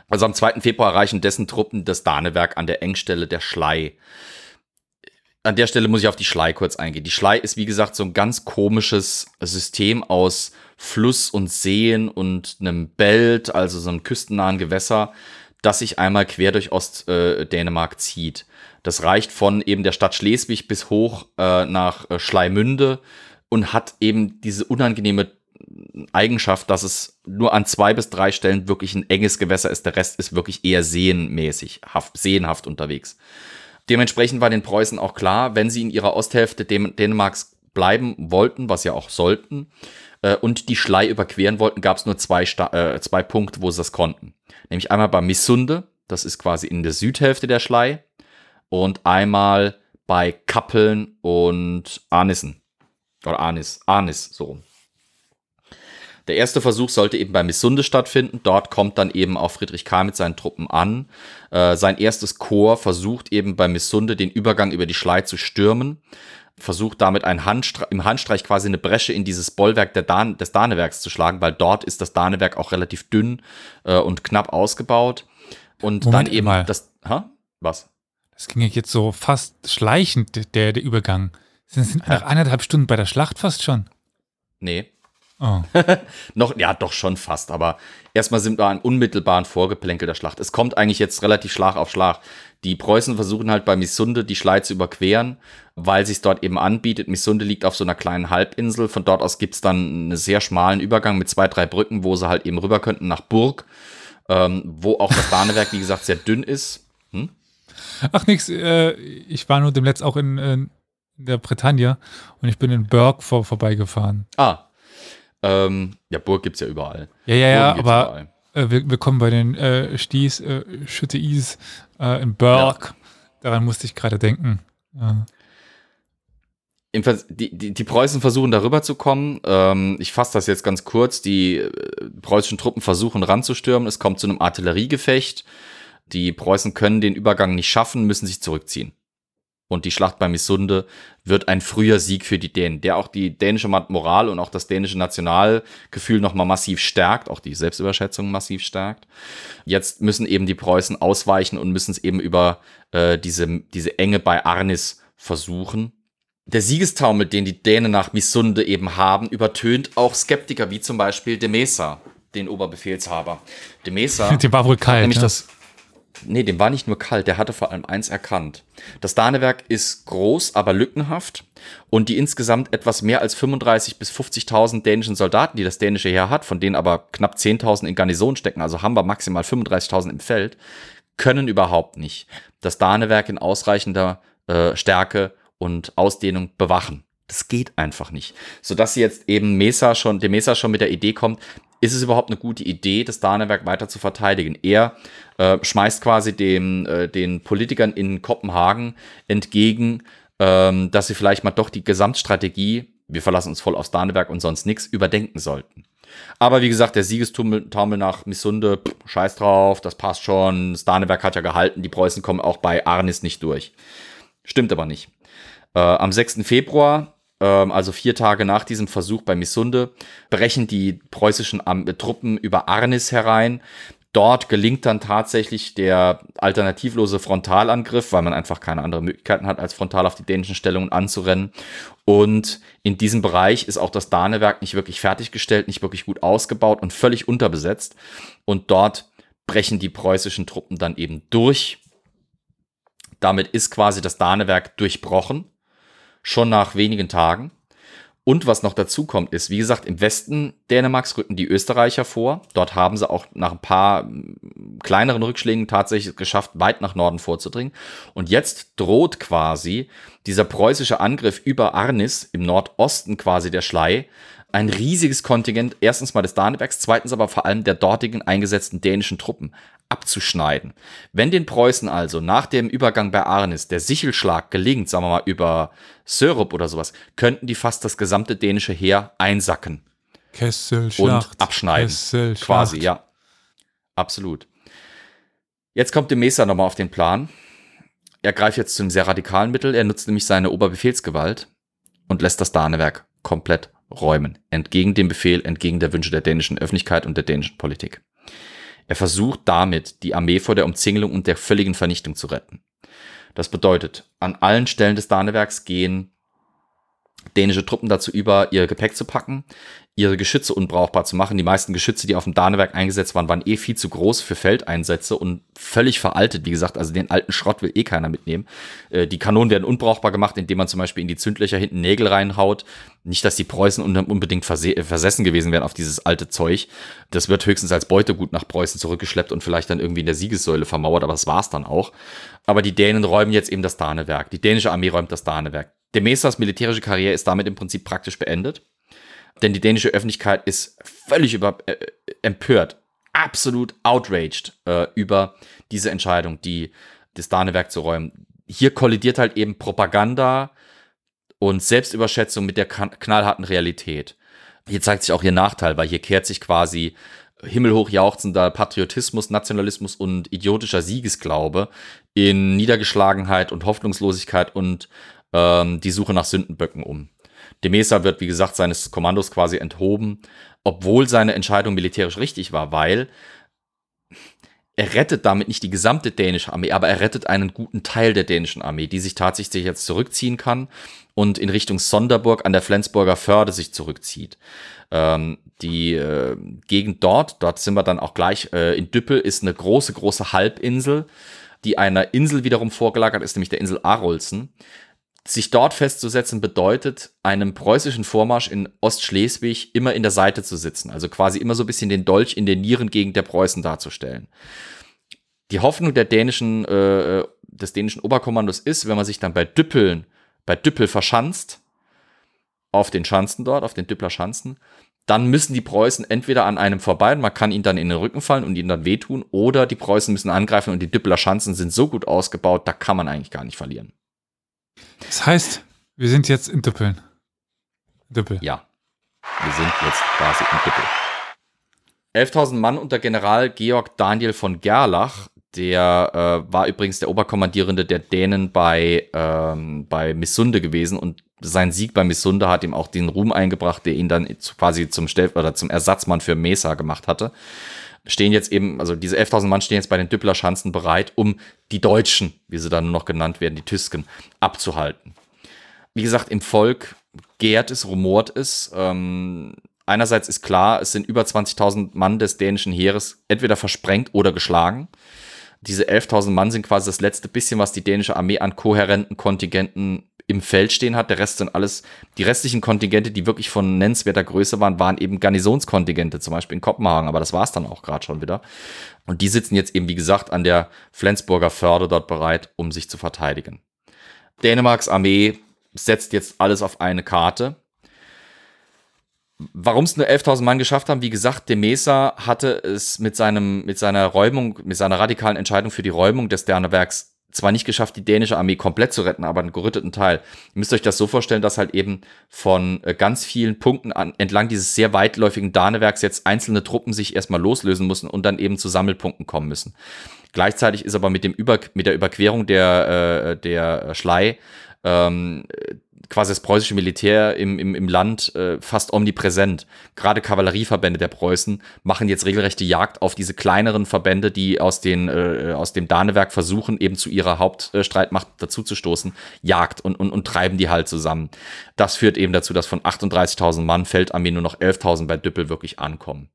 Also am 2. Februar erreichen dessen Truppen das Danewerk an der Engstelle der Schlei. an der Stelle muss ich auf die Schlei kurz eingehen. Die Schlei ist, wie gesagt, so ein ganz komisches System aus Fluss und Seen und einem Belt, also so einem küstennahen Gewässer, das sich einmal quer durch Ostdänemark äh, zieht. Das reicht von eben der Stadt Schleswig bis hoch äh, nach äh, Schleimünde und hat eben diese unangenehme Eigenschaft, dass es nur an zwei bis drei Stellen wirklich ein enges Gewässer ist. Der Rest ist wirklich eher seenmäßig, haft, seenhaft unterwegs. Dementsprechend war den Preußen auch klar, wenn sie in ihrer Osthälfte Dänemarks bleiben wollten, was ja auch sollten, äh, und die Schlei überqueren wollten, gab es nur zwei, äh, zwei Punkte, wo sie das konnten. Nämlich einmal bei Missunde, das ist quasi in der Südhälfte der Schlei, und einmal bei Kappeln und Arnissen. Oder Arnis, Arnis, so. Der erste Versuch sollte eben bei Missunde stattfinden. Dort kommt dann eben auch Friedrich Karl mit seinen Truppen an. Äh, sein erstes Korps versucht eben bei Missunde den Übergang über die Schlei zu stürmen. Versucht damit ein Handstre im Handstreich quasi eine Bresche in dieses Bollwerk Dan des Danewerks zu schlagen, weil dort ist das Danewerk auch relativ dünn äh, und knapp ausgebaut. Und Moment dann eben mal. das. Ha? Was? Das ging jetzt so fast schleichend, der, der Übergang. Sind, sind nach eineinhalb Stunden bei der Schlacht fast schon? Nee. Oh. noch, ja, doch schon fast, aber erstmal sind wir im unmittelbaren Vorgeplänkel der Schlacht. Es kommt eigentlich jetzt relativ Schlag auf Schlag. Die Preußen versuchen halt bei Missunde die Schlei zu überqueren, weil sich dort eben anbietet. Missunde liegt auf so einer kleinen Halbinsel. Von dort aus gibt es dann einen sehr schmalen Übergang mit zwei, drei Brücken, wo sie halt eben rüber könnten nach Burg, ähm, wo auch das Bahnewerk, wie gesagt, sehr dünn ist. Hm? Ach, nix. Äh, ich war nur demnächst auch in, in der Bretagne und ich bin in Burg vor, vorbeigefahren. Ah, ähm, ja, Burg gibt es ja überall. Ja, ja, ja, aber äh, wir, wir, kommen bei den äh, Sties, äh, Schütteis äh, in Burg. Ja. Daran musste ich gerade denken. Ja. Die, die, die, Preußen versuchen darüber zu kommen. Ähm, ich fasse das jetzt ganz kurz. Die äh, preußischen Truppen versuchen ranzustürmen. Es kommt zu einem Artilleriegefecht. Die Preußen können den Übergang nicht schaffen, müssen sich zurückziehen und die Schlacht bei Missunde wird ein früher Sieg für die Dänen, der auch die dänische Moral und auch das dänische Nationalgefühl nochmal massiv stärkt, auch die Selbstüberschätzung massiv stärkt. Jetzt müssen eben die Preußen ausweichen und müssen es eben über äh, diese, diese Enge bei Arnis versuchen. Der Siegestaumel, den die Dänen nach Missunde eben haben, übertönt auch Skeptiker wie zum Beispiel de Mesa, den Oberbefehlshaber. De Mesa, die war wohl kalt. Nämlich ja? das Nee, dem war nicht nur kalt, der hatte vor allem eins erkannt. Das Danewerk ist groß, aber lückenhaft und die insgesamt etwas mehr als 35 bis 50.000 dänischen Soldaten, die das dänische Heer hat, von denen aber knapp 10.000 in Garnison stecken, also haben wir maximal 35.000 im Feld, können überhaupt nicht das Danewerk in ausreichender äh, Stärke und Ausdehnung bewachen. Das geht einfach nicht. Sodass sie jetzt eben Mesa schon, dem Mesa schon mit der Idee kommt, ist es überhaupt eine gute Idee, das Danewerk weiter zu verteidigen? Er äh, schmeißt quasi dem, äh, den Politikern in Kopenhagen entgegen, ähm, dass sie vielleicht mal doch die Gesamtstrategie, wir verlassen uns voll aufs Danewerk und sonst nichts, überdenken sollten. Aber wie gesagt, der Siegestaumel nach Missunde, pff, scheiß drauf, das passt schon, das Danewerk hat ja gehalten, die Preußen kommen auch bei Arnis nicht durch. Stimmt aber nicht. Äh, am 6. Februar also vier Tage nach diesem Versuch bei Missunde, brechen die preußischen Truppen über Arnis herein. Dort gelingt dann tatsächlich der alternativlose Frontalangriff, weil man einfach keine andere Möglichkeiten hat, als frontal auf die dänischen Stellungen anzurennen. Und in diesem Bereich ist auch das Danewerk nicht wirklich fertiggestellt, nicht wirklich gut ausgebaut und völlig unterbesetzt. Und dort brechen die preußischen Truppen dann eben durch. Damit ist quasi das Danewerk durchbrochen schon nach wenigen Tagen. Und was noch dazu kommt, ist, wie gesagt, im Westen Dänemarks rücken die Österreicher vor. Dort haben sie auch nach ein paar mm, kleineren Rückschlägen tatsächlich geschafft, weit nach Norden vorzudringen. Und jetzt droht quasi dieser preußische Angriff über Arnis im Nordosten quasi der Schlei ein riesiges Kontingent, erstens mal des Danebergs, zweitens aber vor allem der dortigen eingesetzten dänischen Truppen abzuschneiden. Wenn den Preußen also nach dem Übergang bei Arnis der Sichelschlag gelingt, sagen wir mal über Sörup oder sowas, könnten die fast das gesamte dänische Heer einsacken. Kesselschlacht. Und abschneiden. Kesselschlacht. Quasi, ja. Absolut. Jetzt kommt de Mesa nochmal auf den Plan. Er greift jetzt zu einem sehr radikalen Mittel. Er nutzt nämlich seine Oberbefehlsgewalt und lässt das Danewerk komplett räumen. Entgegen dem Befehl, entgegen der Wünsche der dänischen Öffentlichkeit und der dänischen Politik. Er versucht damit, die Armee vor der Umzingelung und der völligen Vernichtung zu retten. Das bedeutet, an allen Stellen des Danewerks gehen dänische Truppen dazu über, ihr Gepäck zu packen, ihre Geschütze unbrauchbar zu machen. Die meisten Geschütze, die auf dem Danewerk eingesetzt waren, waren eh viel zu groß für Feldeinsätze und völlig veraltet. Wie gesagt, also den alten Schrott will eh keiner mitnehmen. Äh, die Kanonen werden unbrauchbar gemacht, indem man zum Beispiel in die Zündlöcher hinten Nägel reinhaut. Nicht, dass die Preußen unbedingt versessen gewesen wären auf dieses alte Zeug. Das wird höchstens als Beutegut nach Preußen zurückgeschleppt und vielleicht dann irgendwie in der Siegessäule vermauert, aber das war's dann auch. Aber die Dänen räumen jetzt eben das Danewerk. Die dänische Armee räumt das Danewerk. De Mesas militärische Karriere ist damit im Prinzip praktisch beendet. Denn die dänische Öffentlichkeit ist völlig über, äh, empört, absolut outraged äh, über diese Entscheidung, die das Danewerk zu räumen. Hier kollidiert halt eben Propaganda und Selbstüberschätzung mit der knallharten Realität. Hier zeigt sich auch ihr Nachteil, weil hier kehrt sich quasi himmelhoch jauchzender Patriotismus, Nationalismus und idiotischer Siegesglaube in Niedergeschlagenheit und Hoffnungslosigkeit und ähm, die Suche nach Sündenböcken um. De Mesa wird, wie gesagt, seines Kommandos quasi enthoben, obwohl seine Entscheidung militärisch richtig war, weil er rettet damit nicht die gesamte dänische Armee, aber er rettet einen guten Teil der dänischen Armee, die sich tatsächlich jetzt zurückziehen kann und in Richtung Sonderburg an der Flensburger Förde sich zurückzieht. Ähm, die äh, Gegend dort, dort sind wir dann auch gleich äh, in Düppel, ist eine große, große Halbinsel, die einer Insel wiederum vorgelagert ist, nämlich der Insel Arolsen. Sich dort festzusetzen bedeutet, einem preußischen Vormarsch in Ostschleswig immer in der Seite zu sitzen, also quasi immer so ein bisschen den Dolch in den Nieren gegen der Preußen darzustellen. Die Hoffnung der dänischen, äh, des dänischen Oberkommandos ist, wenn man sich dann bei Düppeln, bei Düppel verschanzt, auf den Schanzen dort, auf den Düppler Schanzen, dann müssen die Preußen entweder an einem vorbei und man kann ihnen dann in den Rücken fallen und ihnen dann wehtun, oder die Preußen müssen angreifen und die Düppler Schanzen sind so gut ausgebaut, da kann man eigentlich gar nicht verlieren. Das heißt, wir sind jetzt in Düppeln. Düppel. Ja. Wir sind jetzt quasi in Düppel. 11.000 Mann unter General Georg Daniel von Gerlach, der äh, war übrigens der Oberkommandierende der Dänen bei, ähm, bei Missunde gewesen und sein Sieg bei Missunde hat ihm auch den Ruhm eingebracht, der ihn dann quasi zum Stell oder zum Ersatzmann für Mesa gemacht hatte. Stehen jetzt eben, also diese 11.000 Mann stehen jetzt bei den Düppler Schanzen bereit, um die Deutschen, wie sie dann nur noch genannt werden, die Tüsken, abzuhalten. Wie gesagt, im Volk gärt es, rumort es. Ähm, einerseits ist klar, es sind über 20.000 Mann des dänischen Heeres entweder versprengt oder geschlagen. Diese 11.000 Mann sind quasi das letzte bisschen, was die dänische Armee an kohärenten Kontingenten im Feld stehen hat. Der Rest sind alles, die restlichen Kontingente, die wirklich von nennenswerter Größe waren, waren eben Garnisonskontingente, zum Beispiel in Kopenhagen, aber das war es dann auch gerade schon wieder. Und die sitzen jetzt eben, wie gesagt, an der Flensburger Förde dort bereit, um sich zu verteidigen. Dänemarks Armee setzt jetzt alles auf eine Karte. Warum es nur 11.000 Mann geschafft haben, wie gesagt, de Mesa hatte es mit, seinem, mit seiner Räumung, mit seiner radikalen Entscheidung für die Räumung des Dernewerks zwar nicht geschafft, die dänische Armee komplett zu retten, aber einen gerütteten Teil. Ihr müsst euch das so vorstellen, dass halt eben von äh, ganz vielen Punkten an, entlang dieses sehr weitläufigen Danewerks jetzt einzelne Truppen sich erstmal loslösen müssen und dann eben zu Sammelpunkten kommen müssen. Gleichzeitig ist aber mit, dem Über mit der Überquerung der, äh, der Schlei ähm, quasi das preußische Militär im, im, im Land äh, fast omnipräsent. Gerade Kavallerieverbände der Preußen machen jetzt regelrechte Jagd auf diese kleineren Verbände, die aus, den, äh, aus dem Danewerk versuchen, eben zu ihrer Hauptstreitmacht dazuzustoßen, Jagd und, und, und treiben die halt zusammen. Das führt eben dazu, dass von 38.000 Mann Feldarmee nur noch 11.000 bei Düppel wirklich ankommen.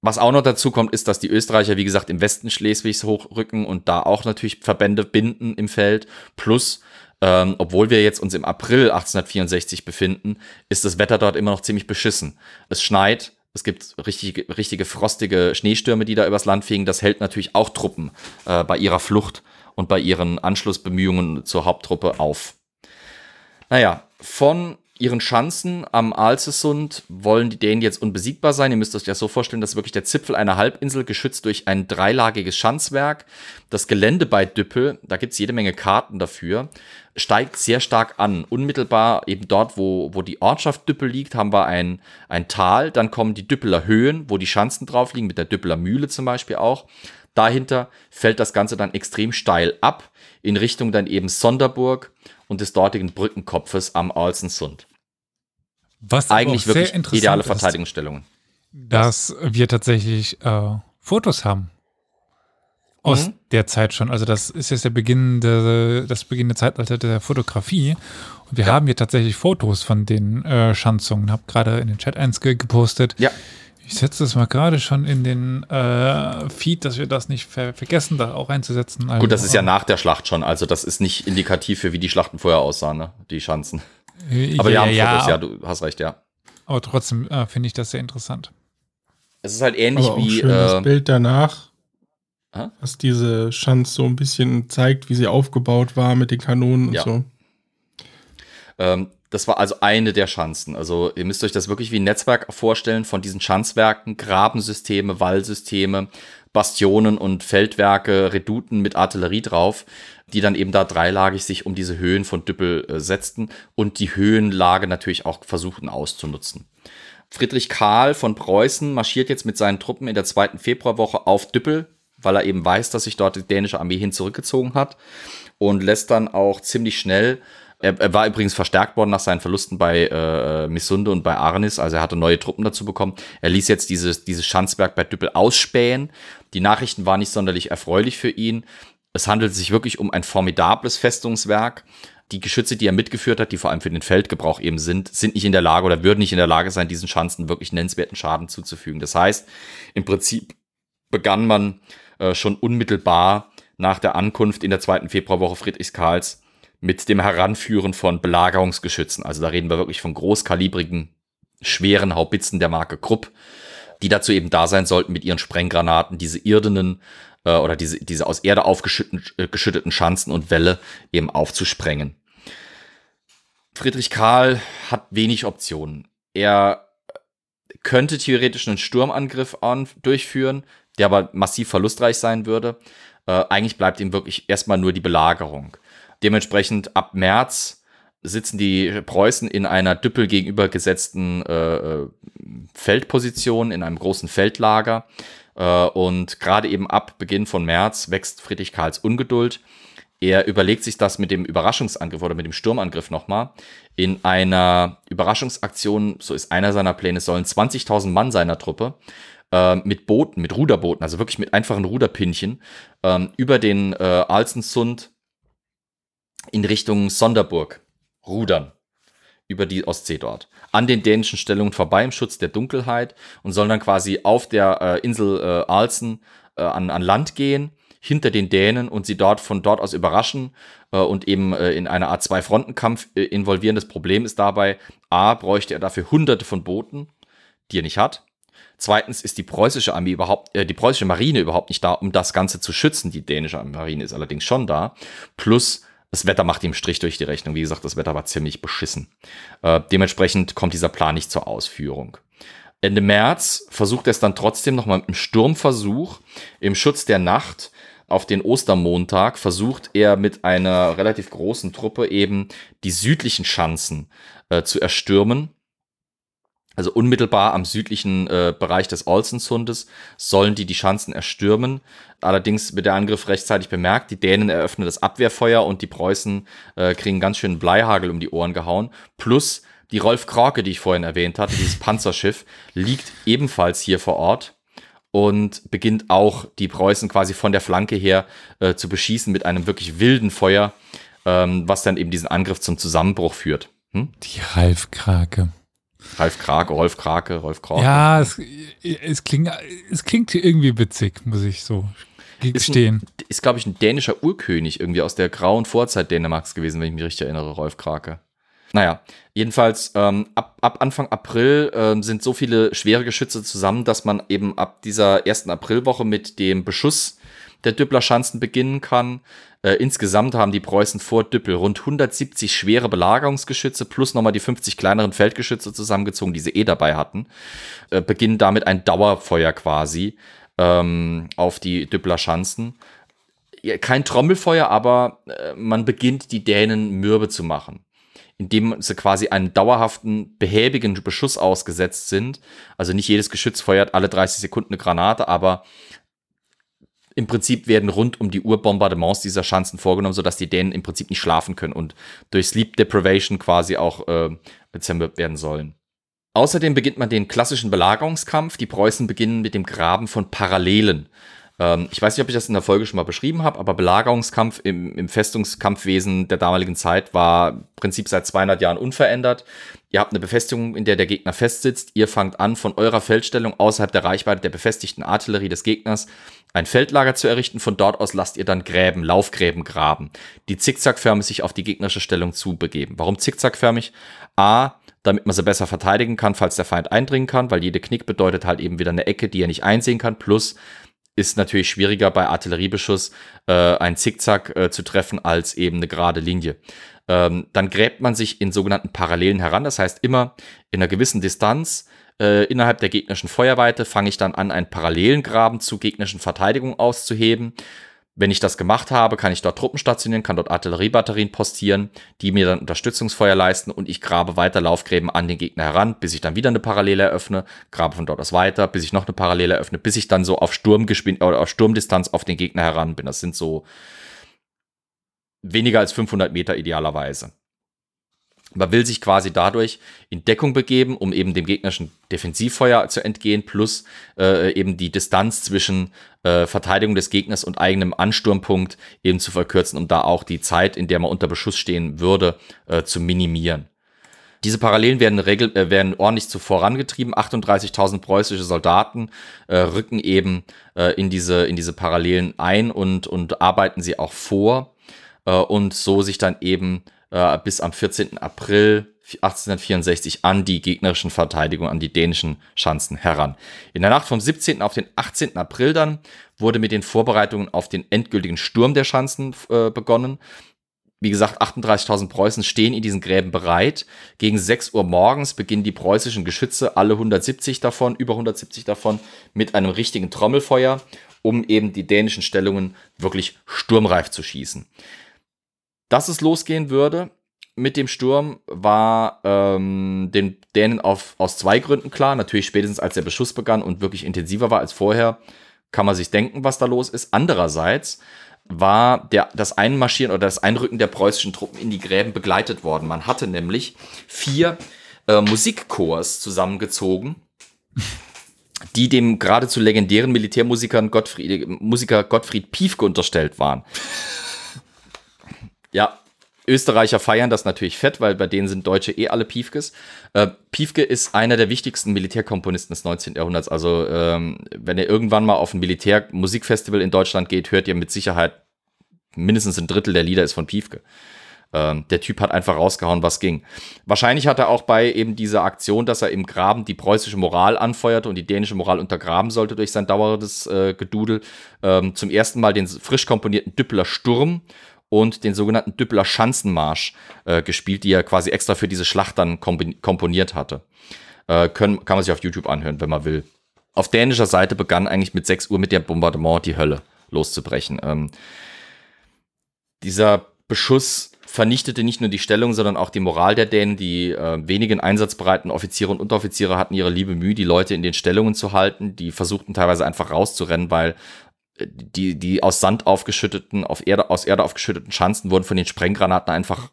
Was auch noch dazu kommt, ist, dass die Österreicher, wie gesagt, im Westen Schleswigs hochrücken und da auch natürlich Verbände binden im Feld. Plus ähm, obwohl wir jetzt uns im April 1864 befinden, ist das Wetter dort immer noch ziemlich beschissen. Es schneit, es gibt richtig, richtige frostige Schneestürme, die da übers Land fegen. Das hält natürlich auch Truppen äh, bei ihrer Flucht und bei ihren Anschlussbemühungen zur Haupttruppe auf. Naja, von ihren Schanzen am Alsesund wollen die Dänen jetzt unbesiegbar sein. Ihr müsst euch das so vorstellen, dass wirklich der Zipfel einer Halbinsel geschützt durch ein dreilagiges Schanzwerk. Das Gelände bei Düppel, da gibt es jede Menge Karten dafür, steigt sehr stark an. Unmittelbar eben dort, wo, wo die Ortschaft Düppel liegt, haben wir ein, ein Tal. Dann kommen die Düppeler Höhen, wo die Schanzen drauf liegen, mit der Düppeler Mühle zum Beispiel auch. Dahinter fällt das Ganze dann extrem steil ab, in Richtung dann eben Sonderburg und des dortigen Brückenkopfes am Alsensund. Was eigentlich wirklich ideale Verteidigungsstellungen. Dass wir tatsächlich äh, Fotos haben. Aus Mhm. der Zeit schon. Also das ist jetzt der Beginn der, das beginnende Zeitalter der Fotografie. Und wir Ja. haben hier tatsächlich Fotos von den äh, Schanzungen. Hab gerade in den Chat eins ge gepostet. Ja. Ich setze das mal gerade schon in den äh, Feed, dass wir das nicht ver vergessen, da auch einzusetzen. Also, Gut, das ist ja nach der Schlacht schon, also das ist nicht indikativ für wie die Schlachten vorher aussahen, ne? die Schanzen. äh, Aber ja, wir haben ja, Fotos, ja, du hast recht, ja. Aber trotzdem äh, finde ich das sehr interessant. Es ist halt ähnlich Aber auch wie schön das äh, Bild danach, Hä? was diese Schanz so ein bisschen zeigt, wie sie aufgebaut war mit den Kanonen Ja. und so. Ähm, das war also eine der Schanzen. Also ihr müsst euch das wirklich wie ein Netzwerk vorstellen von diesen Schanzwerken, Grabensysteme, Wallsysteme, Bastionen und Feldwerke, Reduten mit Artillerie drauf, die dann eben da dreilagig sich um diese Höhen von Düppel äh, setzten und die Höhenlage natürlich auch versuchten auszunutzen. Friedrich Karl von Preußen marschiert jetzt mit seinen Truppen in der zweiten Februarwoche auf Düppel, weil er eben weiß, dass sich dort die dänische Armee hin zurückgezogen hat und lässt dann auch ziemlich schnell er, er war übrigens verstärkt worden nach seinen Verlusten bei äh, Missunde und bei Arnis, also er hatte neue Truppen dazu bekommen. Er ließ jetzt dieses, dieses Schanzwerk bei Düppel ausspähen. Die Nachrichten waren nicht sonderlich erfreulich für ihn. Es handelt sich wirklich um ein formidables Festungswerk. Die Geschütze, die er mitgeführt hat, die vor allem für den Feldgebrauch eben sind, sind nicht in der Lage oder würden nicht in der Lage sein, diesen Schanzen wirklich nennenswerten Schaden zuzufügen. Das heißt, im Prinzip begann man äh, schon unmittelbar nach der Ankunft in der zweiten Februarwoche Friedrichs Karls mit dem Heranführen von Belagerungsgeschützen. Also da reden wir wirklich von großkalibrigen, schweren Haubitzen der Marke Krupp, die dazu eben da sein sollten, mit ihren Sprenggranaten diese irdenen äh, oder diese, diese aus Erde aufgeschütteten äh, Schanzen und Wälle eben aufzusprengen. Friedrich Karl hat wenig Optionen. Er könnte theoretisch einen Sturmangriff an, durchführen, der aber massiv verlustreich sein würde. Äh, eigentlich bleibt ihm wirklich erstmal nur die Belagerung. Dementsprechend ab März sitzen die Preußen in einer Düppel gegenübergesetzten äh, Feldposition, in einem großen Feldlager. Äh, und gerade eben ab Beginn von März wächst Friedrich Karls Ungeduld. Er überlegt sich das mit dem Überraschungsangriff oder mit dem Sturmangriff nochmal. In einer Überraschungsaktion, so ist einer seiner Pläne, sollen 20.000 Mann seiner Truppe äh, mit Booten, mit Ruderbooten, also wirklich mit einfachen Ruderpinchen, ähm, über den äh, Alsensund in Richtung Sonderburg rudern. Über die Ostsee dort. An den dänischen Stellungen vorbei im Schutz der Dunkelheit und sollen dann quasi auf der äh, Insel äh, Alsen äh, an, an Land gehen, hinter den Dänen und sie dort von dort aus überraschen äh, und eben äh, in eine Art Zwei-Fronten-Kampf äh, involvieren. Das Problem ist dabei, A, bräuchte er dafür hunderte von Booten, die er nicht hat. Zweitens ist die preußische Armee überhaupt, äh, die preußische Marine überhaupt nicht da, um das Ganze zu schützen. Die dänische Marine ist allerdings schon da. Plus, das Wetter macht ihm Strich durch die Rechnung. Wie gesagt, das Wetter war ziemlich beschissen. Äh, dementsprechend kommt dieser Plan nicht zur Ausführung. Ende März versucht er es dann trotzdem nochmal mit einem Sturmversuch im Schutz der Nacht auf den Ostermontag versucht er mit einer relativ großen Truppe eben die südlichen Schanzen äh, zu erstürmen. Also unmittelbar am südlichen äh, Bereich des Olsensundes sollen die die Schanzen erstürmen. Allerdings wird der Angriff rechtzeitig bemerkt. Die Dänen eröffnen das Abwehrfeuer und die Preußen äh, kriegen ganz schön Bleihagel um die Ohren gehauen. Plus die Rolf Krake, die ich vorhin erwähnt hatte, dieses Panzerschiff, liegt ebenfalls hier vor Ort und beginnt auch die Preußen quasi von der Flanke her äh, zu beschießen mit einem wirklich wilden Feuer, ähm, was dann eben diesen Angriff zum Zusammenbruch führt. Hm? Die Ralf-Krake. Ralf Krake, Rolf Krake, Rolf Krake. Ja, es, es, klingt, es klingt irgendwie witzig, muss ich so gestehen. Ist, ist glaube ich, ein dänischer Urkönig irgendwie aus der grauen Vorzeit Dänemarks gewesen, wenn ich mich richtig erinnere, Rolf Krake. Naja, jedenfalls ähm, ab, ab Anfang April ähm, sind so viele schwere Geschütze zusammen, dass man eben ab dieser ersten Aprilwoche mit dem Beschuss der Düppler Schanzen beginnen kann. Äh, insgesamt haben die Preußen vor Düppel rund 170 schwere Belagerungsgeschütze plus nochmal die 50 kleineren Feldgeschütze zusammengezogen, die sie eh dabei hatten. Äh, beginnen damit ein Dauerfeuer quasi ähm, auf die Düppler Schanzen. Ja, kein Trommelfeuer, aber äh, man beginnt die Dänen mürbe zu machen indem sie quasi einen dauerhaften, behäbigen Beschuss ausgesetzt sind. Also nicht jedes Geschütz feuert alle 30 Sekunden eine Granate, aber im Prinzip werden rund um die Uhr Bombardements dieser Schanzen vorgenommen, sodass die Dänen im Prinzip nicht schlafen können und durch Sleep Deprivation quasi auch äh, zermürbt werden sollen. Außerdem beginnt man den klassischen Belagerungskampf. Die Preußen beginnen mit dem Graben von Parallelen. Ähm, ich weiß nicht, ob ich das in der Folge schon mal beschrieben habe, aber Belagerungskampf im, im Festungskampfwesen der damaligen Zeit war im Prinzip seit 200 Jahren unverändert. Ihr habt eine Befestigung, in der der Gegner festsitzt. Ihr fangt an, von eurer Feldstellung außerhalb der Reichweite der befestigten Artillerie des Gegners ein Feldlager zu errichten. Von dort aus lasst ihr dann Gräben, Laufgräben graben, die zickzackförmig sich auf die gegnerische Stellung zubegeben. Warum zickzackförmig? A, damit man sie besser verteidigen kann, falls der Feind eindringen kann, weil jede Knick bedeutet halt eben wieder eine Ecke, die er nicht einsehen kann. Plus ist natürlich schwieriger bei Artilleriebeschuss äh, ein Zickzack äh, zu treffen als eben eine gerade Linie. Ähm, dann gräbt man sich in sogenannten Parallelen heran, das heißt immer in einer gewissen Distanz äh, innerhalb der gegnerischen Feuerweite fange ich dann an, einen parallelen Graben zur gegnerischen Verteidigung auszuheben. Wenn ich das gemacht habe, kann ich dort Truppen stationieren, kann dort Artilleriebatterien postieren, die mir dann Unterstützungsfeuer leisten und ich grabe weiter Laufgräben an den Gegner heran, bis ich dann wieder eine Parallele eröffne, grabe von dort aus weiter, bis ich noch eine Parallele eröffne, bis ich dann so auf Sturmgeschwind oder auf Sturmdistanz auf den Gegner heran bin. Das sind so weniger als 500 Meter idealerweise. Man will sich quasi dadurch in Deckung begeben, um eben dem gegnerischen Defensivfeuer zu entgehen, plus äh, eben die Distanz zwischen äh, Verteidigung des Gegners und eigenem Ansturmpunkt eben zu verkürzen, um da auch die Zeit, in der man unter Beschuss stehen würde, äh, zu minimieren. Diese Parallelen werden, regel, äh, werden ordentlich zu vorangetrieben. 38.000 preußische Soldaten äh, rücken eben äh, in, diese, in diese Parallelen ein und, und arbeiten sie auch vor. Äh, und so sich dann eben äh, bis am 14. April 1864 an die gegnerischen Verteidigung, an die dänischen Schanzen heran. In der Nacht vom 17. auf den 18. April dann wurde mit den Vorbereitungen auf den endgültigen Sturm der Schanzen äh, begonnen. Wie gesagt, 38.000 Preußen stehen in diesen Gräben bereit. Gegen 6 Uhr morgens beginnen die preußischen Geschütze, alle 170 davon, über 170 davon, mit einem richtigen Trommelfeuer, um eben die dänischen Stellungen wirklich sturmreif zu schießen. Dass es losgehen würde mit dem Sturm, war ähm, den Dänen auf, aus zwei Gründen klar. Natürlich spätestens als der Beschuss begann und wirklich intensiver war als vorher, kann man sich denken, was da los ist. Andererseits war der, das Einmarschieren oder das Einrücken der preußischen Truppen in die Gräben begleitet worden. Man hatte nämlich vier äh, Musikchors zusammengezogen, die dem geradezu legendären Militärmusiker Gottfried, Musiker Gottfried Piefke unterstellt waren. Ja, Österreicher feiern das natürlich fett, weil bei denen sind Deutsche eh alle Piefkes. Äh, Piefke ist einer der wichtigsten Militärkomponisten des 19. Jahrhunderts. Also, ähm, wenn ihr irgendwann mal auf ein Militärmusikfestival in Deutschland geht, hört ihr mit Sicherheit mindestens ein Drittel der Lieder ist von Piefke. Ähm, der Typ hat einfach rausgehauen, was ging. Wahrscheinlich hat er auch bei eben dieser Aktion, dass er im Graben die preußische Moral anfeuerte und die dänische Moral untergraben sollte durch sein dauerndes äh, Gedudel, ähm, zum ersten Mal den frisch komponierten Düppeler Sturm und den sogenannten Düppeler Schanzenmarsch äh, gespielt, die er quasi extra für diese Schlacht dann komponiert hatte. Äh, können, kann man sich auf YouTube anhören, wenn man will. Auf dänischer Seite begann eigentlich mit 6 Uhr mit dem Bombardement die Hölle loszubrechen. Ähm, dieser Beschuss vernichtete nicht nur die Stellung, sondern auch die Moral der Dänen. Die äh, wenigen einsatzbereiten Offiziere und Unteroffiziere hatten ihre liebe Mühe, die Leute in den Stellungen zu halten. Die versuchten teilweise einfach rauszurennen, weil die, die aus Sand aufgeschütteten, auf Erde, aus Erde aufgeschütteten Schanzen wurden von den Sprenggranaten einfach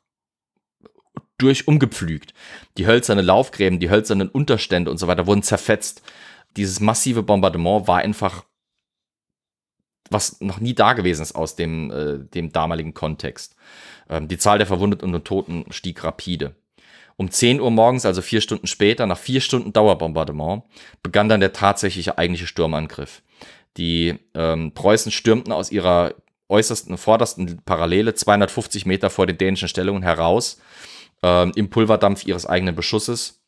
durch umgepflügt. Die hölzernen Laufgräben, die hölzernen Unterstände und so weiter wurden zerfetzt. Dieses massive Bombardement war einfach was noch nie da gewesen ist aus dem, äh, dem damaligen Kontext. Ähm, die Zahl der Verwundeten und Toten stieg rapide. Um 10 Uhr morgens, also vier Stunden später, nach vier Stunden Dauerbombardement, begann dann der tatsächliche eigentliche Sturmangriff. Die ähm, Preußen stürmten aus ihrer äußersten, vordersten Parallele 250 Meter vor den dänischen Stellungen heraus, ähm, im Pulverdampf ihres eigenen Beschusses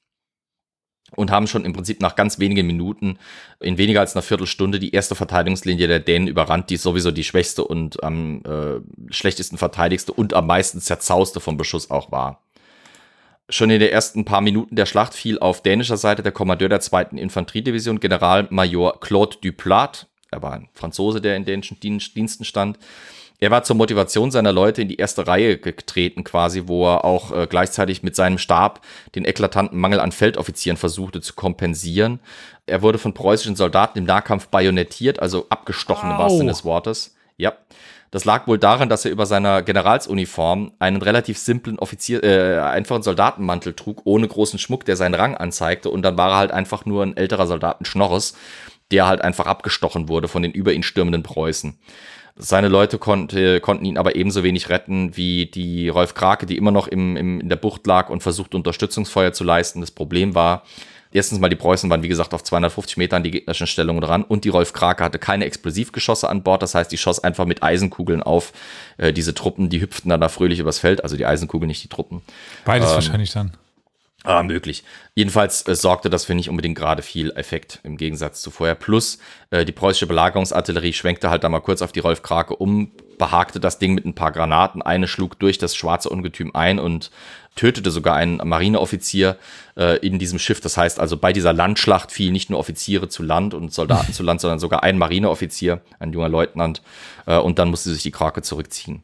und haben schon im Prinzip nach ganz wenigen Minuten, in weniger als einer Viertelstunde, die erste Verteidigungslinie der Dänen überrannt, die sowieso die schwächste und am äh, schlechtesten verteidigste und am meisten zerzauste vom Beschuss auch war. Schon in den ersten paar Minuten der Schlacht fiel auf dänischer Seite der Kommandeur der zweiten Infanteriedivision, Generalmajor Claude Duplat, er war ein Franzose, der in dänischen Diensten stand. Er war zur Motivation seiner Leute in die erste Reihe getreten, quasi, wo er auch äh, gleichzeitig mit seinem Stab den eklatanten Mangel an Feldoffizieren versuchte zu kompensieren. Er wurde von preußischen Soldaten im Nahkampf bajonettiert, also abgestochen im wahrsten Sinne des Wortes. Ja. Das lag wohl daran, dass er über seiner Generalsuniform einen relativ simplen Offizier, äh, einfachen Soldatenmantel trug, ohne großen Schmuck, der seinen Rang anzeigte. Und dann war er halt einfach nur ein älterer Soldaten Schnorres der halt einfach abgestochen wurde von den über ihn stürmenden Preußen. Seine Leute konnte, konnten ihn aber ebenso wenig retten wie die Rolf Krake, die immer noch im, im, in der Bucht lag und versucht, Unterstützungsfeuer zu leisten. Das Problem war, erstens mal, die Preußen waren, wie gesagt, auf 250 Metern die gegnerischen Stellungen dran und die Rolf Krake hatte keine Explosivgeschosse an Bord. Das heißt, die schoss einfach mit Eisenkugeln auf äh, diese Truppen, die hüpften dann da fröhlich übers Feld. Also die Eisenkugeln, nicht die Truppen. Beides ähm, wahrscheinlich dann. Ah, möglich. Jedenfalls äh, sorgte das für nicht unbedingt gerade viel Effekt im Gegensatz zu vorher. Plus äh, die preußische Belagerungsartillerie schwenkte halt da mal kurz auf die Rolf Krake um, behagte das Ding mit ein paar Granaten. Eine schlug durch das schwarze Ungetüm ein und tötete sogar einen Marineoffizier äh, in diesem Schiff. Das heißt also, bei dieser Landschlacht fielen nicht nur Offiziere zu Land und Soldaten zu Land, sondern sogar ein Marineoffizier, ein junger Leutnant. Äh, und dann musste sich die Krake zurückziehen.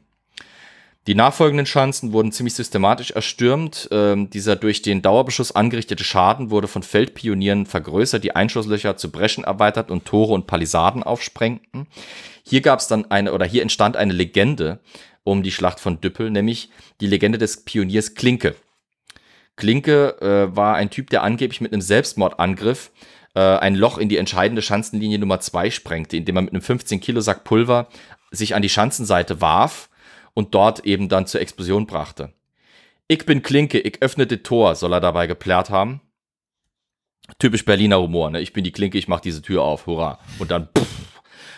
Die nachfolgenden Schanzen wurden ziemlich systematisch erstürmt. Ähm, dieser durch den Dauerbeschuss angerichtete Schaden wurde von Feldpionieren vergrößert, die Einschusslöcher zu Breschen erweitert und Tore und Palisaden aufsprengten. Hier gab es dann eine, oder hier entstand eine Legende um die Schlacht von Düppel, nämlich die Legende des Pioniers Klinke. Klinke äh, war ein Typ, der angeblich mit einem Selbstmordangriff äh, ein Loch in die entscheidende Schanzenlinie Nummer 2 sprengte, indem er mit einem 15 Kilo Sack Pulver sich an die Schanzenseite warf und dort eben dann zur Explosion brachte. Ich bin Klinke, ich öffne das Tor, soll er dabei geplärrt haben. Typisch Berliner Humor, ne? Ich bin die Klinke, ich mach diese Tür auf, hurra. Und dann, pff.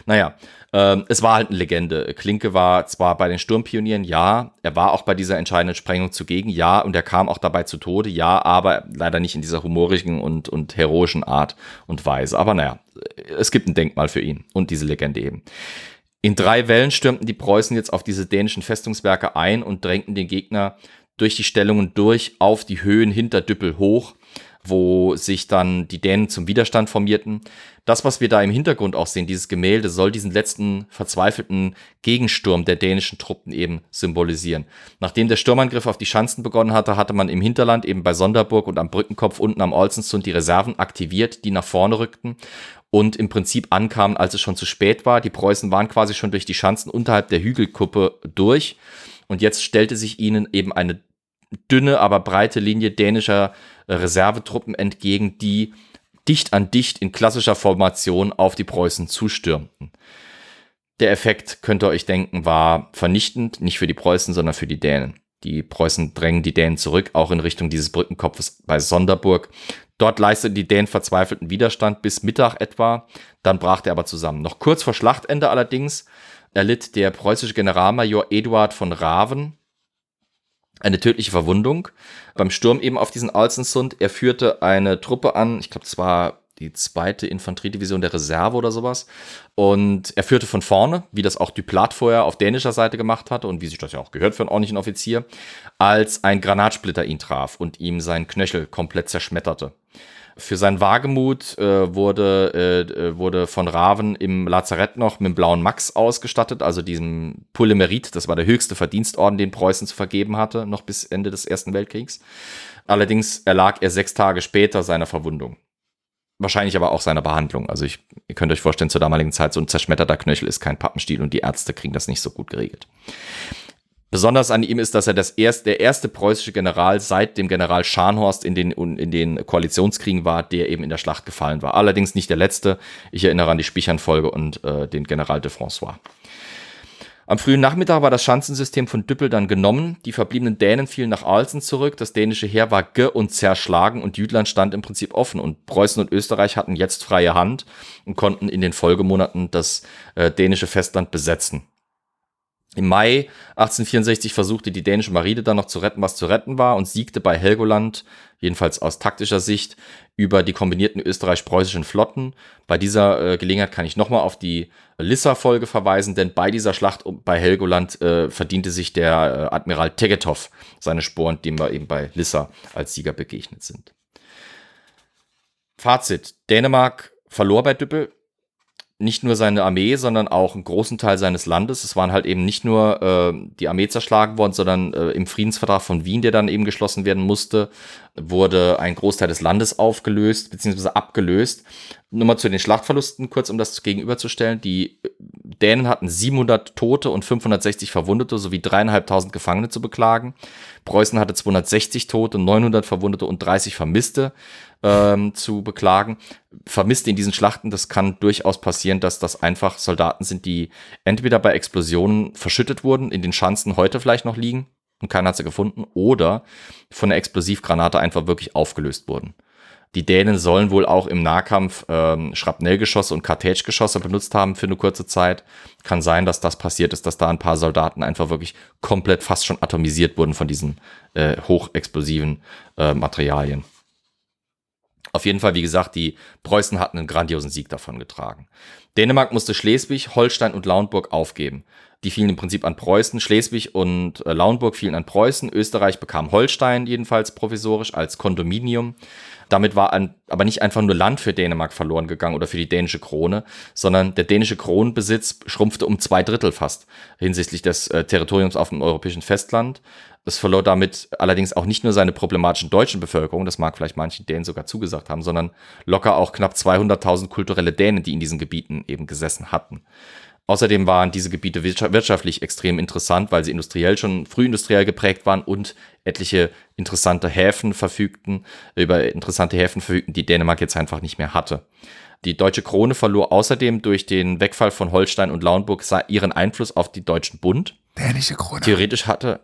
Naja, ähm, es war halt eine Legende. Klinke war zwar bei den Sturmpionieren, ja, er war auch bei dieser entscheidenden Sprengung zugegen, ja, und er kam auch dabei zu Tode, ja, aber leider nicht in dieser humorigen und, und heroischen Art und Weise. Aber naja, es gibt ein Denkmal für ihn und diese Legende eben. In drei Wellen stürmten die Preußen jetzt auf diese dänischen Festungswerke ein und drängten den Gegner durch die Stellungen durch auf die Höhen hinter Düppel hoch, wo sich dann die Dänen zum Widerstand formierten. Das, was wir da im Hintergrund auch sehen, dieses Gemälde, soll diesen letzten verzweifelten Gegensturm der dänischen Truppen eben symbolisieren. Nachdem der Sturmangriff auf die Schanzen begonnen hatte, hatte man im Hinterland eben bei Sonderburg und am Brückenkopf unten am Olsensund die Reserven aktiviert, die nach vorne rückten und im Prinzip ankamen, als es schon zu spät war. Die Preußen waren quasi schon durch die Schanzen unterhalb der Hügelkuppe durch. Und jetzt stellte sich ihnen eben eine dünne, aber breite Linie dänischer Reservetruppen entgegen, die dicht an dicht in klassischer Formation auf die Preußen zustürmten. Der Effekt, könnt ihr euch denken, war vernichtend, nicht für die Preußen, sondern für die Dänen. Die Preußen drängen die Dänen zurück, auch in Richtung dieses Brückenkopfes bei Sonderburg. Dort leisteten die Dänen verzweifelten Widerstand bis Mittag etwa, dann brach der aber zusammen. Noch kurz vor Schlachtende allerdings erlitt der preußische Generalmajor Eduard von Raven eine tödliche Verwundung beim Sturm eben auf diesen Alsensund. Er führte eine Truppe an, ich glaube, es war die zweite Infanteriedivision der Reserve oder sowas. Und er führte von vorne, wie das auch Duplat vorher auf dänischer Seite gemacht hatte und wie sich das ja auch gehört für einen ordentlichen Offizier, als ein Granatsplitter ihn traf und ihm seinen Knöchel komplett zerschmetterte. Für seinen Wagemut äh, wurde, äh, wurde von Raven im Lazarett noch mit dem blauen Max ausgestattet, also diesem Polymerit, das war der höchste Verdienstorden, den Preußen zu vergeben hatte, noch bis Ende des Ersten Weltkriegs. Allerdings erlag er sechs Tage später seiner Verwundung wahrscheinlich aber auch seiner Behandlung. Also ich, ihr könnt euch vorstellen, zur damaligen Zeit so ein zerschmetterter Knöchel ist kein Pappenstiel und die Ärzte kriegen das nicht so gut geregelt. Besonders an ihm ist, dass er das erst, der erste preußische General seit dem General Scharnhorst in den, in den Koalitionskriegen war, der eben in der Schlacht gefallen war. Allerdings nicht der letzte. Ich erinnere an die Spichernfolge und äh, den General de François. Am frühen Nachmittag war das Schanzensystem von Düppel dann genommen. Die verbliebenen Dänen fielen nach Alsen zurück. Das dänische Heer war ge- und zerschlagen und Jütland stand im Prinzip offen. Und Preußen und Österreich hatten jetzt freie Hand und konnten in den Folgemonaten das äh, dänische Festland besetzen. Im Mai 1864 versuchte die dänische Marine dann noch zu retten, was zu retten war und siegte bei Helgoland, jedenfalls aus taktischer Sicht, über die kombinierten österreich-preußischen Flotten. Bei dieser äh, Gelegenheit kann ich nochmal auf die Lissa-Folge verweisen, denn bei dieser Schlacht bei Helgoland äh, verdiente sich der äh, Admiral Tegetov seine Sporen, dem wir eben bei Lissa als Sieger begegnet sind. Fazit. Dänemark verlor bei Düppel, nicht nur seine Armee, sondern auch einen großen Teil seines Landes. Es waren halt eben nicht nur äh, die Armee zerschlagen worden, sondern äh, im Friedensvertrag von Wien, der dann eben geschlossen werden musste, wurde ein Großteil des Landes aufgelöst bzw. abgelöst. nur mal zu den Schlachtverlusten, kurz um das gegenüberzustellen. Die Dänen hatten 700 Tote und 560 Verwundete sowie dreieinhalbtausend Gefangene zu beklagen. Preußen hatte 260 Tote, 900 Verwundete und 30 Vermisste ähm, zu beklagen. Vermisste in diesen Schlachten, das kann durchaus passieren, dass das einfach Soldaten sind, die entweder bei Explosionen verschüttet wurden, in den Schanzen heute vielleicht noch liegen und keiner hat sie gefunden, oder von der Explosivgranate einfach wirklich aufgelöst wurden. Die Dänen sollen wohl auch im Nahkampf ähm, Schrapnellgeschosse und Kartätschgeschosse benutzt haben für eine kurze Zeit. Kann sein, dass das passiert ist, dass da ein paar Soldaten einfach wirklich komplett fast schon atomisiert wurden von diesen äh, hochexplosiven äh, Materialien. Auf jeden Fall, wie gesagt, die Preußen hatten einen grandiosen Sieg davon getragen. Dänemark musste Schleswig, Holstein und Lauenburg aufgeben. Die fielen im Prinzip an Preußen. Schleswig und äh, Lauenburg fielen an Preußen. Österreich bekam Holstein jedenfalls provisorisch als Kondominium. Damit war ein, aber nicht einfach nur Land für Dänemark verloren gegangen oder für die dänische Krone, sondern der dänische Kronenbesitz schrumpfte um zwei Drittel fast hinsichtlich des äh, Territoriums auf dem europäischen Festland. Es verlor damit allerdings auch nicht nur seine problematischen deutschen Bevölkerung, das mag vielleicht manchen Dänen sogar zugesagt haben, sondern locker auch knapp 200.000 kulturelle Dänen, die in diesen Gebieten eben gesessen hatten. Außerdem waren diese Gebiete wirtschaftlich extrem interessant, weil sie industriell schon frühindustriell geprägt waren und etliche interessante Häfen verfügten, über interessante Häfen verfügten, die Dänemark jetzt einfach nicht mehr hatte. Die deutsche Krone verlor außerdem durch den Wegfall von Holstein und Lauenburg ihren Einfluss auf die Deutschen Bund. Dänische Krone. Theoretisch hatte,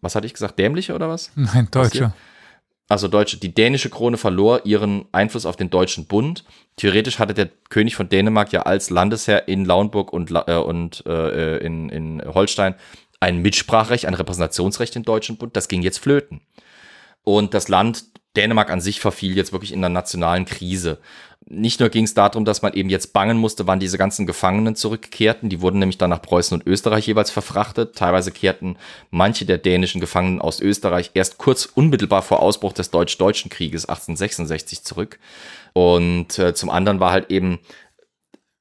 was hatte ich gesagt, dämliche oder was? Nein, deutsche also deutsche, die dänische Krone verlor ihren Einfluss auf den deutschen Bund. Theoretisch hatte der König von Dänemark ja als Landesherr in Lauenburg und, äh, und äh, in, in Holstein ein Mitsprachrecht, ein Repräsentationsrecht im deutschen Bund. Das ging jetzt flöten. Und das Land Dänemark an sich verfiel jetzt wirklich in einer nationalen Krise nicht nur ging es darum, dass man eben jetzt bangen musste, wann diese ganzen Gefangenen zurückkehrten. Die wurden nämlich dann nach Preußen und Österreich jeweils verfrachtet. Teilweise kehrten manche der dänischen Gefangenen aus Österreich erst kurz unmittelbar vor Ausbruch des Deutsch-Deutschen Krieges 1866 zurück. Und äh, zum anderen war halt eben,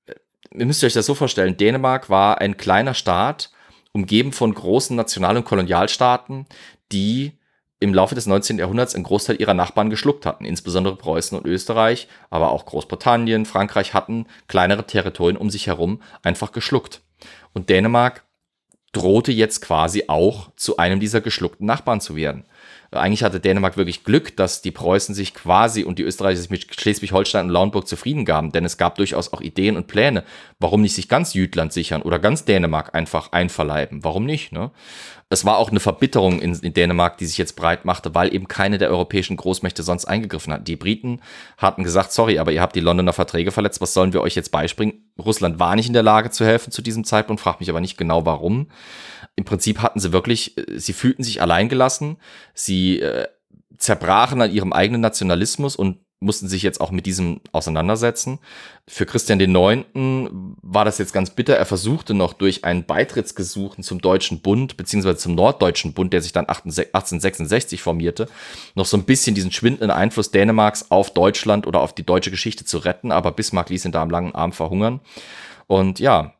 äh, ihr müsst euch das so vorstellen, Dänemark war ein kleiner Staat, umgeben von großen National- und Kolonialstaaten, die im Laufe des 19. Jahrhunderts einen Großteil ihrer Nachbarn geschluckt hatten. Insbesondere Preußen und Österreich, aber auch Großbritannien, Frankreich hatten kleinere Territorien um sich herum einfach geschluckt. Und Dänemark drohte jetzt quasi auch zu einem dieser geschluckten Nachbarn zu werden. Eigentlich hatte Dänemark wirklich Glück, dass die Preußen sich quasi und die Österreicher sich mit Schleswig-Holstein und Lauenburg zufrieden gaben, denn es gab durchaus auch Ideen und Pläne, warum nicht sich ganz Jütland sichern oder ganz Dänemark einfach einverleiben. Warum nicht? Ne? Es war auch eine Verbitterung in, in, Dänemark, die sich jetzt breit machte, weil eben keine der europäischen Großmächte sonst eingegriffen hat. Die Briten hatten gesagt, sorry, aber ihr habt die Londoner Verträge verletzt, was sollen wir euch jetzt beispringen? Russland war nicht in der Lage zu helfen zu diesem Zeitpunkt, fragt mich aber nicht genau warum im Prinzip hatten sie wirklich, äh, sie fühlten sich alleingelassen, sie äh, zerbrachen an ihrem eigenen Nationalismus und mussten sich jetzt auch mit diesem auseinandersetzen. Für Christian IX. war das jetzt ganz bitter. Er versuchte noch durch ein Beitrittsgesuchen zum Deutschen Bund, beziehungsweise zum Norddeutschen Bund, der sich dann 1866 formierte, noch so ein bisschen diesen schwindenden Einfluss Dänemarks auf Deutschland oder auf die deutsche Geschichte zu retten. Aber Bismarck ließ ihn da am langen Arm verhungern. Und ja,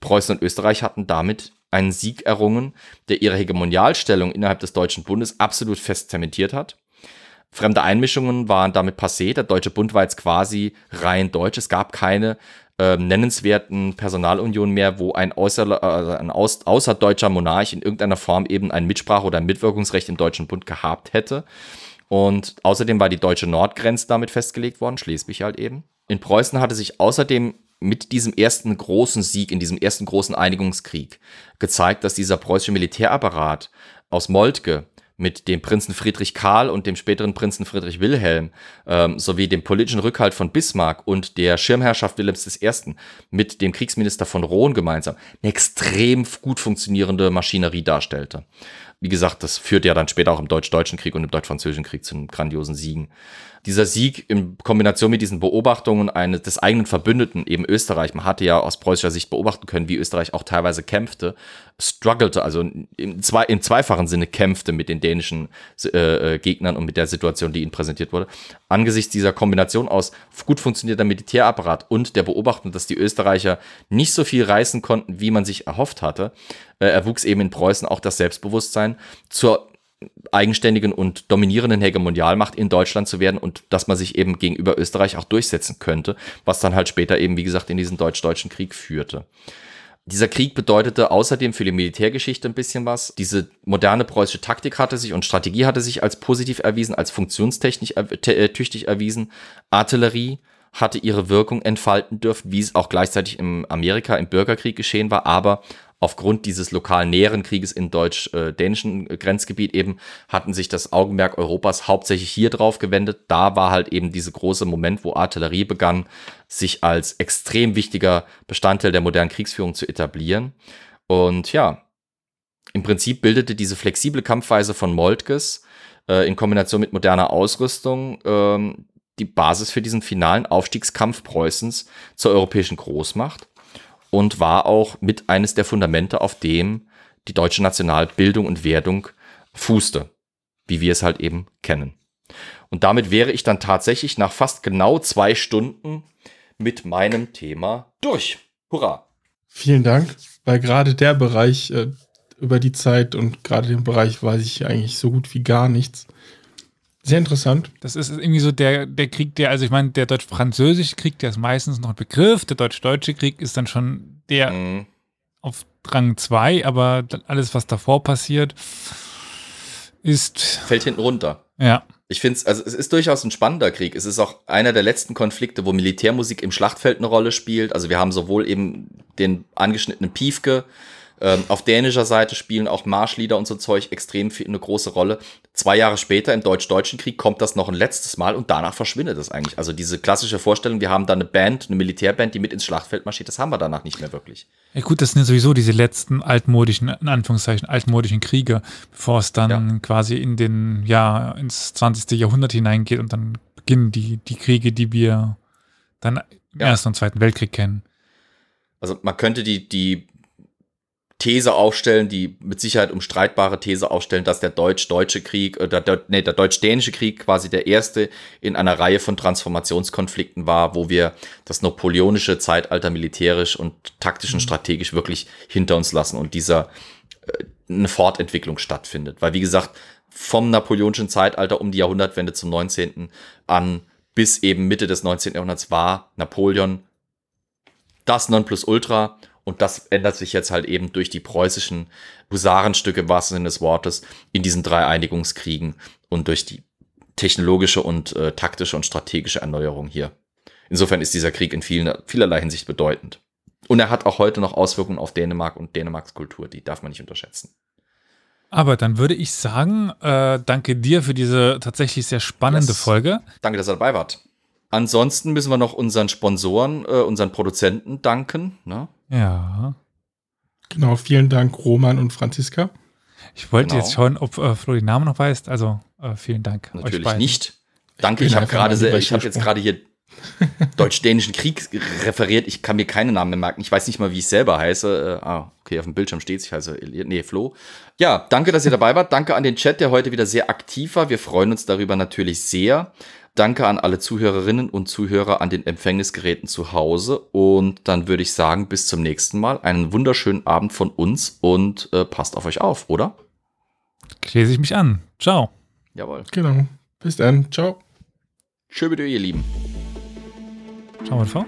Preußen und Österreich hatten damit einen Sieg errungen, der ihre Hegemonialstellung innerhalb des Deutschen Bundes absolut fest zementiert hat. Fremde Einmischungen waren damit passé. Der Deutsche Bund war jetzt quasi rein deutsch. Es gab keine äh, nennenswerten Personalunionen mehr, wo ein, außer, äh, ein aus, außerdeutscher Monarch in irgendeiner Form eben ein Mitsprache- oder ein Mitwirkungsrecht im Deutschen Bund gehabt hätte. Und außerdem war die deutsche Nordgrenze damit festgelegt worden, Schleswig halt eben. In Preußen hatte sich außerdem mit diesem ersten großen Sieg, in diesem ersten großen Einigungskrieg gezeigt, dass dieser preußische Militärapparat aus Moltke mit dem Prinzen Friedrich Karl und dem späteren Prinzen Friedrich Wilhelm ähm, sowie dem politischen Rückhalt von Bismarck und der Schirmherrschaft Wilhelms I. mit dem Kriegsminister von Rohn gemeinsam eine extrem gut funktionierende Maschinerie darstellte. Wie gesagt, das führt ja dann später auch im Deutsch-Deutschen Krieg und im Deutsch-Französischen Krieg zu grandiosen Siegen. Dieser Sieg in Kombination mit diesen Beobachtungen eines des eigenen Verbündeten, eben Österreich, man hatte ja aus preußischer Sicht beobachten können, wie Österreich auch teilweise kämpfte, struggelte, also im, zwei, im zweifachen Sinne kämpfte mit den dänischen äh, äh, Gegnern und mit der Situation, die ihnen präsentiert wurde. Angesichts dieser Kombination aus gut funktionierter Militärapparat und der Beobachtung, dass die Österreicher nicht so viel reißen konnten, wie man sich erhofft hatte, äh, erwuchs eben in Preußen auch das Selbstbewusstsein zur eigenständigen und dominierenden Hegemonialmacht in Deutschland zu werden und dass man sich eben gegenüber Österreich auch durchsetzen könnte, was dann halt später eben, wie gesagt, in diesen deutsch-deutschen Krieg führte. Dieser Krieg bedeutete außerdem für die Militärgeschichte ein bisschen was. Diese moderne preußische Taktik hatte sich und Strategie hatte sich als positiv erwiesen, als funktionstechnisch äh, tüchtig erwiesen. Artillerie hatte ihre Wirkung entfalten dürfen, wie es auch gleichzeitig im Amerika im Bürgerkrieg geschehen war, aber aufgrund dieses lokalen näheren Krieges in deutsch-dänischen Grenzgebiet eben hatten sich das Augenmerk Europas hauptsächlich hier drauf gewendet. Da war halt eben diese große Moment, wo Artillerie begann, sich als extrem wichtiger Bestandteil der modernen Kriegsführung zu etablieren. Und ja, im Prinzip bildete diese flexible Kampfweise von Moltkes äh, in Kombination mit moderner Ausrüstung äh, die Basis für diesen finalen Aufstiegskampf Preußens zur europäischen Großmacht und war auch mit eines der Fundamente, auf dem die deutsche Nationalbildung und Werdung fußte, wie wir es halt eben kennen. Und damit wäre ich dann tatsächlich nach fast genau zwei Stunden mit meinem Thema durch. Hurra! Vielen Dank, weil gerade der Bereich äh, über die Zeit und gerade den Bereich weiß ich eigentlich so gut wie gar nichts. Sehr interessant. Das ist irgendwie so der, der Krieg, der, also ich meine, der deutsch-französische Krieg, der ist meistens noch ein Begriff, der deutsch-deutsche Krieg ist dann schon der mhm. auf Rang 2, aber alles, was davor passiert, ist. Fällt hinten runter. Ja. Ich finde es, also es ist durchaus ein spannender Krieg. Es ist auch einer der letzten Konflikte, wo Militärmusik im Schlachtfeld eine Rolle spielt. Also wir haben sowohl eben den angeschnittenen Piefke, ähm, auf dänischer Seite spielen auch Marschlieder und so Zeug extrem viel, eine große Rolle. Zwei Jahre später im Deutsch-Deutschen Krieg kommt das noch ein letztes Mal und danach verschwindet es eigentlich. Also diese klassische Vorstellung, wir haben da eine Band, eine Militärband, die mit ins Schlachtfeld marschiert, das haben wir danach nicht mehr wirklich. Ja gut, das sind ja sowieso diese letzten altmodischen, in Anführungszeichen, altmodischen Kriege, bevor es dann ja. quasi in den, ja, ins 20. Jahrhundert hineingeht und dann beginnen die, die Kriege, die wir dann im ja. Ersten und Zweiten Weltkrieg kennen. Also man könnte die, die These aufstellen, die mit Sicherheit umstreitbare These aufstellen, dass der deutsch-deutsche Krieg, oder der, nee, der deutsch-dänische Krieg quasi der erste in einer Reihe von Transformationskonflikten war, wo wir das napoleonische Zeitalter militärisch und taktisch und mhm. strategisch wirklich hinter uns lassen und dieser äh, eine Fortentwicklung stattfindet. Weil, wie gesagt, vom napoleonischen Zeitalter um die Jahrhundertwende zum 19. an bis eben Mitte des 19. Jahrhunderts war Napoleon das Nonplusultra und das ändert sich jetzt halt eben durch die preußischen Husarenstücke im wahrsten Sinne des Wortes in diesen drei Einigungskriegen und durch die technologische und äh, taktische und strategische Erneuerung hier. Insofern ist dieser Krieg in vielen, vielerlei Hinsicht bedeutend. Und er hat auch heute noch Auswirkungen auf Dänemark und Dänemarks Kultur, die darf man nicht unterschätzen. Aber dann würde ich sagen, äh, danke dir für diese tatsächlich sehr spannende yes. Folge. Danke, dass ihr dabei wart. Ansonsten müssen wir noch unseren Sponsoren, äh, unseren Produzenten danken. Ne? Ja. Genau, vielen Dank, Roman und Franziska. Ich wollte genau. jetzt schauen, ob äh, Flo den Namen noch weiß. Also äh, vielen Dank. Natürlich nicht. Danke, ich, ich habe gerade ich habe jetzt gerade hier deutsch-dänischen Krieg referiert. Ich kann mir keine Namen mehr merken. Ich weiß nicht mal, wie ich selber heiße. Äh, ah, okay, auf dem Bildschirm steht es. Ich heiße, nee, Flo. Ja, danke, dass ihr dabei wart. Danke an den Chat, der heute wieder sehr aktiv war. Wir freuen uns darüber natürlich sehr. Danke an alle Zuhörerinnen und Zuhörer an den Empfängnisgeräten zu Hause. Und dann würde ich sagen, bis zum nächsten Mal. Einen wunderschönen Abend von uns und äh, passt auf euch auf, oder? Lese ich mich an. Ciao. Jawohl. Genau. Bis dann. Ciao. Tschö bitte, ihr Lieben. Ciao, mal vor.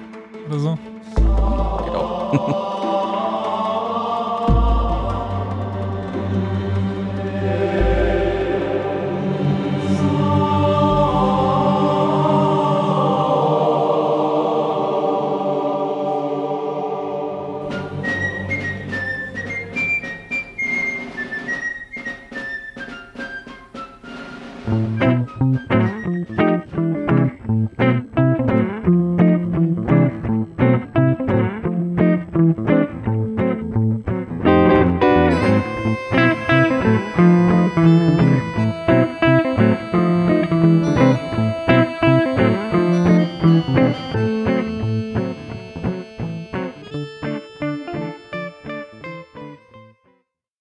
Oder so. Genau.